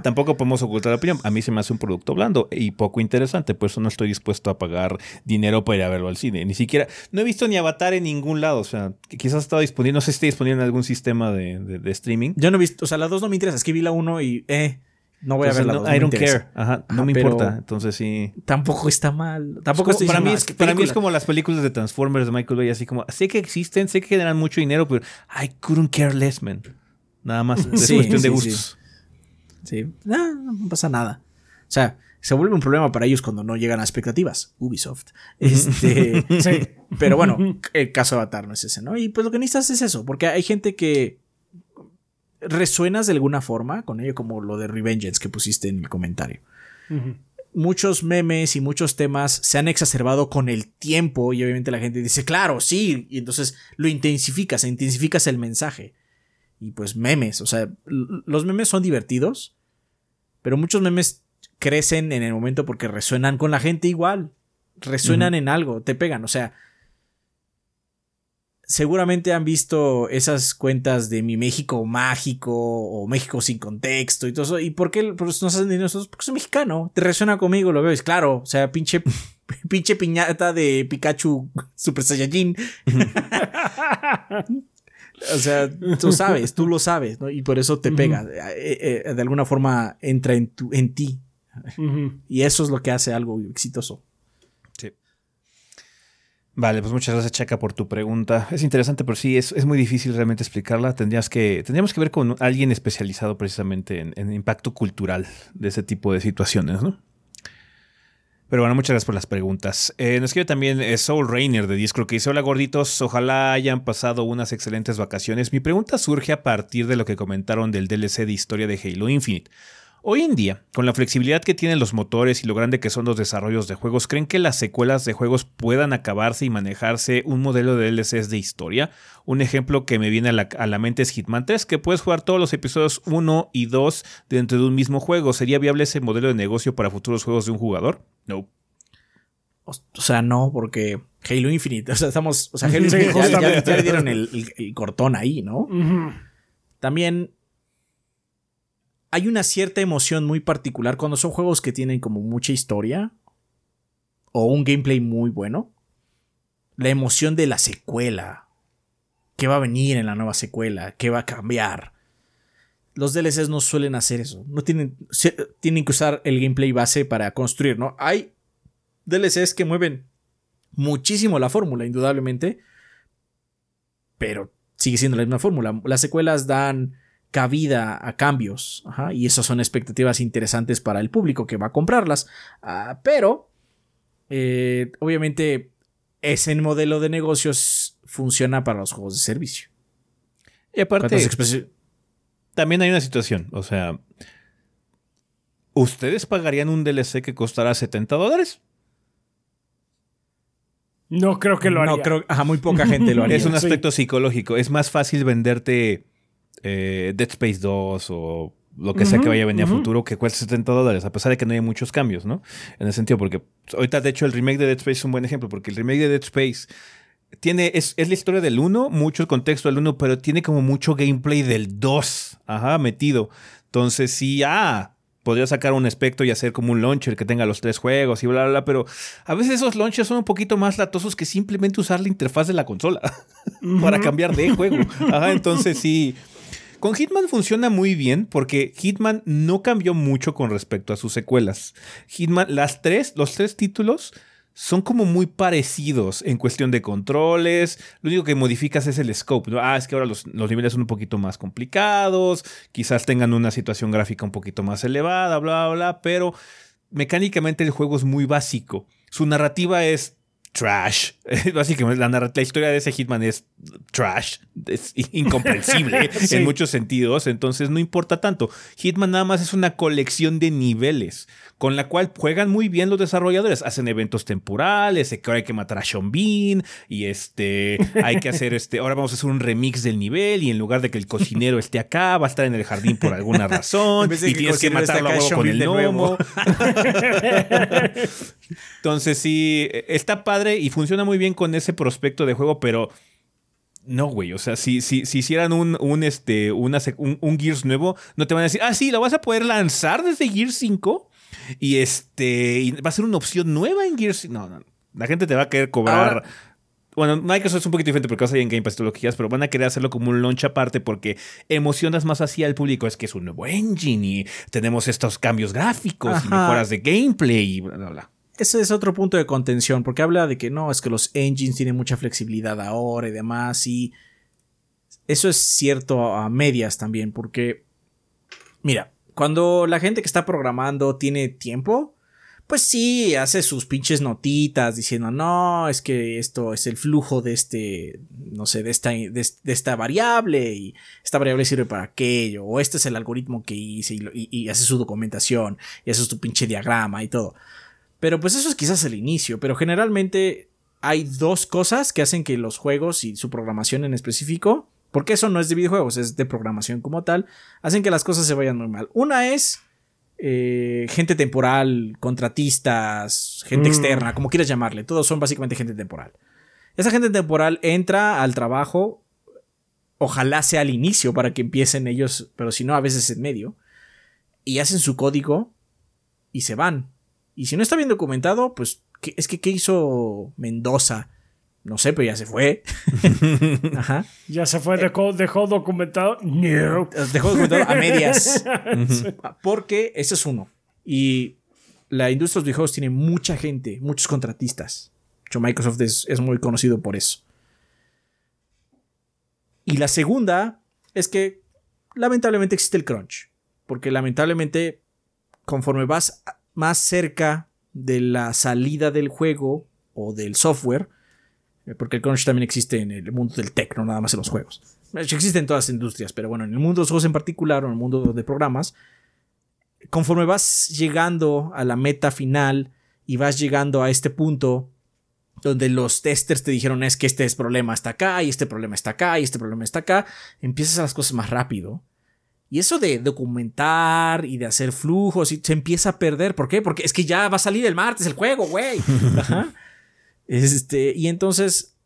S1: tampoco podemos ocultar la opinión. A mí se me hace un producto blando y poco interesante, por eso no estoy dispuesto a pagar dinero para ir a verlo al cine. Ni siquiera, no he visto ni Avatar en ningún lado, o sea, quizás estado disponible, no sé si está disponible en algún sistema de, streaming.
S2: Yo no he visto, o sea, las dos no me interesan. Es que vi la uno y, eh, no voy a ver la dos.
S1: I don't care. Ajá, no me importa. Entonces sí.
S2: Tampoco está mal. Tampoco
S1: es para mí es, para mí es como las películas de Transformers de Michael Bay, así como, sé que existen, sé que generan mucho dinero, pero I couldn't care less, man. Nada más. Es cuestión de gustos.
S2: Sí. No, no pasa nada. O sea, se vuelve un problema para ellos cuando no llegan a expectativas. Ubisoft. Este, sí. Pero bueno, el caso de Avatar no es ese, ¿no? Y pues lo que necesitas es eso, porque hay gente que resuenas de alguna forma con ello, como lo de Revengeance que pusiste en el comentario. Muchos memes y muchos temas se han exacerbado con el tiempo y obviamente la gente dice, claro, sí, y entonces lo intensificas, intensificas el mensaje. Y pues memes, o sea, los memes son divertidos, pero muchos memes crecen en el momento porque resuenan con la gente igual. Resuenan en algo, te pegan. O sea, seguramente han visto esas cuentas de mi México mágico o México sin contexto y todo eso. ¿Y por qué pues, nos hacen dinero Porque soy mexicano. Te resuena conmigo, lo ves. Claro, o sea, pinche, pinche piñata de Pikachu Super Saiyajin. o sea, tú sabes, tú lo sabes, ¿no? Y por eso te pega. Eh, eh, de alguna forma entra en, tu, en ti. Y eso es lo que hace algo exitoso.
S1: Sí. Vale, pues muchas gracias, Chaca, por tu pregunta. Es interesante, pero sí, es, muy difícil realmente explicarla. Tendrías que, tendríamos que ver con alguien especializado precisamente en, en impacto cultural de ese tipo de situaciones, ¿no? Pero bueno, muchas gracias por las preguntas. Eh, nos escribe también eh, Soul Rainer de Discord que dice: Hola gorditos, ojalá hayan pasado unas excelentes vacaciones. Mi pregunta surge a partir de lo que comentaron del DLC de historia de Halo Infinite. Hoy en día, con la flexibilidad que tienen los motores y lo grande que son los desarrollos de juegos, ¿creen que las secuelas de juegos puedan acabarse y manejarse un modelo de DLCs de historia? Un ejemplo que me viene a la, mente es Hitman 3, que puedes jugar todos los episodios 1 y 2 dentro de un mismo juego. ¿Sería viable ese modelo de negocio para futuros juegos de un jugador? No.
S2: O sea, no, porque Halo Infinite. O sea, estamos. O sea, Halo
S3: Sí,
S2: Infinite ya- ya,
S3: justamente.
S2: ya le dieron el, el- el cortón ahí, ¿no? También hay una cierta emoción muy particular cuando son juegos que tienen como mucha historia o un gameplay muy bueno. La emoción de la secuela. ¿Qué va a venir en la nueva secuela? ¿Qué va a cambiar? Los DLCs no suelen hacer eso. No tienen, tienen que usar el gameplay base para construir, ¿no? Hay DLCs que mueven muchísimo la fórmula, indudablemente. Pero sigue siendo la misma fórmula. Las secuelas dan cabida a cambios. ajá, y esas son expectativas interesantes para el público que va a comprarlas. Ah, pero, eh, obviamente, ese modelo de negocios funciona para los juegos de servicio.
S1: Y aparte,
S2: ¿Cuántas expresi-
S1: también hay una situación. O sea, ¿ustedes pagarían un DLC que costará 70 dólares?
S3: No creo que lo haría.
S2: No, creo, ajá, muy poca gente lo haría.
S1: Es un
S3: sí.
S1: aspecto psicológico. Es más fácil venderte eh, Dead Space 2 o lo que sea que vaya a venir a futuro que cueste 70 dólares, a pesar de que no hay muchos cambios, ¿no? En ese sentido, porque pues, ahorita, de hecho, el remake de Dead Space es un buen ejemplo, porque el remake de Dead Space tiene, es, es la historia del 1, mucho el contexto del 1, pero tiene como mucho gameplay del 2, ajá, metido. Entonces, sí, ah, podría sacar un aspecto y hacer como un launcher que tenga los tres juegos y bla, bla, bla, pero a veces esos launchers son un poquito más latosos que simplemente usar la interfaz de la consola para cambiar de juego. Ajá, entonces sí. Con Hitman funciona muy bien porque Hitman no cambió mucho con respecto a sus secuelas. Hitman, las tres, los tres títulos son como muy parecidos en cuestión de controles. Lo único que modificas es el scope. Ah, es que ahora los, los niveles son un poquito más complicados. Quizás tengan una situación gráfica un poquito más elevada, bla, bla, bla. Pero mecánicamente el juego es muy básico. Su narrativa es trash. Básicamente la, la historia de ese Hitman es trash. Es incomprensible
S3: Sí.
S1: en muchos sentidos. Entonces no importa tanto. Hitman nada más es una colección de niveles con la cual juegan muy bien los desarrolladores. Hacen eventos temporales, ahora hay que matar a Sean Bean y este hay que hacer este, ahora vamos a hacer un remix del nivel y en lugar de que el cocinero esté acá, va a estar en el jardín por alguna razón y
S2: que
S1: tienes que matarlo a con el gnomo. Entonces sí, está padre y funciona muy bien con ese prospecto de juego, pero no, güey. O sea, si, si, si hicieran un, un, este, una un, un Gears nuevo, no te van a decir, ah, sí, lo vas a poder lanzar desde Gears 5 y este y va a ser una opción nueva en Gears. No, no. La gente te va a querer cobrar.
S2: Ahora-
S1: bueno, Microsoft es un poquito diferente porque vas a ir en Game Pass todo lo que quieras, pero van a querer hacerlo como un launch aparte porque emocionas más así al público. Es que es un nuevo engine y tenemos estos cambios gráficos y mejoras de gameplay y bla, bla, bla.
S2: Ese es otro punto de contención, porque habla de que no, es que los engines tienen mucha flexibilidad ahora y demás, y eso es cierto a medias también, porque, mira, cuando la gente que está programando tiene tiempo, pues sí, hace sus pinches notitas diciendo, no, es que esto es el flujo de este, no sé, de esta, de, esta variable, y esta variable sirve para aquello, o este es el algoritmo que hice, y hace su documentación, y hace tu pinche diagrama y todo. Pero pues eso es quizás el inicio, pero generalmente hay dos cosas que hacen que los juegos y su programación en específico, porque eso no es de videojuegos, es de programación como tal, hacen que las cosas se vayan muy mal. Una es eh, gente temporal, contratistas, gente
S3: Mm.
S2: externa, como quieras llamarle, todos son básicamente gente temporal. Esa gente temporal entra al trabajo, ojalá sea al inicio para que empiecen ellos, pero si no, a veces en medio, y hacen su código y se van. Y si no está bien documentado, pues ¿qué- es que ¿qué hizo Mendoza? No sé, pero ya se fue. Ajá.
S3: Ya se fue, dejó, dejó documentado. No.
S2: Dejó documentado a medias. Porque ese es uno. Y la industria de los videojuegos tiene mucha gente, muchos contratistas. De hecho, Microsoft es, es muy conocido por eso. Y la segunda es que lamentablemente existe el crunch. Porque lamentablemente, conforme vas más cerca de la salida del juego o del software, porque el crunch también existe en el mundo del tech, no nada más en los juegos. Hecho, existe en todas las industrias, pero bueno, en el mundo de los juegos en particular o en el mundo de programas, conforme vas llegando a la meta final y vas llegando a este punto donde los testers te dijeron es que este problema está acá y este problema está acá y este problema está acá, empiezas a las cosas más rápido. Y eso de documentar y de hacer flujos y se empieza a perder. ¿Por qué? Porque es que ya va a salir el martes el juego, güey. Ajá. Este, y entonces,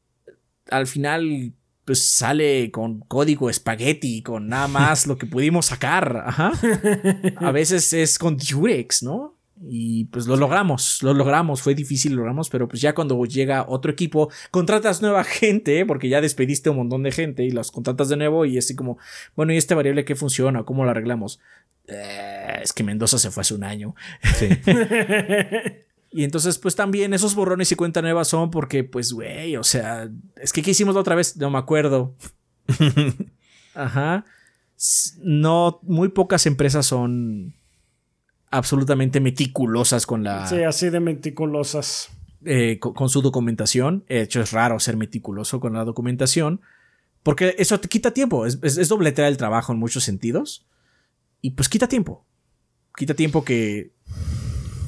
S2: al final, pues sale con código espagueti, con nada más lo que pudimos sacar. Ajá. A veces es con Durex, ¿no? Y pues lo logramos, lo logramos, fue difícil, lo logramos, pero pues ya cuando llega otro equipo, contratas nueva gente, porque ya despediste un montón de gente y los contratas de nuevo y así como, bueno, ¿y esta variable qué funciona? ¿Cómo lo arreglamos? Eh, es que Mendoza se fue hace un año. Sí. y entonces, pues también esos borrones y cuenta nueva son porque, pues, güey, o sea, es que ¿qué hicimos la otra vez? No me acuerdo. Ajá. No, muy pocas empresas son absolutamente meticulosas con la.
S3: Sí, así de meticulosas.
S2: Eh, con, su documentación. De hecho, es raro ser meticuloso con la documentación. Porque eso te quita tiempo. Es, es, dobletear el trabajo en muchos sentidos. Y pues quita tiempo. Quita tiempo que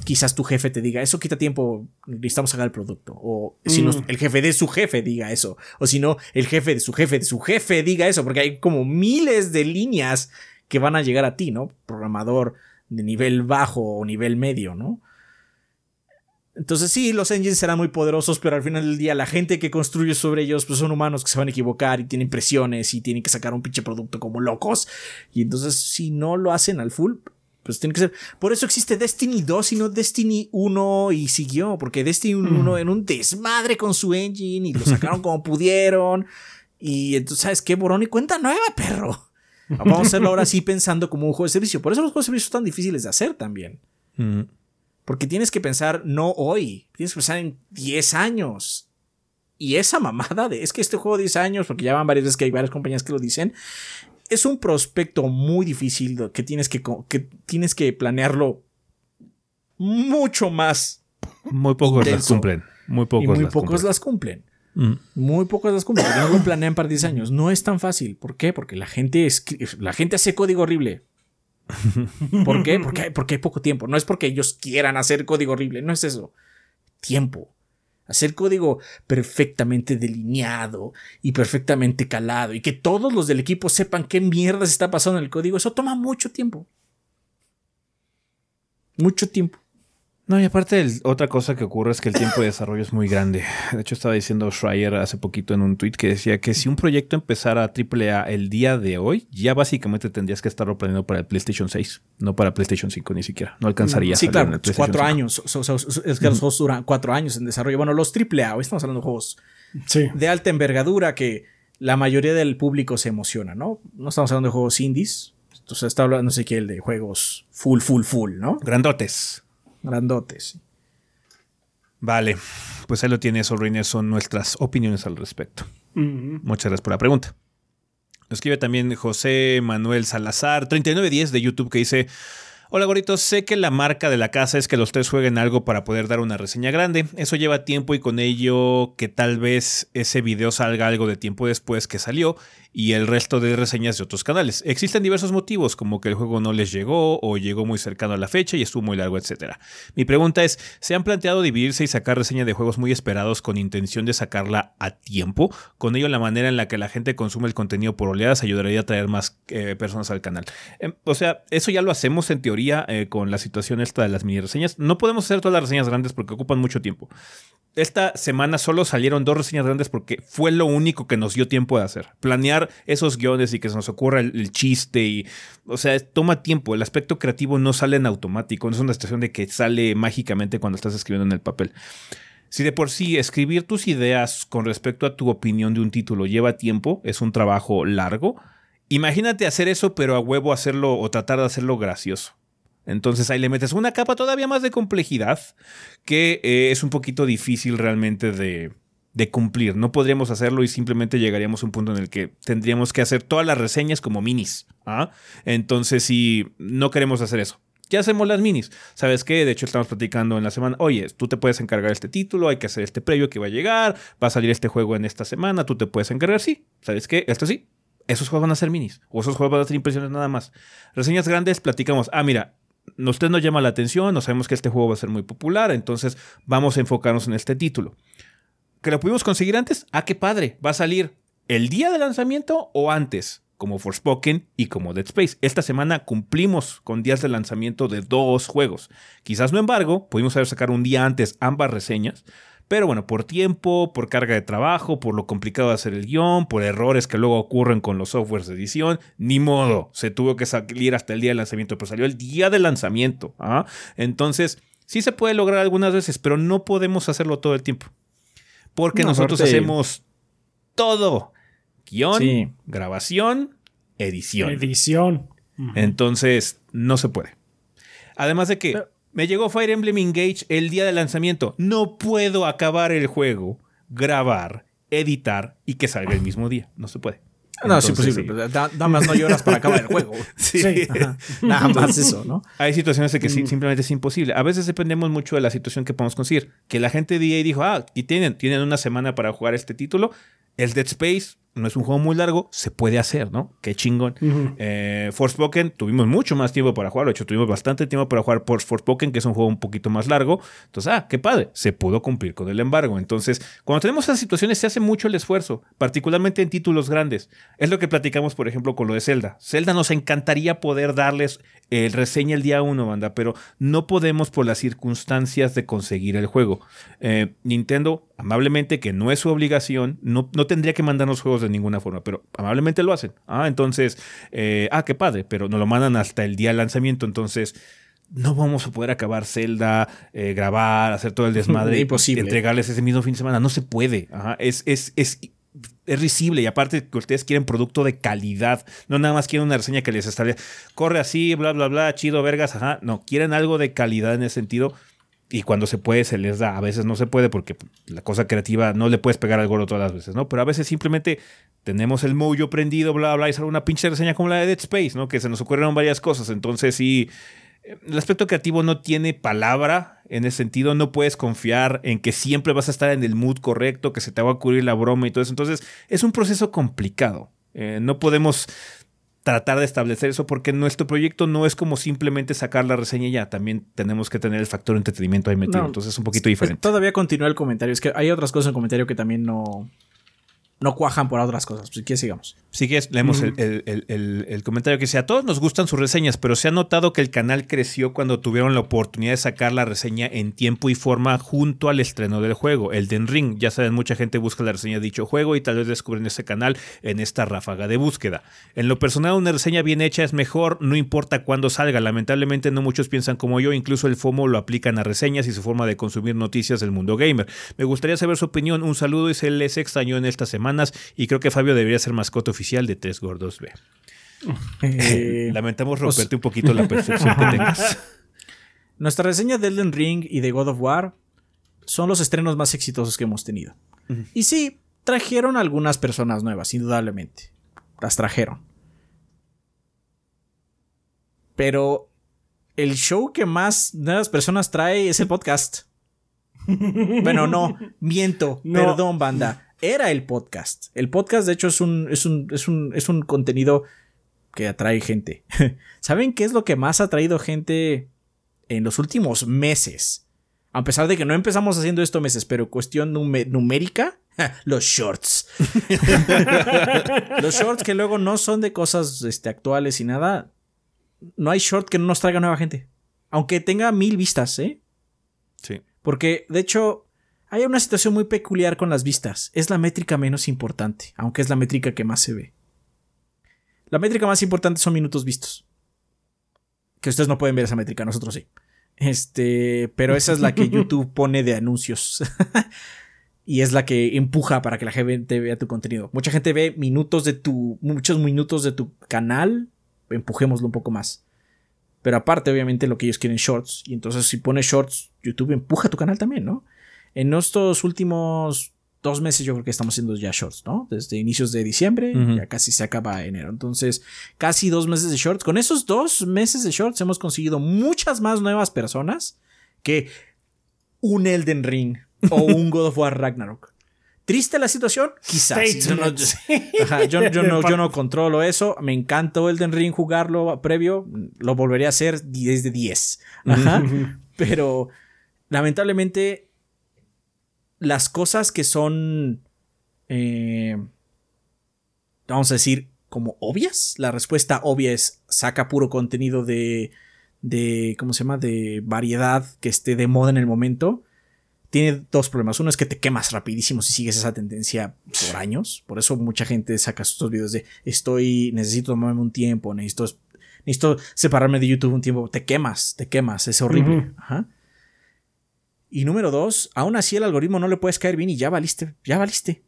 S2: quizás tu jefe te diga, eso quita tiempo, necesitamos sacar el producto. O si no, mm. el jefe de su jefe diga eso. O si no, el jefe de su jefe de su jefe diga eso. Porque hay como miles de líneas que van a llegar a ti, ¿no? Programador de nivel bajo o nivel medio, ¿no? Entonces sí, los engines serán muy poderosos, pero al final del día la gente que construye sobre ellos pues son humanos que se van a equivocar y tienen presiones y tienen que sacar un pinche producto como locos. Y entonces si no lo hacen al full, pues tiene que ser... Por eso existe Destiny 2 y no Destiny 1 y siguió, porque Destiny 1 en un desmadre con su engine y lo sacaron como pudieron. Y entonces, ¿sabes qué? Borón y cuenta nueva, perro. Vamos a hacerlo ahora sí pensando como un juego de servicio. Por eso los juegos de servicio son tan difíciles de hacer también. Porque tienes que pensar no hoy, tienes que pensar en 10 años. Y esa mamada de es que este juego de 10 años, porque ya van varias veces que hay varias compañías que lo dicen, es un prospecto muy difícil que tienes que, que, tienes que planearlo mucho más.
S1: Muy pocos las cumplen. Muy pocos,
S2: y muy pocos las cumplen. Mm. Muy pocas las cumplen, no lo planean para 10 años. No es tan fácil. ¿Por qué? Porque la gente, la gente hace código horrible. ¿Por qué? Porque, porque hay poco tiempo. No es porque ellos quieran hacer código horrible, no es eso. Tiempo. Hacer código perfectamente delineado y perfectamente calado y que todos los del equipo sepan qué mierda se está pasando en el código, eso toma mucho tiempo. Mucho tiempo.
S1: No, y aparte, otra cosa que ocurre es que el tiempo de desarrollo es muy grande. De hecho, estaba diciendo Schreier hace poquito en un tweet que decía que si un proyecto empezara a AAA el día de hoy, ya básicamente tendrías que estarlo planeando para el PlayStation 6, no para PlayStation 5 ni siquiera. No alcanzaría.
S2: Sí, claro, cuatro años. es que los juegos duran cuatro años en desarrollo. Bueno, los AAA, hoy estamos hablando de juegos de alta envergadura que la mayoría del público se emociona, ¿no? No estamos hablando de juegos indies. Entonces está hablando, no sé qué, el de juegos full, full, full, ¿no?
S1: Grandotes
S2: grandotes.
S1: Vale, pues ahí lo tienes, Orines, son nuestras opiniones al respecto. Muchas gracias por la pregunta. Nos escribe también José Manuel Salazar, 3910 de YouTube, que dice: Hola goritos, sé que la marca de la casa es que los tres jueguen algo para poder dar una reseña grande. Eso lleva tiempo y con ello que tal vez ese video salga algo de tiempo después que salió y el resto de reseñas de otros canales. Existen diversos motivos, como que el juego no les llegó o llegó muy cercano a la fecha y estuvo muy largo, etc. Mi pregunta es, ¿se han planteado dividirse y sacar reseña de juegos muy esperados con intención de sacarla a tiempo? Con ello la manera en la que la gente consume el contenido por oleadas ayudaría a traer más eh, personas al canal. Em, o sea, eso ya lo hacemos en teoría eh, con la situación esta de las mini reseñas. No podemos hacer todas las reseñas grandes porque ocupan mucho tiempo esta semana solo salieron dos reseñas grandes porque fue lo único que nos dio tiempo de hacer. Planear esos guiones y que se nos ocurra el, chiste y, o sea, toma tiempo. El aspecto creativo no sale en automático, no es una situación de que sale mágicamente cuando estás escribiendo en el papel. Si de por sí escribir tus ideas con respecto a tu opinión de un título lleva tiempo, es un trabajo largo, imagínate hacer eso pero a huevo hacerlo o tratar de hacerlo gracioso. Entonces ahí le metes una capa todavía más de complejidad que eh, es un poquito difícil realmente de, cumplir. No podríamos hacerlo y simplemente llegaríamos a un punto en el que tendríamos que hacer todas las reseñas como minis. ¿ah? Entonces, si no queremos hacer eso, ¿qué hacemos las minis? ¿Sabes qué? De hecho, estamos platicando en la semana, oye, tú te puedes encargar este título, hay que hacer este previo que va a llegar, va a salir este juego en esta semana, tú te puedes encargar, sí. ¿Sabes qué? Esto sí. Esos juegos van a ser minis, o esos juegos van a ser impresiones nada más. Reseñas grandes, platicamos, ah, mira, usted nos llama la atención, no sabemos que este juego va a ser muy popular, entonces vamos a enfocarnos en este título. ¿Que lo pudimos conseguir antes? Ah, qué padre, va a salir el día de lanzamiento o antes, como Forspoken y como Dead Space. Esta semana cumplimos con días de lanzamiento de dos juegos. Quizás no embargo, pudimos haber sacado un día antes ambas reseñas, Pero bueno, por tiempo, por carga de trabajo, por lo complicado de hacer el guion, por errores que luego ocurren con los softwares de edición, ni modo, se tuvo que salir hasta el día del lanzamiento, pero salió el día del lanzamiento. ¿ah? Entonces, sí se puede lograr algunas veces, pero no podemos hacerlo todo el tiempo. Porque
S2: No,
S1: nosotros hacemos todo. Guión,
S2: Sí.
S1: grabación, edición.
S3: Edición.
S1: Entonces, no se puede. Además de que
S2: Pero-
S1: me llegó Fire Emblem Engage el día del lanzamiento. No puedo acabar el juego, grabar, editar y que salga el mismo día. No se puede.
S2: No, es
S1: Entonces,
S2: imposible.
S1: sí.
S2: pues, da- Nada más no lloras para acabar el juego.
S1: Sí.
S3: Sí.
S2: Nada más eso, ¿no?
S1: Hay situaciones en que
S2: Mm.
S1: sí, simplemente es imposible. A veces dependemos mucho de la situación que podemos conseguir. Que la gente de EA dijo, ah, y tienen, tienen una semana para jugar este título. El Dead Space no es un juego muy largo, se puede hacer, ¿no? Qué chingón.
S3: Ujú.
S1: Eh, Forspoken, tuvimos mucho más tiempo para jugarlo. De hecho, tuvimos bastante tiempo para jugar por Forspoken, que es un juego un poquito más largo. Entonces, ah, qué padre, se pudo cumplir con el embargo. Entonces, cuando tenemos esas situaciones, se hace mucho el esfuerzo, particularmente en títulos grandes. Es lo que platicamos, por ejemplo, con lo de Zelda. Zelda nos encantaría poder darles el reseña el día uno, banda, pero no podemos por las circunstancias de conseguir el juego. Eh, Nintendo, amablemente, que no es su obligación, no, no tendría que mandarnos juegos de ninguna forma, pero amablemente lo hacen. Ah, entonces, eh, ah, qué padre, pero nos lo mandan hasta el día del lanzamiento, entonces no vamos a poder acabar Zelda, eh, grabar, hacer todo el desmadre,
S2: Imposible.
S1: y entregarles ese mismo fin de semana. No se puede. Ajá, es, es, es, es risible y aparte que ustedes quieren producto de calidad, no nada más quieren una reseña que les establezca, corre así, bla, bla, bla, chido, vergas, ajá. No, quieren algo de calidad en ese sentido. Y cuando se puede, se les da. A veces no se puede porque la cosa creativa no le puedes pegar al gorro todas las veces, ¿no? Pero a veces simplemente tenemos el mojo prendido, bla, bla, y sale una pinche reseña como la de Dead Space, ¿no? Que se nos ocurrieron varias cosas. Entonces, sí, el aspecto creativo no tiene palabra en ese sentido. No puedes confiar en que siempre vas a estar en el mood correcto, que se te va a ocurrir la broma y todo eso. Entonces, es un proceso complicado. Eh, no podemos tratar de establecer eso porque nuestro proyecto no es como simplemente sacar la reseña y ya. También tenemos que tener el factor entretenimiento ahí metido.
S2: No,
S1: Entonces, es un poquito diferente.
S2: Todavía continúa el comentario. Es que hay otras cosas en el comentario que también no, no cuajan por otras cosas. Pues, Si quieres, sigamos.
S1: Si quieres, leemos el, el- el- el- el comentario que dice, a todos nos gustan sus reseñas, pero se ha notado que el canal creció cuando tuvieron la oportunidad de sacar la reseña en tiempo y forma junto al estreno del juego, el Den Ring. Ya saben, mucha gente busca la reseña de dicho juego y tal vez descubren ese canal en esta ráfaga de búsqueda. En lo personal, una reseña bien hecha es mejor, no importa cuándo salga. Lamentablemente no muchos piensan como yo, incluso el FOMO lo aplican a reseñas y su forma de consumir noticias del mundo gamer. Me gustaría saber su opinión, un saludo y se les extrañó en estas semanas y creo que Fabio debería ser mascota oficial de Tres Gordos B.
S2: Eh,
S1: Lamentamos romperte un poquito la percepción que tengas.
S2: nuestra reseña de Elden Ring y de God of War son los estrenos más exitosos que hemos tenido. Y sí, trajeron algunas personas nuevas, indudablemente. Las trajeron. Pero el show que más nuevas personas trae es el podcast. Bueno, no, miento,
S3: No.
S2: perdón, banda. Era el podcast. El podcast, de hecho, es un, es un, es un, es un contenido que atrae gente. ¿Saben qué es lo que más ha traído gente en los últimos meses? A pesar de que no empezamos haciendo esto meses, pero cuestión numérica, los shorts. los shorts que luego no son de cosas este, actuales y nada. No hay short que no nos traiga nueva gente. Aunque tenga mil vistas, ¿eh?
S1: Sí.
S2: Porque, de hecho, hay una situación muy peculiar con las vistas. Es la métrica menos importante, aunque es la métrica que más se ve. La métrica más importante son minutos vistos. Que ustedes no pueden ver esa métrica, nosotros sí. Este, pero esa es la que YouTube pone de anuncios. y es la que empuja para que la gente vea tu contenido. Mucha gente ve minutos de tu, muchos minutos de tu canal. Empujémoslo un poco más. Pero aparte, obviamente, lo que ellos quieren shorts. Y entonces, si pones shorts, YouTube empuja tu canal también, ¿no? En estos últimos dos meses, yo creo que estamos haciendo ya shorts, ¿no? Desde inicios de diciembre, ya casi se acaba enero. Entonces, casi dos meses de shorts. Con esos dos meses de shorts hemos conseguido muchas más nuevas personas que un Elden Ring o un God of War Ragnarok. ¿Triste la situación? Quizás. Yo no. Ajá, yo, yo no, yo no controlo eso. Me encantó Elden Ring jugarlo previo. Lo volvería a hacer 10 de 10. Ajá. Pero lamentablemente las cosas que son, eh, vamos a decir, como obvias, la respuesta obvia es saca puro contenido de, de, ¿cómo se llama? De variedad que esté de moda en el momento. tiene dos problemas. Uno es que te quemas rapidísimo si sigues esa tendencia por años. Por eso mucha gente saca estos videos de estoy, necesito tomarme un tiempo, necesito, necesito separarme de YouTube un tiempo. Te quemas, te quemas, es horrible. Y número dos, aún así el algoritmo no le puedes caer bien y ya valiste, ya valiste.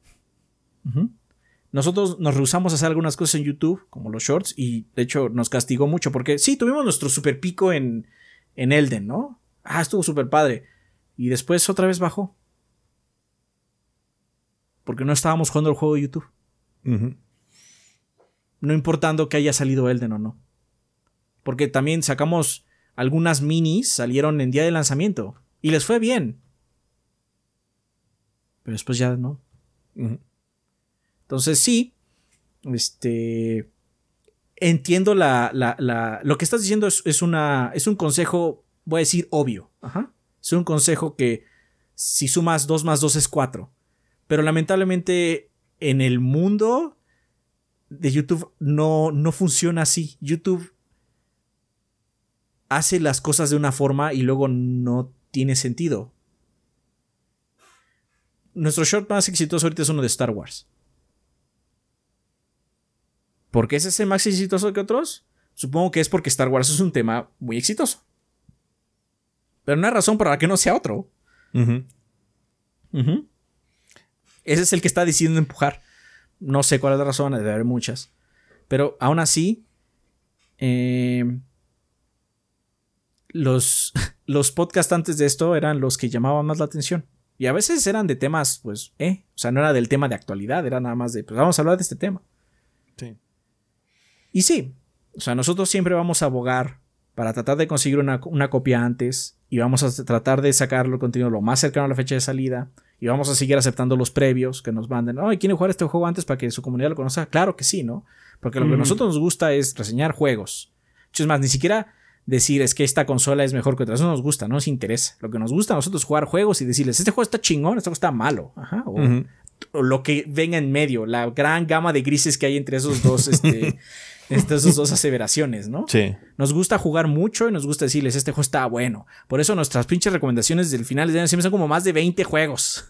S2: Nosotros nos rehusamos a hacer algunas cosas en YouTube, como los shorts, y de hecho nos castigó mucho porque sí, tuvimos nuestro super pico en, en Elden, ¿no? Ah, estuvo súper padre. Y después otra vez bajó. Porque no estábamos jugando el juego de YouTube. No importando que haya salido Elden o no. Porque también sacamos algunas minis, salieron en día de lanzamiento. Y les fue bien. Pero después ya no. Entonces sí. Este. Entiendo la, la, lo que estás diciendo es, es, una, es un consejo, voy a decir, obvio. Ajá. Es un consejo que si sumas 2 más 2 es 4. Pero lamentablemente en el mundo de YouTube no, no funciona así. YouTube hace las cosas de una forma y luego no tiene sentido. Nuestro short más exitoso ahorita es uno de Star Wars. ¿Por qué es ese más exitoso que otros? Supongo que es porque Star Wars es un tema muy exitoso. Pero no hay razón para que no sea otro. Ese es el que está decidiendo empujar. No sé cuál es la razón, debe haber muchas. Pero aún así, em, los, los podcasts antes de esto eran los que llamaban más la atención. Y a veces eran de temas, pues, eh. O sea, no era del tema de actualidad, era nada más de, pues vamos a hablar de este tema. Sí. Y sí, o sea, nosotros siempre vamos a abogar para tratar de conseguir una, una copia antes y vamos a tratar de sacarlo el contenido lo más cercano a la fecha de salida y vamos a seguir aceptando los previos que nos manden. Ay, ¿quieren jugar este juego antes para que su comunidad lo conozca? Claro que sí, ¿no? Porque lo que a nosotros nos gusta es reseñar juegos. Es más, ni siquiera decir es que esta consola es mejor que otra. Eso no nos gusta, no nos interesa. Lo que nos gusta a nosotros es jugar juegos y decirles, este juego está chingón, este juego está malo. Ajá. O, o lo que venga en medio, la gran gama de grises que hay entre esos dos este, estas dos aseveraciones, ¿no? Sí. Nos gusta jugar mucho y nos gusta decirles, este juego está bueno. Por eso nuestras pinches recomendaciones del final de año siempre son como más de 20 juegos.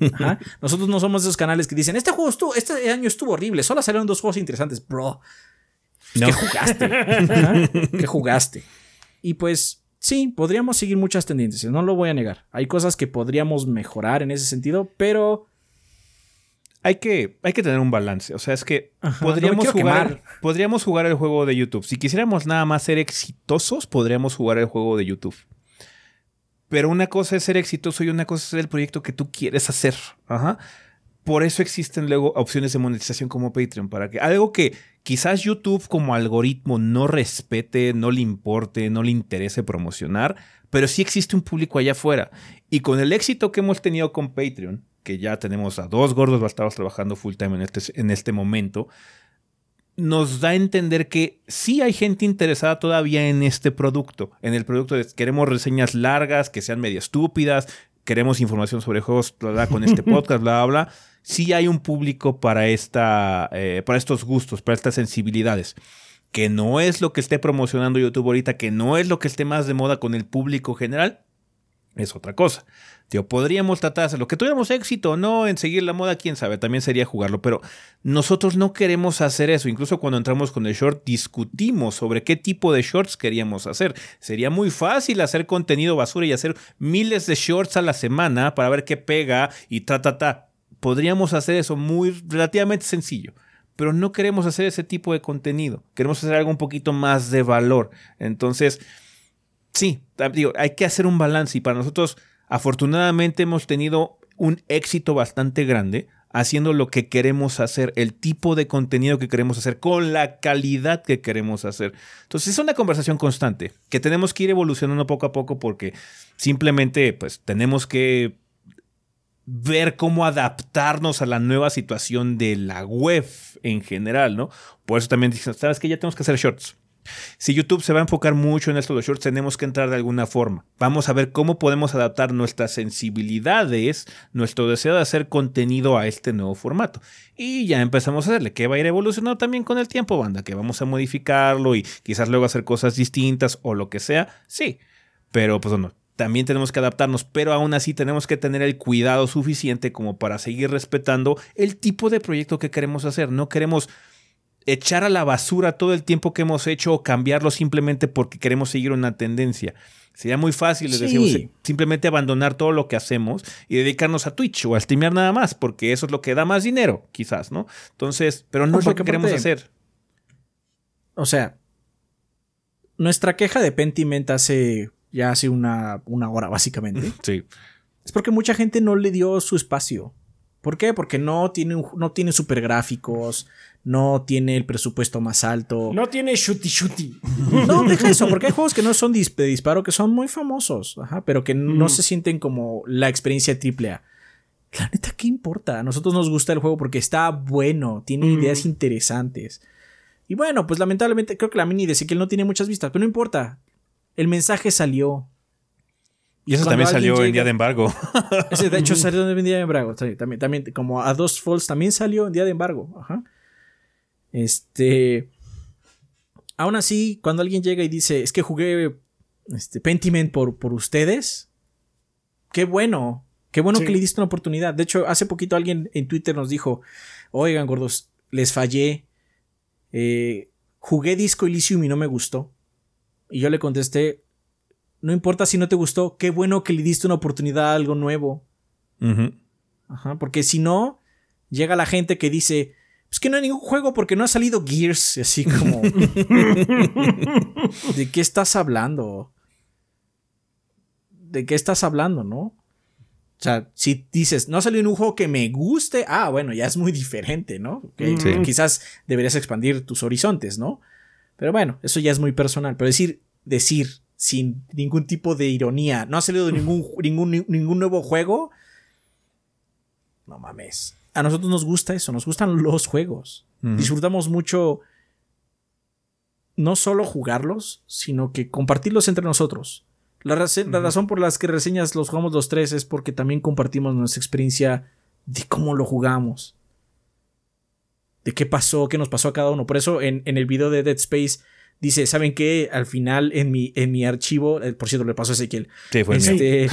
S2: Nosotros no somos esos canales que dicen, este juego estuvo, este año estuvo horrible, solo salieron dos juegos interesantes, bro. ¿Qué jugaste? ¿Qué jugaste? Y pues sí, podríamos seguir muchas tendencias, no lo voy a negar. Hay cosas que podríamos mejorar en ese sentido, pero
S1: hay que, hay que tener un balance. O sea, es que podríamos, jugar, podríamos jugar el juego de YouTube. Si quisiéramos nada más ser exitosos, podríamos jugar el juego de YouTube. Pero una cosa es ser exitoso y una cosa es ser el proyecto que tú quieres hacer. Ajá. Por eso existen luego opciones de monetización como Patreon, para que algo que quizás YouTube como algoritmo no respete, no le importe, no le interese promocionar, pero sí existe un público allá afuera. Y con el éxito que hemos tenido con Patreon, que ya tenemos a dos gordos bastados trabajando full time en este, en este momento, nos da a entender que sí hay gente interesada todavía en este producto, en el producto de queremos reseñas largas, que sean medio estúpidas, queremos información sobre juegos, bla, con este podcast, bla, bla, Sí hay un público para, esta, eh, para estos gustos, para estas sensibilidades que no es lo que esté promocionando YouTube ahorita, que no es lo que esté más de moda con el público general, es otra cosa. Tío, podríamos tratar de hacerlo. Que tuviéramos éxito o no en seguir la moda, quién sabe, también sería jugarlo. Pero nosotros no queremos hacer eso. Incluso cuando entramos con el short, discutimos sobre qué tipo de shorts queríamos hacer. Sería muy fácil hacer contenido basura y hacer miles de shorts a la semana para ver qué pega y ta, ta, ta. Podríamos hacer eso muy relativamente sencillo. Pero no queremos hacer ese tipo de contenido. Queremos hacer algo un poquito más de valor. Entonces, sí, digo, hay que hacer un balance y para nosotros Afortunadamente hemos tenido un éxito bastante grande haciendo lo que queremos hacer, el tipo de contenido que queremos hacer, con la calidad que queremos hacer. Entonces es una conversación constante que tenemos que ir evolucionando poco a poco porque simplemente pues tenemos que ver cómo adaptarnos a la nueva situación de la web en general, ¿no? Por eso también dicen, ¿sabes que Ya tenemos que hacer shorts. Si YouTube se va a enfocar mucho en esto de los shorts, tenemos que entrar de alguna forma. Vamos a ver cómo podemos adaptar nuestras sensibilidades, nuestro deseo de hacer contenido a este nuevo formato. Y ya empezamos a hacerle, que va a ir evolucionando también con el tiempo, banda, que vamos a modificarlo y quizás luego hacer cosas distintas o lo que sea. Sí, pero pues bueno, también tenemos que adaptarnos, pero aún así tenemos que tener el cuidado suficiente como para seguir respetando el tipo de proyecto que queremos hacer. No queremos echar a la basura todo el tiempo que hemos hecho o cambiarlo simplemente porque queremos seguir una tendencia. Sería muy fácil, les decimos, simplemente abandonar todo lo que hacemos y dedicarnos a Twitch o a streamear nada más, porque eso es lo que da más dinero, quizás, ¿no? Entonces, pero no es lo que queremos hacer.
S2: O sea, nuestra queja de Pentiment hace ya hace una, una hora, básicamente.
S1: Sí.
S2: Es porque mucha gente no le dio su espacio. ¿Por qué? Porque no tiene, no tiene super gráficos, no tiene el presupuesto más alto.
S3: No tiene shooty shooty.
S2: No, deja eso, porque hay juegos que no son de disparo, que son muy famosos, ajá, pero que no se sienten como la experiencia triple A. La neta, ¿qué importa? A nosotros nos gusta el juego porque está bueno, tiene ideas interesantes. Y bueno, pues lamentablemente creo que la mini de Ezequiel no tiene muchas vistas, pero no importa. El mensaje salió.
S1: Y eso también salió en día de embargo.
S2: Ese, de hecho, salió en día de embargo. También, también, como a dos Falls también salió en día de embargo. Ajá. Este. Aún así, cuando alguien llega y dice, es que jugué este, Pentiment por, por ustedes, qué bueno. Qué bueno que le diste una oportunidad. De hecho, hace poquito alguien en Twitter nos dijo, oigan, gordos, les fallé. Eh, jugué Disco Elysium y no me gustó. Y yo le contesté, no importa si no te gustó, qué bueno que le diste una oportunidad a algo nuevo. Ajá, porque si no, llega la gente que dice, es que no hay ningún juego porque no ha salido Gears, así como... ¿De qué estás hablando? ¿De qué estás hablando, no? O sea, si dices, no ha salido un juego que me guste, ah, bueno, ya es muy diferente, ¿no? Quizás deberías expandir tus horizontes, ¿no? Pero bueno, eso ya es muy personal. Pero decir, decir sin ningún tipo de ironía, no ha salido ningún, ningún, ningún nuevo juego. No mames. A nosotros nos gusta eso, nos gustan los juegos. Disfrutamos mucho no solo jugarlos, sino que compartirlos entre nosotros. La, la razón por las que reseñas los jugamos los tres es porque también compartimos nuestra experiencia de cómo lo jugamos de qué pasó, qué nos pasó a cada uno. Por eso en, el video de Dead Space dice, ¿saben qué? Al final en mi, en mi archivo, eh, por cierto, le pasó a Ezequiel.
S1: Sí, fue
S2: este,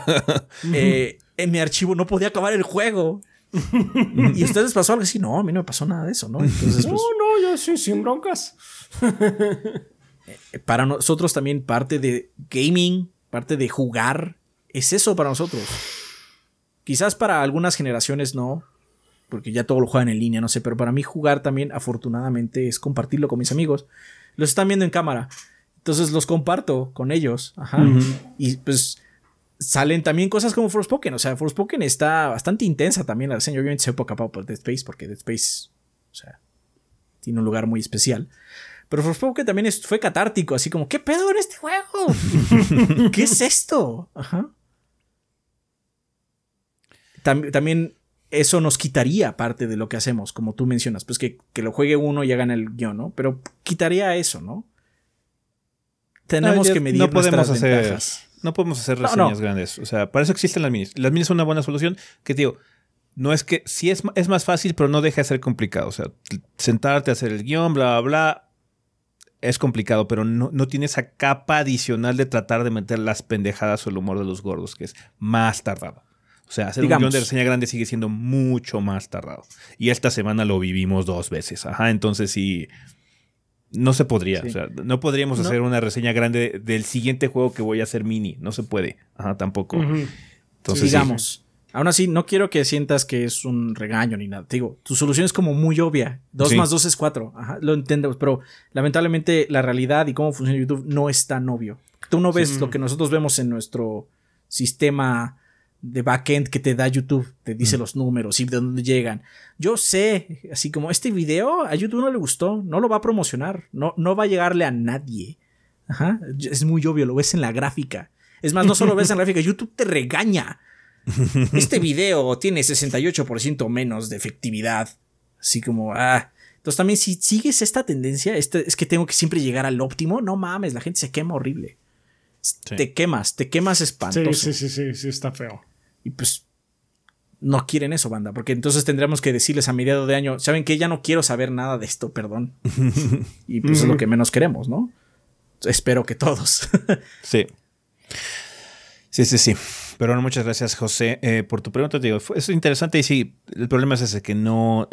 S2: eh, en mi archivo no podía acabar el juego. y a ustedes pasó algo así, no, a mí no me pasó nada de eso, ¿no?
S3: Entonces, no, pues, no, yo sí, sin broncas.
S2: Eh, para nosotros también parte de gaming, parte de jugar, es eso para nosotros. Quizás para algunas generaciones no, porque ya todo lo juegan en línea, no sé, pero para mí jugar también, afortunadamente, es compartirlo con mis amigos. Los están viendo en cámara. Entonces los comparto con ellos. Ajá. Y pues salen también cosas como Forspoken. O sea, Forspoken está bastante intensa también la reseña. Obviamente se poco por Dead Space, porque Dead Space, o sea, tiene un lugar muy especial. Pero Forspoken también fue catártico, así como, ¿qué pedo en este juego? ¿Qué es esto? Ajá. también eso nos quitaría parte de lo que hacemos, como tú mencionas, pues que, lo juegue uno y hagan el guion, ¿no? Pero quitaría eso, ¿no? Tenemos que medir no podemos hacer,
S1: No podemos hacer reseñas grandes. O sea, para eso existen las minis. Las minis son una buena solución que, digo, no es que sí es, es más fácil, pero no deja de ser complicado. O sea, sentarte a hacer el guion, bla, bla, bla, es complicado, pero no, no, tiene esa capa adicional de tratar de meter las pendejadas o el humor de los gordos, que es más tardado. O sea, hacer un guion de reseña grande sigue siendo mucho más tardado. Y esta semana lo vivimos dos veces. Ajá, entonces sí. No se podría. O sea, no podríamos hacer una reseña grande del siguiente juego que voy a hacer mini. No se puede. Ajá, tampoco.
S2: Entonces, digamos. Aún así, no quiero que sientas que es un regaño ni nada. Te digo, tu solución es como muy obvia. Dos más dos es cuatro. Ajá, lo entendemos. Pero lamentablemente la realidad y cómo funciona YouTube no es tan obvio. Tú no ves lo que nosotros vemos en nuestro sistema de backend que te da YouTube, te dice mm. los números y de dónde llegan. Yo sé, así como este video a YouTube no le gustó, no lo va a promocionar, no, no va a llegarle a nadie. Ajá, es muy obvio, lo ves en la gráfica. Es más, no solo ves en la gráfica, YouTube te regaña. Este video tiene 68% menos de efectividad. Así como, ah. Entonces también si sigues esta tendencia, este, es que tengo que siempre llegar al óptimo, no mames, la gente se quema horrible. Te quemas, te quemas espantoso.
S3: Sí, sí, sí, sí, sí, está feo.
S2: Y pues no quieren eso, banda, porque entonces tendríamos que decirles a mediados de año, ¿saben que Ya no quiero saber nada de esto, perdón. y pues es lo que menos queremos, ¿no? Espero que todos.
S1: sí. Sí, sí, sí. Pero bueno, muchas gracias, José, eh, por tu pregunta. Te digo, es interesante y sí, el problema es ese, que no...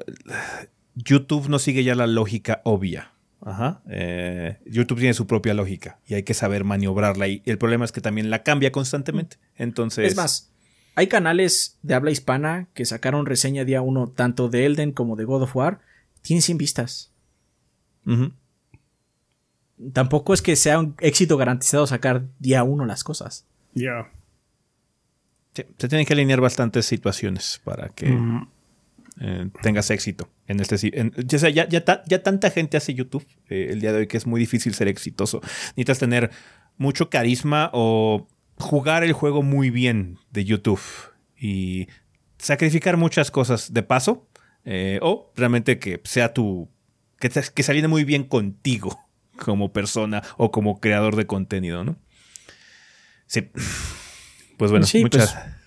S1: YouTube no sigue ya la lógica obvia. Ajá. Eh, YouTube tiene su propia lógica y hay que saber maniobrarla. Y el problema es que también la cambia constantemente. Entonces...
S2: Es más, hay canales de habla hispana que sacaron reseña día uno tanto de Elden como de God of War. Tienen 100 vistas. Tampoco es que sea un éxito garantizado sacar día uno las cosas.
S3: Ya.
S1: Sí, se tienen que alinear bastantes situaciones para que
S3: Mm.
S1: eh, tengas éxito. En este, en- ya, sea, ya, ya ta- ya tanta gente hace YouTube eh, el día de hoy que es muy difícil ser exitoso. Necesitas tener mucho carisma o jugar el juego muy bien de YouTube y sacrificar muchas cosas de paso eh, o realmente que sea tu... que, que se alinee muy bien contigo como persona o como creador de contenido, ¿no? Sí. Pues bueno,
S2: Sí,
S1: muchas...
S2: pues,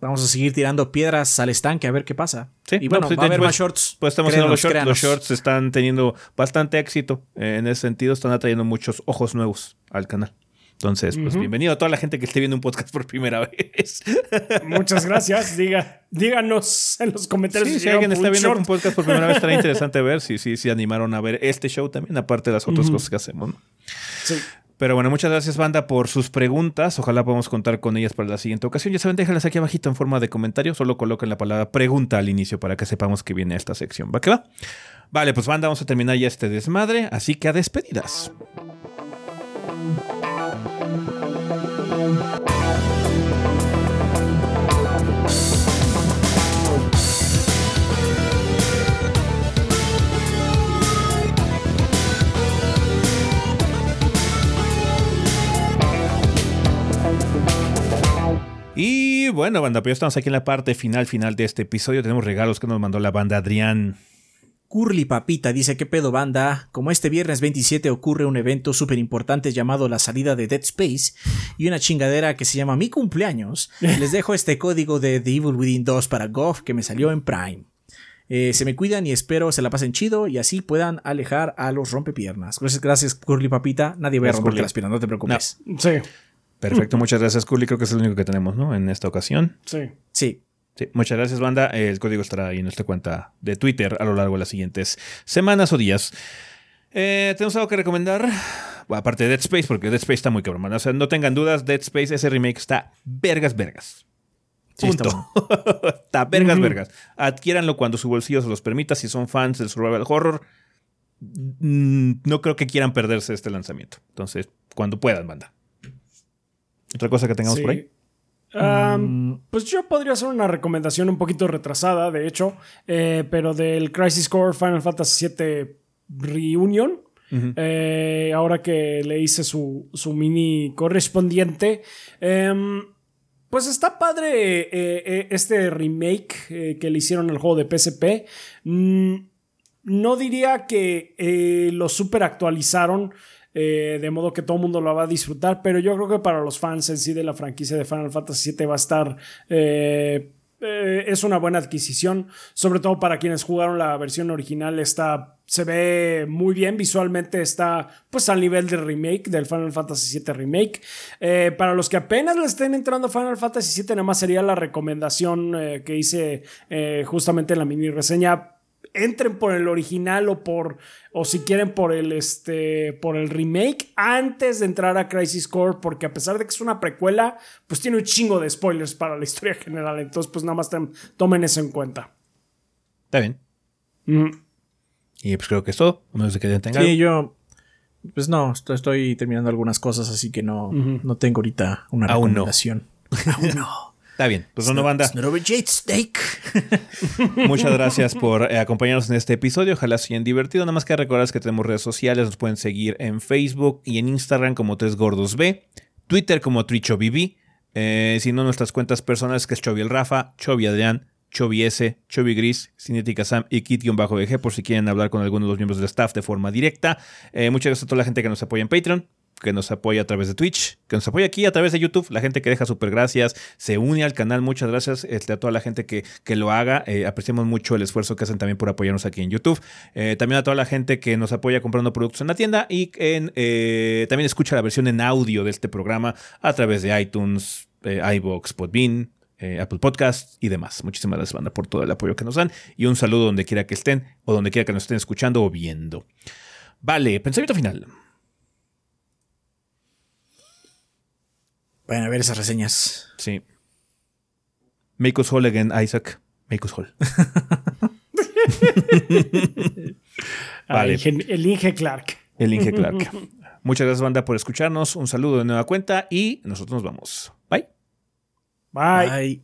S2: Vamos a seguir tirando piedras al estanque a ver qué pasa.
S1: Sí,
S2: y
S1: no,
S2: bueno,
S1: pues,
S2: va a haber
S1: hecho,
S2: más shorts.
S1: Pues estamos haciendo los
S2: Créanos,
S1: shorts. Los
S2: créanos.
S1: shorts están teniendo bastante éxito eh, en ese sentido. Están atrayendo muchos ojos nuevos al canal. Entonces, pues bienvenido a toda la gente que esté viendo un podcast por primera vez.
S3: Muchas gracias. Diga, díganos en los comentarios
S1: Sí,
S3: si
S1: alguien está viendo
S3: short.
S1: un podcast por primera vez, estará interesante ver si si, si animaron a ver este show también, aparte de las otras cosas que hacemos. ¿no?
S3: Sí.
S1: Pero bueno, muchas gracias, banda, por sus preguntas. Ojalá podamos contar con ellas para la siguiente ocasión. Ya saben, déjalas aquí abajito en forma de comentario. Solo coloquen la palabra pregunta al inicio para que sepamos que viene esta sección. ¿Va que va? Vale, pues banda, vamos a terminar ya este desmadre. Así que a despedidas. Y bueno, banda, pues ya estamos aquí en la parte final, final de este episodio. Tenemos regalos que nos mandó la banda Adrián.
S2: Curly Papita dice: ¿Qué pedo, banda? Como este viernes 27 ocurre un evento súper importante llamado la salida de Dead Space y una chingadera que se llama Mi cumpleaños, les dejo este código de The Evil Within 2 para Goff que me salió en Prime. Eh, se me cuidan y espero se la pasen chido y así puedan alejar a los rompepiernas. Gracias, gracias Curly Papita. Nadie va a
S1: Gracias,
S2: romper
S1: Curly.
S2: las piernas, no te preocupes.
S3: Sí,
S1: Perfecto, muchas gracias, Curly. Creo que es el único que tenemos, ¿no? En esta ocasión.
S3: sí.
S2: Sí.
S1: Sí, muchas gracias, banda. El código estará ahí en nuestra cuenta de Twitter a lo largo de las siguientes semanas o días. Eh, ¿Tenemos algo que recomendar? Bueno, aparte de Dead Space, porque Dead Space está muy cabrón. man. O sea, no tengan dudas, Dead Space, ese remake está vergas, vergas.
S2: Sí,
S1: Punto.
S2: está
S1: Está, vergas, vergas. Adquiéranlo cuando su bolsillo se los permita. Si son fans del survival horror, mm, no creo que quieran perderse este lanzamiento. Entonces, cuando puedan, banda. ¿Otra cosa que tengamos
S3: Sí.
S1: por ahí?
S3: Um, Pues yo podría hacer una recomendación un poquito retrasada, de hecho, eh, pero del Crisis Core Final Fantasy VII Reunion. Eh, ahora que le hice su, su mini correspondiente. em, pues está padre eh, este remake que le hicieron al juego de PSP. Mm, no diría que lo super actualizaron. Eh, de modo que todo el mundo lo va a disfrutar. Pero yo creo que para los fans en sí de la franquicia de Final Fantasy VII va a estar. eh, eh, es una buena adquisición. Sobre todo para quienes jugaron la versión original. Está. Se ve muy bien. Visualmente está. Pues al nivel del remake. Del Final Fantasy VII Remake. Para los que apenas le estén entrando a Final Fantasy VII. Nada más sería la recomendación que hice justamente en la mini reseña entren por el original o por o si quieren por el este por el remake antes de entrar a Crisis Core porque a pesar de que es una precuela pues tiene un chingo de spoilers para la historia general entonces pues nada más tomen eso en cuenta
S1: Está bien.
S3: Mm,
S1: Y pues creo que es todo. A menos de que tengan.
S2: Sí, yo. Pues no, estoy, estoy terminando algunas cosas, así que no, no tengo ahorita una
S1: Aún no.
S2: recomendación. Aún no.
S1: Está bien. Pues bueno, banda.
S2: It's not over Jade Snake.
S1: Muchas gracias por eh, acompañarnos en este episodio. Ojalá se hayan divertido. Nada más que recordar que tenemos redes sociales. Nos pueden seguir en Facebook y en Instagram como Tres Gordos B. Twitter como TrichoBB. Eh, si no, nuestras cuentas personales que es Chovy el Rafa, Chovy Adrián, Chovy S, Chovy Gris, Cinética Sam y Kit-BG por si quieren hablar con alguno de los miembros del staff de forma directa. Eh, muchas gracias a toda la gente que nos apoya en Patreon que nos apoya a través de Twitch, que nos apoya aquí a través de YouTube, la gente que deja super gracias, se une al canal, muchas gracias este, a toda la gente que, que lo haga, eh, apreciamos mucho el esfuerzo que hacen también por apoyarnos aquí en YouTube, Eh, también a toda la gente que nos apoya comprando productos en la tienda y en, eh, también escucha la versión en audio de este programa a través de iTunes, iVoox, Podbean, Apple Podcasts y demás. Muchísimas gracias, banda, por todo el apoyo que nos dan. Y un saludo donde quiera que estén o donde quiera que nos estén escuchando o viendo. Vale, pensamiento final.
S2: Vayan a ver esas reseñas.
S1: Sí. Make us whole again, Isaac. Make us whole. Vale.
S3: El Inge Clark.
S1: El Inge Clark. Muchas gracias, banda, por escucharnos. Un saludo de nueva cuenta y nosotros nos vamos. Bye.
S3: Bye.
S2: Bye.